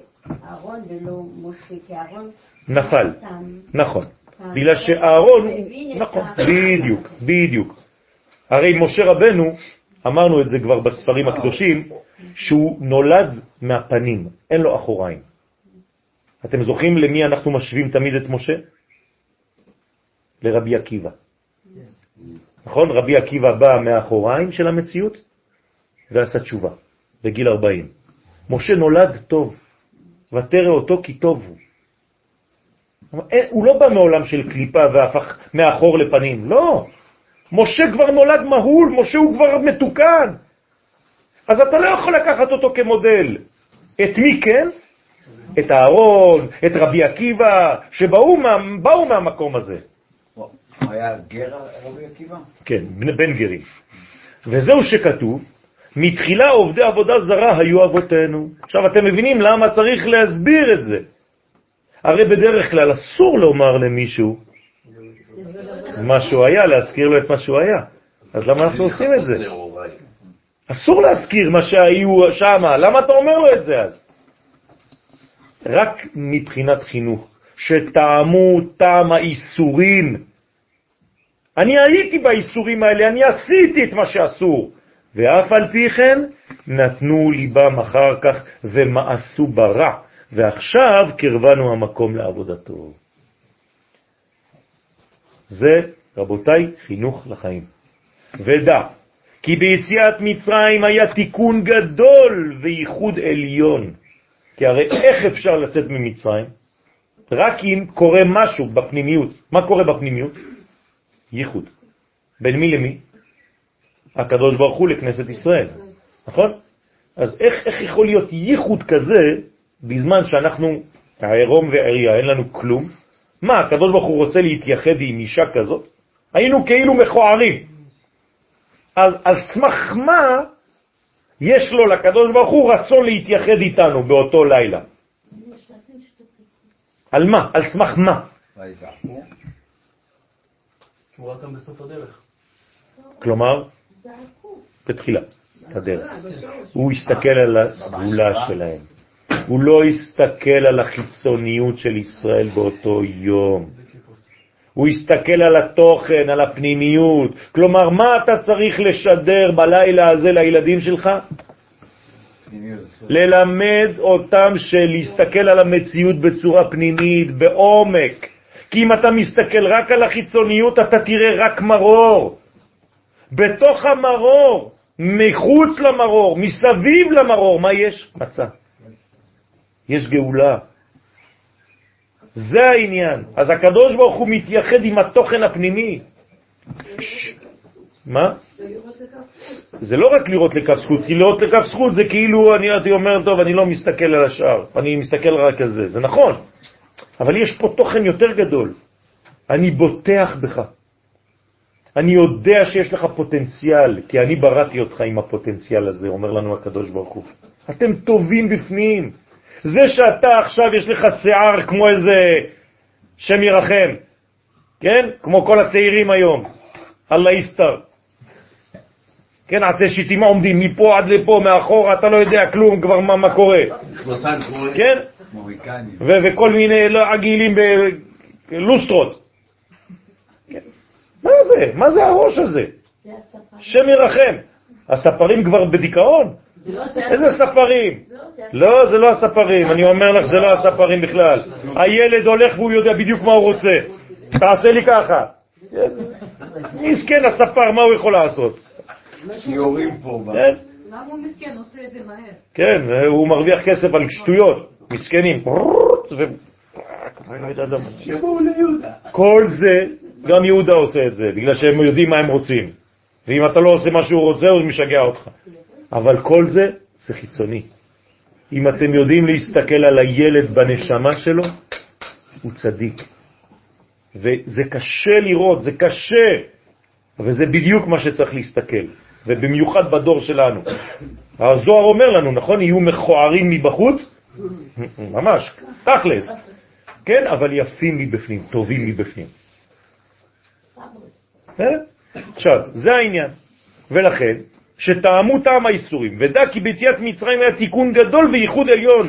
אהרון ולא משה, כי אהרון נפל. נכון. בגלל שאהרון, נכון, בדיוק, בדיוק. הרי משה רבנו, אמרנו את זה כבר בספרים הקדושים, שהוא נולד מהפנים, אין לו אחוריים. אתם זוכרים למי אנחנו משווים תמיד את משה? לרבי עקיבא. נכון? רבי עקיבא בא מהאחוריים של המציאות ועשה תשובה בגיל 40. משה נולד טוב, ותרא אותו כי טוב הוא. הוא לא בא מעולם של קליפה והפך מאחור לפנים, לא. משה כבר נולד מהול, משה הוא כבר מתוקן. אז אתה לא יכול לקחת אותו כמודל. את מי כן? את הארון, את רבי עקיבא, שבאו מה, מהמקום הזה. היה גר רבי עקיבא? כן, בן גרים. וזהו שכתוב, מתחילה עובדי עבודה זרה היו אבותינו. עכשיו אתם מבינים למה צריך להסביר את זה. הרי בדרך כלל אסור לומר למישהו מה שהוא היה, להזכיר לו את מה שהוא היה. אז למה אנחנו עושים את זה? אסור להזכיר מה שהיו שם, למה אתה אומר לו את זה אז? רק מבחינת חינוך, שטעמו טעם האיסורים. אני הייתי באיסורים האלה, אני עשיתי את מה שאסור. ואף על פי כן נתנו ליבם אחר כך ומאסו ברע, ועכשיו קרבנו המקום לעבודתו. זה, רבותיי, חינוך לחיים. ודע כי ביציאת מצרים היה תיקון גדול וייחוד עליון. כי הרי איך אפשר לצאת ממצרים? רק אם קורה משהו בפנימיות. מה קורה בפנימיות? ייחוד. בין מי למי? הקדוש ברוך הוא לכנסת ישראל, נכון? אז איך, איך יכול להיות ייחוד כזה בזמן שאנחנו העירום ועריה, אין לנו כלום? מה, הקדוש ברוך הוא רוצה להתייחד עם אישה כזאת? היינו כאילו מכוערים. אז על סמך מה יש לו לקדוש ברוך הוא רצון להתייחד איתנו באותו לילה? על מה? על סמך מה? הוא ראה אותם בסוף הדרך. כלומר, בתחילה, הדרך. הוא הסתכל על הסגולה שלהם. הוא לא הסתכל על החיצוניות של ישראל באותו יום. הוא הסתכל על התוכן, על הפנימיות. כלומר, מה אתה צריך לשדר בלילה הזה לילדים שלך? ללמד אותם שלהסתכל על המציאות בצורה פנימית, בעומק. כי אם אתה מסתכל רק על החיצוניות, אתה תראה רק מרור. בתוך המרור, מחוץ למרור, מסביב למרור, מה יש? מצה. יש גאולה. זה העניין. אז הקדוש ברוך הוא מתייחד עם התוכן הפנימי. מה? זה לא רק לראות לקו זכות, כי לראות לקו זכות זה כאילו, אני הייתי אומר, טוב, אני לא מסתכל על השאר, אני מסתכל רק על זה. זה נכון, אבל יש פה תוכן יותר גדול. אני בוטח בך. אני יודע שיש לך פוטנציאל, כי אני בראתי אותך עם הפוטנציאל הזה, אומר לנו הקדוש ברוך הוא. אתם טובים בפנים. זה שאתה עכשיו יש לך שיער כמו איזה שם ירחם, כן? כמו כל הצעירים היום, אללה יסתר. כן, עצי שיטימה עומדים מפה עד לפה, מאחורה, אתה לא יודע כלום כבר מה, מה קורה. כן? וכל מיני לא, עגילים בלוסטרות. מה זה? מה זה הראש הזה? שם ירחם. הספרים כבר בדיכאון? איזה ספרים? לא, זה לא הספרים, אני אומר לך, זה לא הספרים בכלל. הילד הולך והוא יודע בדיוק מה הוא רוצה. תעשה לי ככה. מסכן הספר, מה הוא יכול לעשות? שיעורים פה. כן, למה הוא מסכן? עושה את זה מהר. כן, הוא מרוויח כסף על שטויות, מסכנים. ו- שיבואו ליהודה. כל זה, גם יהודה עושה את זה, בגלל שהם יודעים מה הם רוצים. ואם אתה לא עושה מה שהוא רוצה, הוא משגע אותך. אבל כל זה, זה חיצוני. אם אתם יודעים להסתכל על הילד בנשמה שלו, הוא צדיק. וזה קשה לראות, זה קשה, וזה בדיוק מה שצריך להסתכל, ובמיוחד בדור שלנו. הזוהר אומר לנו, נכון? יהיו מכוערים מבחוץ, ממש, תכלס, כן? אבל יפים מבפנים, טובים מבפנים. אה? עכשיו, זה העניין. ולכן, שטעמו טעם האיסורים, ודע כי ביציאת מצרים היה תיקון גדול וייחוד עליון,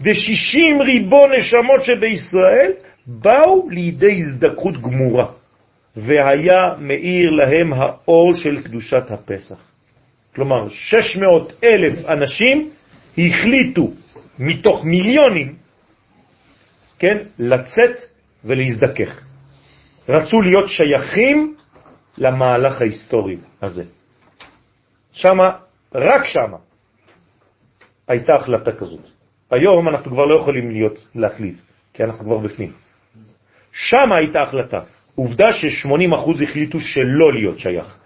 ושישים ריבו נשמות שבישראל באו לידי הזדקחות גמורה, והיה מאיר להם האור של קדושת הפסח. כלומר, 600 אלף אנשים החליטו מתוך מיליונים, כן, לצאת ולהזדכך. רצו להיות שייכים למהלך ההיסטורי הזה. שמה, רק שמה, הייתה החלטה כזאת. היום אנחנו כבר לא יכולים להיות, להחליט, כי אנחנו כבר בפנים. שמה הייתה החלטה. עובדה ש-80% החליטו שלא להיות שייך.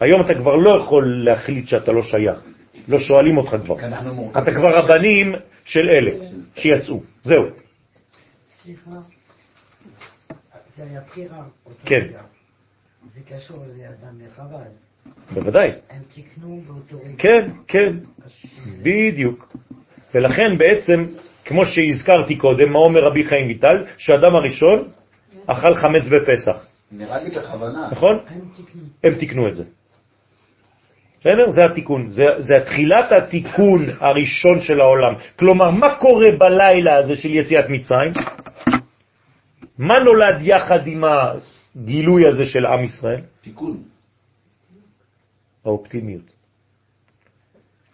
היום אתה כבר לא יכול להחליט שאתה לא שייך. לא שואלים אותך כבר. אתה כבר הבנים של אלה שיצאו. זהו. סליחה, זה היה בחירה. כן. זה קשור לאדם וחבל. בוודאי. הם תיקנו באותו רגע. כן, כן, בדיוק. ולכן בעצם, כמו שהזכרתי קודם, מה אומר רבי חיים ויטל? שהאדם הראשון אכל חמץ בפסח, נראה לי בכוונה. נכון? הם תיקנו. הם תיקנו את זה. בסדר? זה התיקון, זה, זה תחילת התיקון הראשון של העולם. כלומר, מה קורה בלילה הזה של יציאת מצרים? מה נולד יחד עם הגילוי הזה של עם ישראל? תיקון. האופטימיות.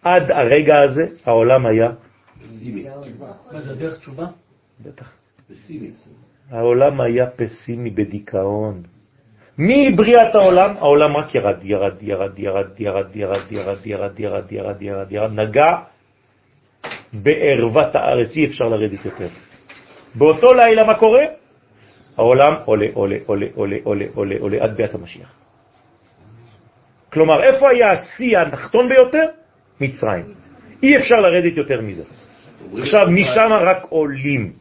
עד הרגע הזה העולם היה, פסימי. מה זה, הדרך תשובה? בטח, פסימי. העולם היה פסימי בדיכאון. מבריאת העולם, העולם רק ירד, ירד, ירד, ירד, ירד, ירד, ירד, ירד, ירד, ירד, ירד, ירד, נגע בערוות הארץ, אי אפשר לרדת יותר. באותו לילה מה קורה? העולם עולה, עולה, עולה, עולה, עולה, עולה, עולה, עד ביאת המשיח. כלומר, איפה היה השיא התחתון ביותר? מצרים. אי אפשר לרדת יותר מזה. עכשיו, משם רק עולים.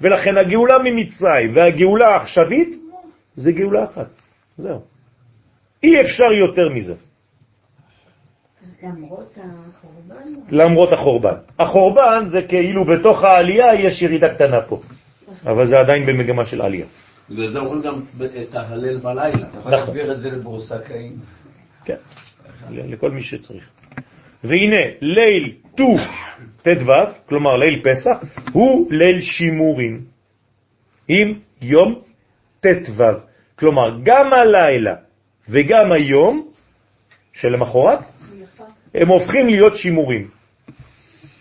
ולכן הגאולה ממצרים והגאולה העכשווית זה גאולה אחת. זהו. אי אפשר יותר מזה. למרות החורבן? למרות החורבן. החורבן זה כאילו בתוך העלייה יש ירידה קטנה פה, אבל זה עדיין במגמה של עלייה. בגלל זה אומרים גם את ההלל בלילה. אתה יכול להסביר את זה לבורסקאים? כן, לכל מי שצריך. והנה, ליל ט"ו ט"ו, כלומר ליל פסח, הוא ליל שימורים, עם יום ט"ו. כלומר, גם הלילה וגם היום שלמחרת, הם הופכים להיות שימורים.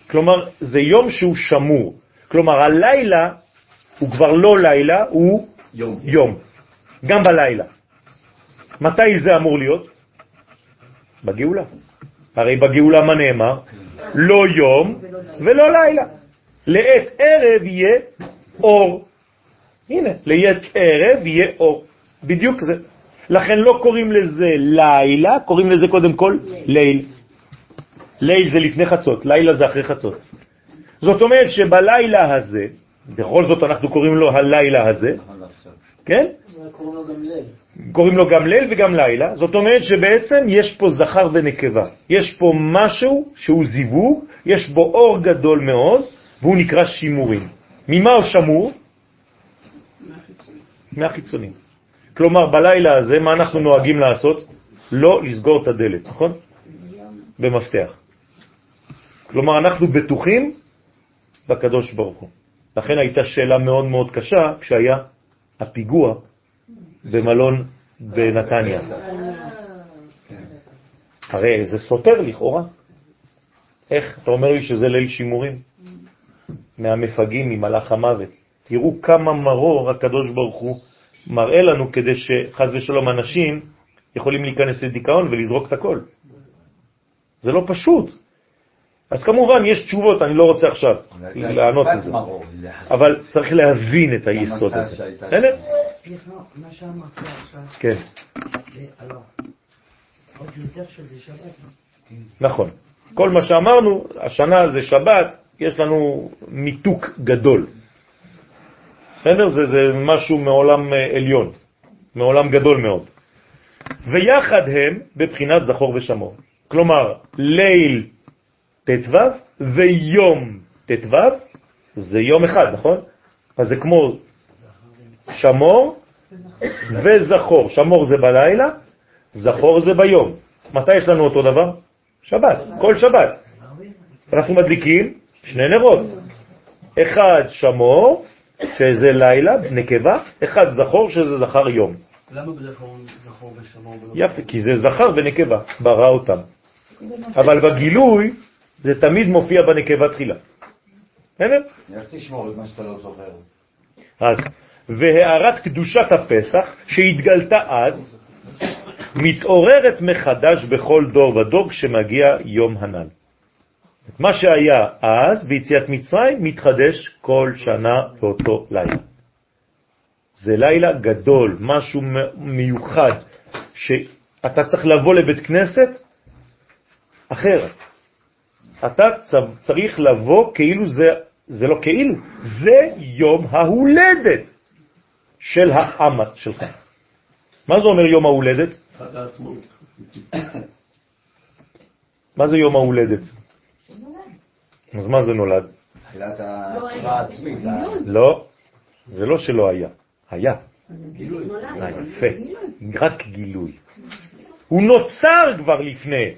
כלומר, זה יום שהוא שמור. כלומר, הלילה הוא כבר לא לילה, הוא יום. יום. גם בלילה. מתי זה אמור להיות? בגאולה. הרי בגאולה מה נאמר? לא יום ולא לילה. לעת ערב יהיה אור. הנה, לעת ערב יהיה אור. בדיוק זה. לכן לא קוראים לזה לילה, קוראים לזה קודם כל ליל. ליל זה לפני חצות, לילה זה אחרי חצות. זאת אומרת שבלילה הזה, בכל זאת אנחנו קוראים לו הלילה הזה, כן? קוראים לו גם ליל. וגם לילה, זאת אומרת שבעצם יש פה זכר ונקבה. יש פה משהו שהוא זיווג, יש בו אור גדול מאוד, והוא נקרא שימורים. ממה הוא שמור? מהחיצונים. כלומר, בלילה הזה, מה אנחנו נוהגים לעשות? לא לסגור את הדלת, נכון? במפתח. כלומר, אנחנו בטוחים בקדוש ברוך הוא. לכן הייתה שאלה מאוד מאוד קשה כשהיה הפיגוע במלון בנתניה. הרי זה סותר לכאורה. איך? אתה אומר לי שזה ליל שימורים? מהמפגעים, ממלאך המוות. תראו כמה מרור הקדוש ברוך הוא מראה לנו כדי שחז ושלום אנשים יכולים להיכנס לדיכאון ולזרוק את הכל. זה לא פשוט. אז כמובן יש תשובות, אני לא רוצה עכשיו לענות על זה, אבל צריך להבין את היסוד הזה. בסדר? מה שאמרת עכשיו, כן, זה הלא, עוד יותר שזה שבת. נכון. כל מה שאמרנו, השנה זה שבת, יש לנו מיתוק גדול. בסדר? זה, זה משהו מעולם אה, עליון, מעולם גדול מאוד. ויחד הם בבחינת זכור ושמור. כלומר, ליל ט"ו ויום ט"ו זה יום אחד, נכון? אז זה כמו שמור וזכור. שמור זה בלילה, זכור זה ביום. מתי יש לנו אותו דבר? שבת, כל שבת. אנחנו מדליקים שני נרות. אחד שמור, שזה לילה, נקבה, אחד זכור, שזה זכר יום. למה בדרך כלל זכור ושמור. יפה, כי זה זכר ונקבה, ברא אותם. אבל בגילוי זה תמיד מופיע בנקבה תחילה. בסדר? איך תשמור את מה שאתה לא זוכר? אז, והערת קדושת הפסח שהתגלתה אז, מתעוררת מחדש בכל דור ודור כשמגיע יום הנ"ל. מה שהיה אז ביציאת מצרים מתחדש כל שנה באותו לילה. זה לילה גדול, משהו מיוחד, שאתה צריך לבוא לבית כנסת אחר. אתה צריך לבוא כאילו זה, זה לא כאילו, זה יום ההולדת של האמת שלך. מה זה אומר יום ההולדת? חג *coughs* העצמאות. מה זה יום ההולדת? אז מה זה נולד? תחילת ההצבעה העצמית. לא, זה לא שלא היה, היה. גילוי. אה, יפה, רק גילוי. הוא נוצר כבר לפני,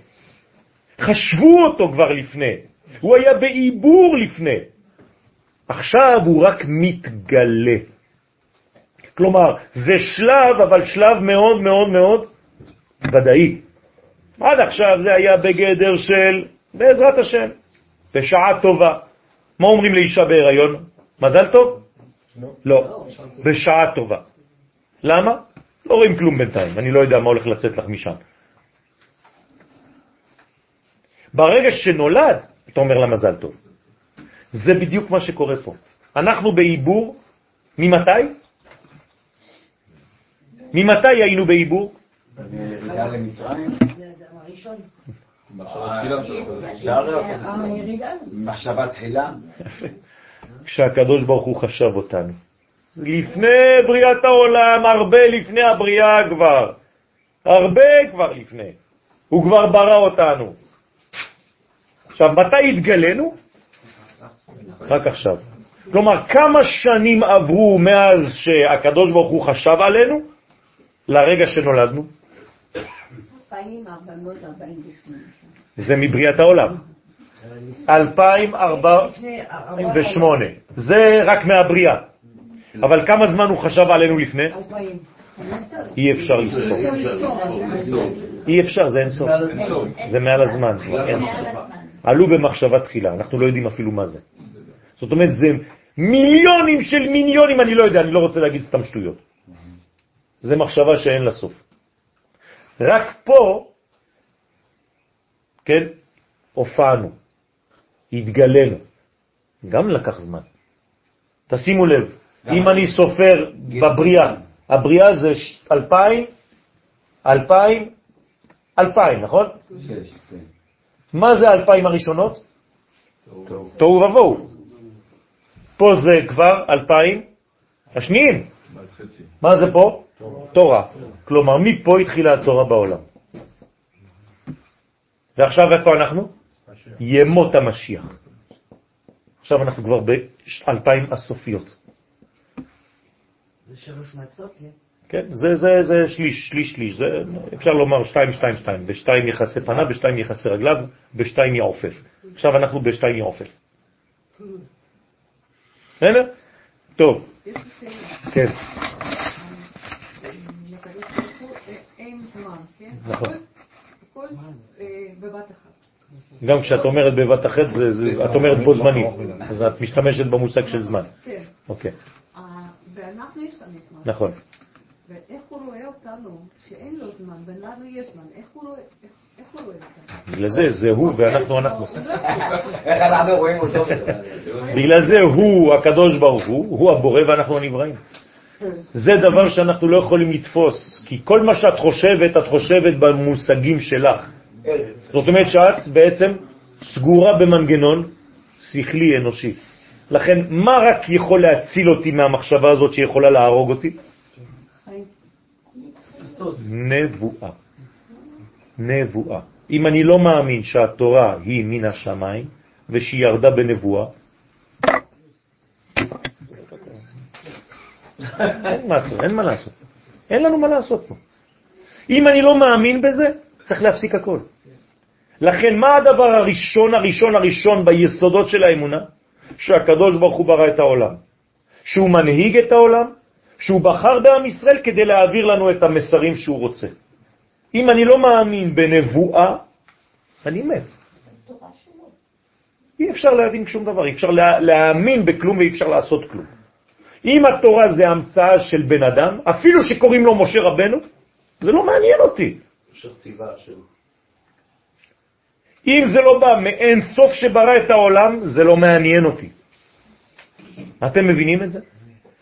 חשבו אותו כבר לפני, הוא היה בעיבור לפני. עכשיו הוא רק מתגלה. כלומר, זה שלב, אבל שלב מאוד מאוד מאוד ודאי. עד עכשיו זה היה בגדר של בעזרת השם, בשעה טובה. מה אומרים לאישה בהיריון? מזל טוב? לא. בשעה טובה. למה? לא רואים כלום בינתיים, אני לא יודע מה הולך לצאת לך משם. ברגע שנולד, אתה אומר לה מזל טוב. זה בדיוק מה שקורה פה. אנחנו בעיבור, ממתי? ממתי היינו בעיבור? מחשבה תחילה? כשהקדוש ברוך הוא חשב אותנו. לפני בריאת העולם, הרבה לפני הבריאה כבר. הרבה כבר לפני. הוא כבר ברא אותנו. עכשיו, מתי התגלנו? רק עכשיו. כלומר, כמה שנים עברו מאז שהקדוש ברוך הוא חשב עלינו לרגע שנולדנו? 2448. זה מבריאת העולם. 2048. זה רק מהבריאה. אבל כמה זמן הוא חשב עלינו לפני? אי אפשר לספור. אי אפשר, זה אין סוף. זה מעל הזמן. עלו במחשבה תחילה, אנחנו לא יודעים אפילו מה זה. זאת אומרת, זה מיליונים של מיליונים, אני לא יודע, אני לא רוצה להגיד סתם שטויות. זה מחשבה שאין לה סוף. רק פה, כן, הופענו, התגלנו. גם לקח זמן. תשימו לב, אם אני סופר בבריאה, הבריאה זה אלפיים, אלפיים, אלפיים, נכון? מה זה האלפיים הראשונות? תוהו ובוהו. פה זה כבר אלפיים השניים. מה זה פה? תורה. כלומר, מפה התחילה התורה בעולם. ועכשיו איפה אנחנו? ימות המשיח. עכשיו אנחנו כבר באלפיים הסופיות. זה שלוש מצות, כן? כן, זה, זה, זה שליש, שליש, שליש, זה, אפשר לומר שתיים, שתיים, שתיים, בשתיים יחסי פנה, בשתיים יחסי רגליו, בשתיים יעופף. עכשיו אנחנו בשתיים יעופף. בסדר? טוב. כן. נכון. גם כשאת אומרת בבת אחת, את אומרת בו זמנית, אז את משתמשת במושג של זמן. כן. אוקיי, אה, ואנחנו יש לנו זמן. נכון. אותנו, שאין לו זמן, ולנו יש זמן, איך הוא רואה, הוא רואה? בגלל זה, זה הוא ואנחנו אנחנו. איך אנחנו רואים אותו? בגלל זה הוא הקדוש ברוך הוא, הוא הבורא ואנחנו הנבראים. זה דבר שאנחנו לא יכולים לתפוס, כי כל מה שאת חושבת, את חושבת במושגים שלך. זאת אומרת שאת בעצם סגורה במנגנון שכלי אנושי. לכן, מה רק יכול להציל אותי מהמחשבה הזאת שיכולה להרוג אותי? נבואה. נבואה. אם אני לא מאמין שהתורה היא מן השמיים ושהיא ירדה בנבואה, אין מה לעשות, אין לנו מה לעשות פה. אם אני לא מאמין בזה, צריך להפסיק הכל. לכן, מה הדבר הראשון, הראשון, הראשון ביסודות של האמונה? שהקדוש ברוך הוא ברא את העולם. שהוא מנהיג את העולם, שהוא בחר בעם ישראל כדי להעביר לנו את המסרים שהוא רוצה. אם אני לא מאמין בנבואה, אני מת. אי אפשר להבין שום דבר, אי אפשר לה, להאמין בכלום ואי אפשר לעשות כלום. אם התורה זה המצאה של בן אדם, אפילו שקוראים לו משה רבנו, זה לא מעניין אותי. אם זה לא בא מאין סוף שברא את העולם, זה לא מעניין אותי. אתם מבינים את זה?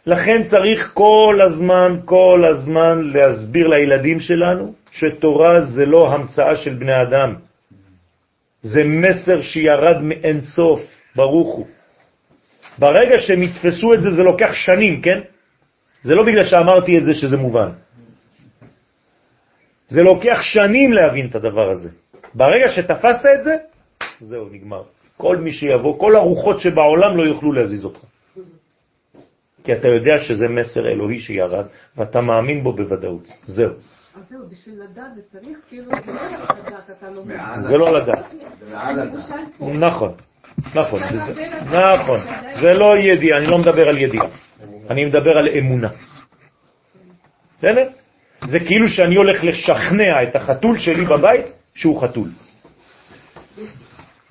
לכן צריך כל הזמן, כל הזמן להסביר לילדים שלנו שתורה זה לא המצאה של בני אדם. זה מסר שירד מאין סוף, ברוך הוא. ברגע שהם יתפסו את זה, זה לוקח שנים, כן? זה לא בגלל שאמרתי את זה שזה מובן. זה לוקח שנים להבין את הדבר הזה. ברגע שתפסת את זה, זהו, נגמר. כל מי שיבוא, כל הרוחות שבעולם לא יוכלו להזיז אותך. כי אתה יודע שזה מסר אלוהי שירד, ואתה מאמין בו בוודאות. זהו. אז זהו, בשביל לדעת זה צריך, כאילו, זה לא לדעת, אתה לא מבין. זה לא לדעת. נכון, נכון, זה, נכון. זה לא ידיעה, אני לא מדבר על ידיעה. אני מדבר על אמונה. בסדר? זה כאילו שאני הולך לשכנע את החתול שלי בבית שהוא חתול.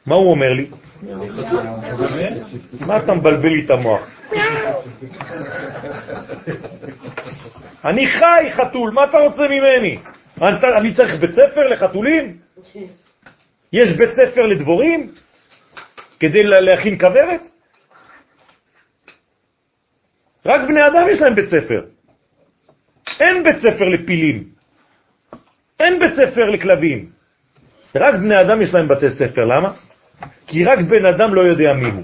מה הוא אומר לי? מה אתה מבלבל לי את המוח? אני חי חתול, מה אתה רוצה ממני? אני, צריך בית ספר לחתולים? יש בית ספר לדבורים? כדי להכין כוורת? רק בני אדם יש להם בית ספר. אין בית ספר לפילים. אין בית ספר לכלבים. רק בני אדם יש להם בתי ספר. למה? כי רק בן אדם לא יודע מי הוא.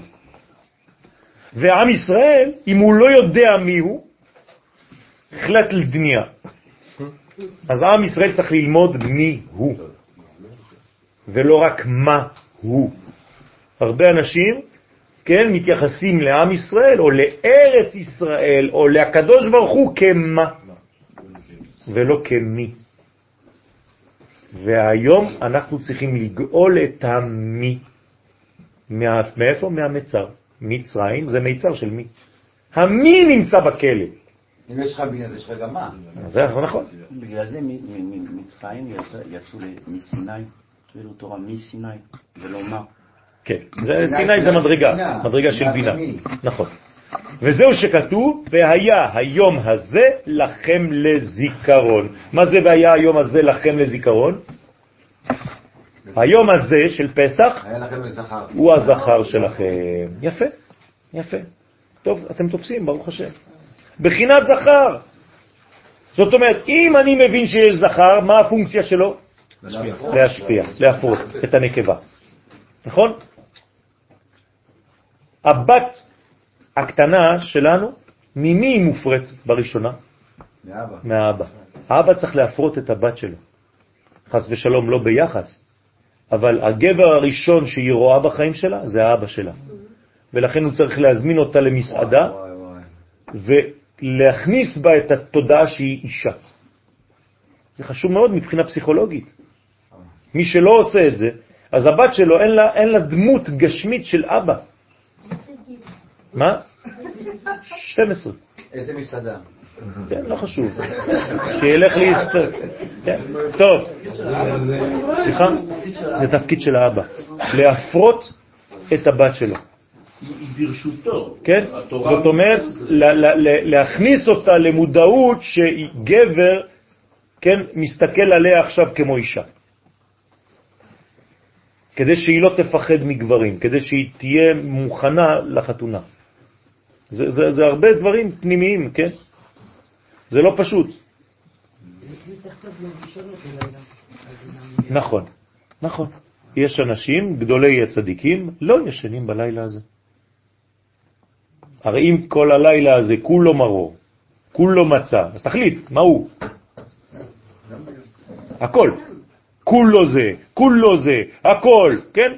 ועם ישראל, אם הוא לא יודע מי הוא, החלט לדניה. אז עם ישראל צריך ללמוד מי הוא, ולא רק מה הוא. הרבה אנשים, כן, מתייחסים לעם ישראל, או לארץ ישראל, או לקדוש ברוך הוא כמה, ולא כמי. והיום אנחנו צריכים לגאול את המי. מאיפה? מהמצר. מצרים זה מיצר של מי. המי נמצא בכלא. אם יש לך מי, אז יש לך גם מה. זה נכון. בגלל זה מצרים יצאו מסיני, כאילו תורה מסיני, ולא מה. כן, סיני זה מדרגה, מדרגה של בינה. נכון. וזהו שכתוב, והיה היום הזה לכם לזיכרון. מה זה והיה היום הזה לכם לזיכרון? היום הזה של פסח הוא הזכר שלכם. יפה, יפה. טוב, אתם תופסים, ברוך השם. בחינת זכר. זאת אומרת, אם אני מבין שיש זכר, מה הפונקציה שלו? להשפיע, להפרות את הנקבה. נכון? הבת הקטנה שלנו, ממי היא מופרץ בראשונה? מאבא. מהאבא. האבא צריך להפרות את הבת שלו. חס ושלום, לא ביחס, אבל הגבר הראשון שהיא רואה בחיים שלה זה האבא שלה. ולכן הוא צריך להזמין אותה למסעדה ולהכניס בה את התודעה שהיא אישה. זה חשוב מאוד מבחינה פסיכולוגית. מי שלא עושה את זה, אז הבת שלו אין לה, אין לה דמות גשמית של אבא. מה? *laughs* 12. איזה מסעדה? כן, לא חשוב. שילך להסתכל. כן. טוב. סליחה? זה תפקיד של האבא. להפרות את הבת שלו. היא ברשותו. כן? זאת אומרת, להכניס אותה למודעות שגבר, כן, מסתכל עליה עכשיו כמו אישה. כדי שהיא לא תפחד מגברים, כדי שהיא תהיה מוכנה לחתונה. זה, זה, זה הרבה דברים פנימיים, כן? זה לא פשוט. נכון, נכון. יש אנשים, גדולי הצדיקים, לא ישנים בלילה הזה. הרי אם כל הלילה הזה כולו מרור, כולו מצה, אז תחליט, מה הוא? הכל. כולו זה, כולו זה, הכל, כן?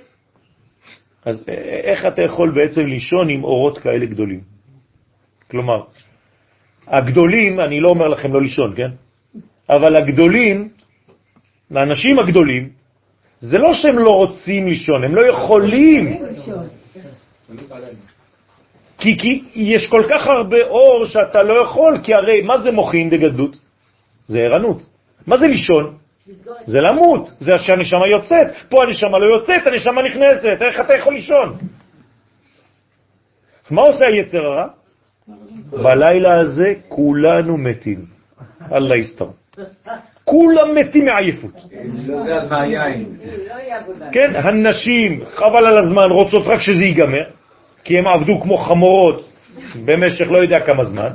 אז איך אתה יכול בעצם לישון עם אורות כאלה גדולים? כלומר, הגדולים, אני לא אומר לכם לא לישון, כן? אבל הגדולים, האנשים הגדולים, זה לא שהם לא רוצים לישון, הם לא יכולים. כי, כי יש כל כך הרבה אור שאתה לא יכול, כי הרי מה זה מוחין דגדלות? זה ערנות. מה זה לישון? זה למות, זה שהנשמה יוצאת. פה הנשמה לא יוצאת, הנשמה נכנסת, איך אתה יכול לישון? מה עושה היצר הרע? בלילה הזה כולנו מתים. אללה יסתר. כולם מתים מעייפות. כן, הנשים, חבל על הזמן, רוצות רק שזה ייגמר, כי הם עבדו כמו חמורות במשך לא יודע כמה זמן.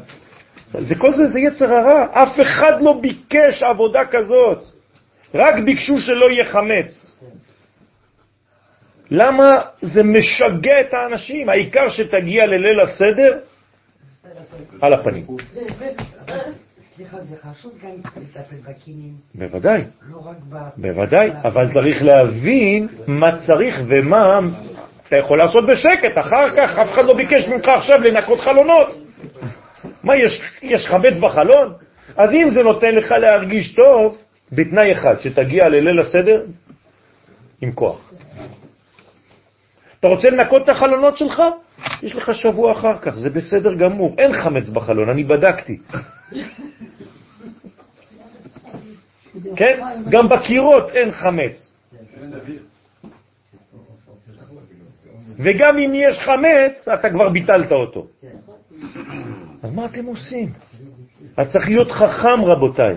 זה כל זה, זה יצר הרע. אף אחד לא ביקש עבודה כזאת. רק ביקשו שלא יהיה חמץ. למה זה משגע את האנשים? העיקר שתגיע לליל הסדר על הפנים. סליחה, זה חשוב גם לטפל בכינים. בוודאי, לא רק ב... בוודאי, אבל צריך להבין מה צריך ומה אתה יכול לעשות בשקט, אחר כך אף אחד לא ביקש ממך עכשיו לנקות חלונות. מה, יש, יש חמץ בחלון? אז אם זה נותן לך להרגיש טוב, בתנאי אחד, שתגיע לליל הסדר עם כוח. אתה רוצה לנקות את החלונות שלך? יש לך שבוע אחר כך, זה בסדר גמור. אין חמץ בחלון, אני בדקתי. כן? גם בקירות אין חמץ. וגם אם יש חמץ, אתה כבר ביטלת אותו. אז מה אתם עושים? אז צריך להיות חכם, רבותיי,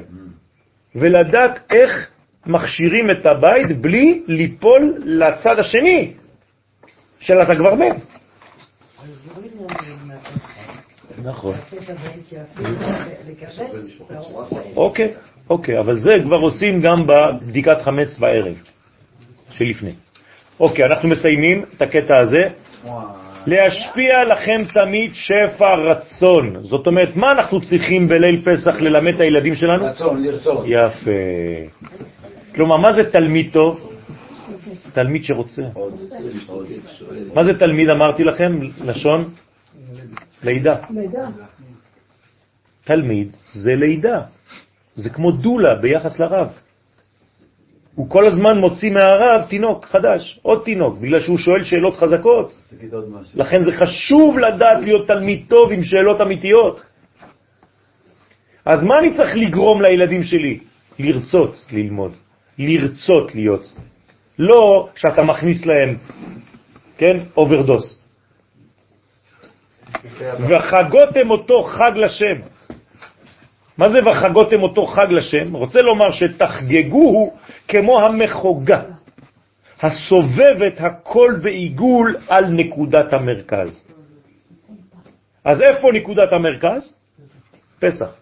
ולדעת איך מכשירים את הבית בלי ליפול לצד השני של אתה כבר מת. נכון. אוקיי, אוקיי, אבל זה כבר עושים גם בבדיקת חמץ בערב שלפני. אוקיי, אנחנו מסיימים את הקטע הזה. להשפיע לכם תמיד שפע רצון. זאת אומרת, מה אנחנו צריכים בליל פסח ללמד את הילדים שלנו? רצון, לרצון. יפה. כלומר, מה זה תלמיד טוב? תלמיד שרוצה. מה זה תלמיד, אמרתי לכם? לשון? לידה. תלמיד זה לידה. זה כמו דולה ביחס לרב. הוא כל הזמן מוציא מהרב תינוק חדש, עוד תינוק, בגלל שהוא שואל שאלות חזקות. לכן זה חשוב לדעת להיות תלמיד טוב עם שאלות אמיתיות. אז מה אני צריך לגרום לילדים שלי? לרצות ללמוד, לרצות להיות. לא שאתה מכניס להם, כן, אוברדוס. וחגותם אותו חג לשם. מה זה וחגותם אותו חג לשם? רוצה לומר שתחגגוהו כמו המחוגה, הסובבת הכל בעיגול על נקודת המרכז. אז איפה נקודת המרכז? פסח.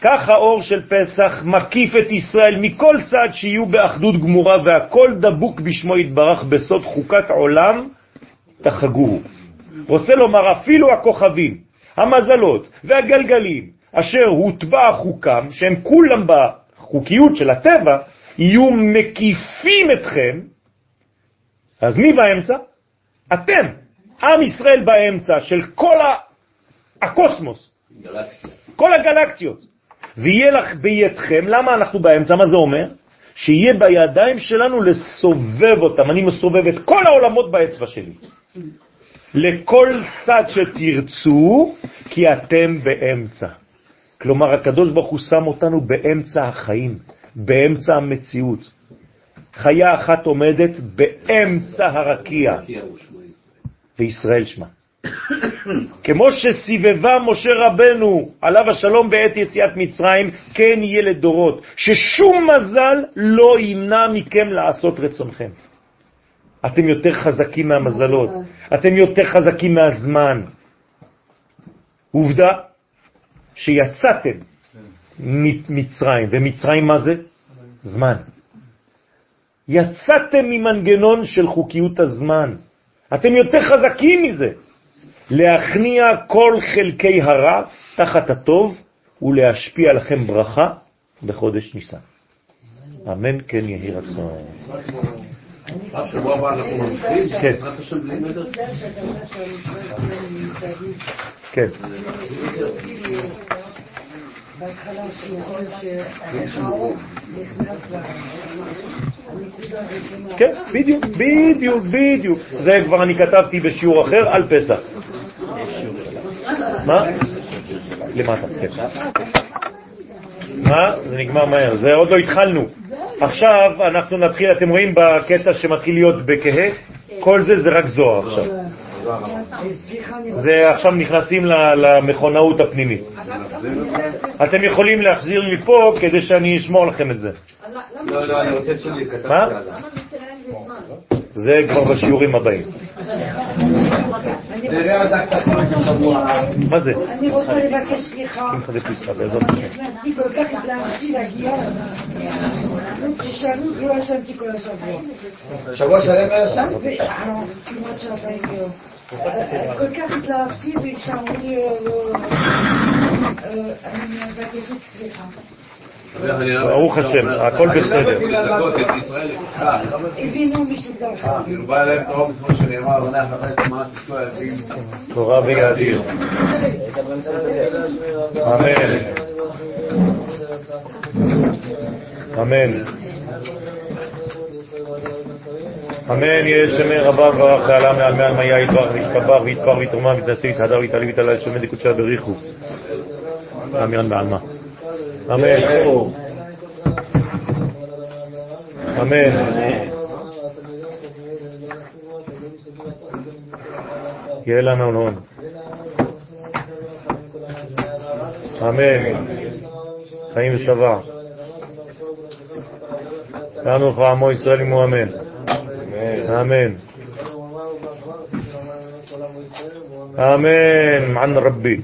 כך האור של פסח מקיף את ישראל מכל צד שיהיו באחדות גמורה והכל דבוק בשמו יתברך בסוד חוקת עולם תחגוהו. רוצה לומר אפילו הכוכבים, המזלות והגלגלים אשר הוטבע חוקם, שהם כולם בחוקיות של הטבע, יהיו מקיפים אתכם, אז מי באמצע? אתם, עם ישראל באמצע של כל הקוסמוס, גלקסיה. כל הגלקסיות. ויהיה לך בידכם, למה אנחנו באמצע? מה זה אומר? שיהיה בידיים שלנו לסובב אותם. אני מסובב את כל העולמות באצבע שלי. לכל צד שתרצו, כי אתם באמצע. כלומר, הקדוש ברוך הוא שם אותנו באמצע החיים, באמצע המציאות. חיה אחת עומדת באמצע הרקיע, וישראל שמה. *coughs* כמו שסיבבה משה רבנו, עליו השלום בעת יציאת מצרים, כן יהיה לדורות, ששום מזל לא ימנע מכם לעשות רצונכם. אתם יותר חזקים מהמזלות, אתם יותר חזקים מהזמן. עובדה שיצאתם ממצרים, ומצרים מה זה? זמן. יצאתם ממנגנון של חוקיות הזמן. אתם יותר חזקים מזה. להכניע כל חלקי הרע תחת הטוב ולהשפיע לכם ברכה בחודש ניסן. אמן כן יהי רצון. כן. בהתחלה שיכול שהאור נכנס לנקודה הראשונה. כן, בדיוק, בדיוק, בדיוק. זה כבר אני כתבתי בשיעור אחר על פסח. מה? למטה, כן. מה? זה נגמר מהר, זה עוד לא התחלנו. עכשיו אנחנו נתחיל, אתם רואים בקטע שמתחיל להיות בכהה? כל זה זה רק זוהר עכשיו. זה עכשיו נכנסים למכונאות הפנימית. אתם יכולים להחזיר לי פה כדי שאני אשמור לכם את זה. לא, לא, אני רוצה שלי, כתבתי? עליו. זה כבר בשיעורים הבאים. נראה עוד קצת בשבוע. מה זה? אני רוצה לבקש סליחה. שמחה דפסחה, בעזרת השם. נכנסתי כל כך התלהבתי להגיע, ששאלו לא ישנתי כל השבוע. שבוע שלם לא ישנת? אה, כמעט שעתיים יום. כל כך התלהבתי וכשאמרו לי, אה, לא, אה, אני מבקשת סליחה. ברוך השם, הכל בסדר. כאילו תורה ויאדיר. אמן. אמן. אמן יהיה שמי רבה וברך ועלה מעל מעל מיה יתברך ויתקבר ויתפר ויתרומם ויתנשא ויתהדר ויתעלי ויתעלה שומד לקודשה בריחו. אמן בעלמא. אמן. אמן. יהיה לנו הון. אמן. חיים ושבע. לנו לך עמו ישראל עמו אמן. אמן. אמן. מען רבי.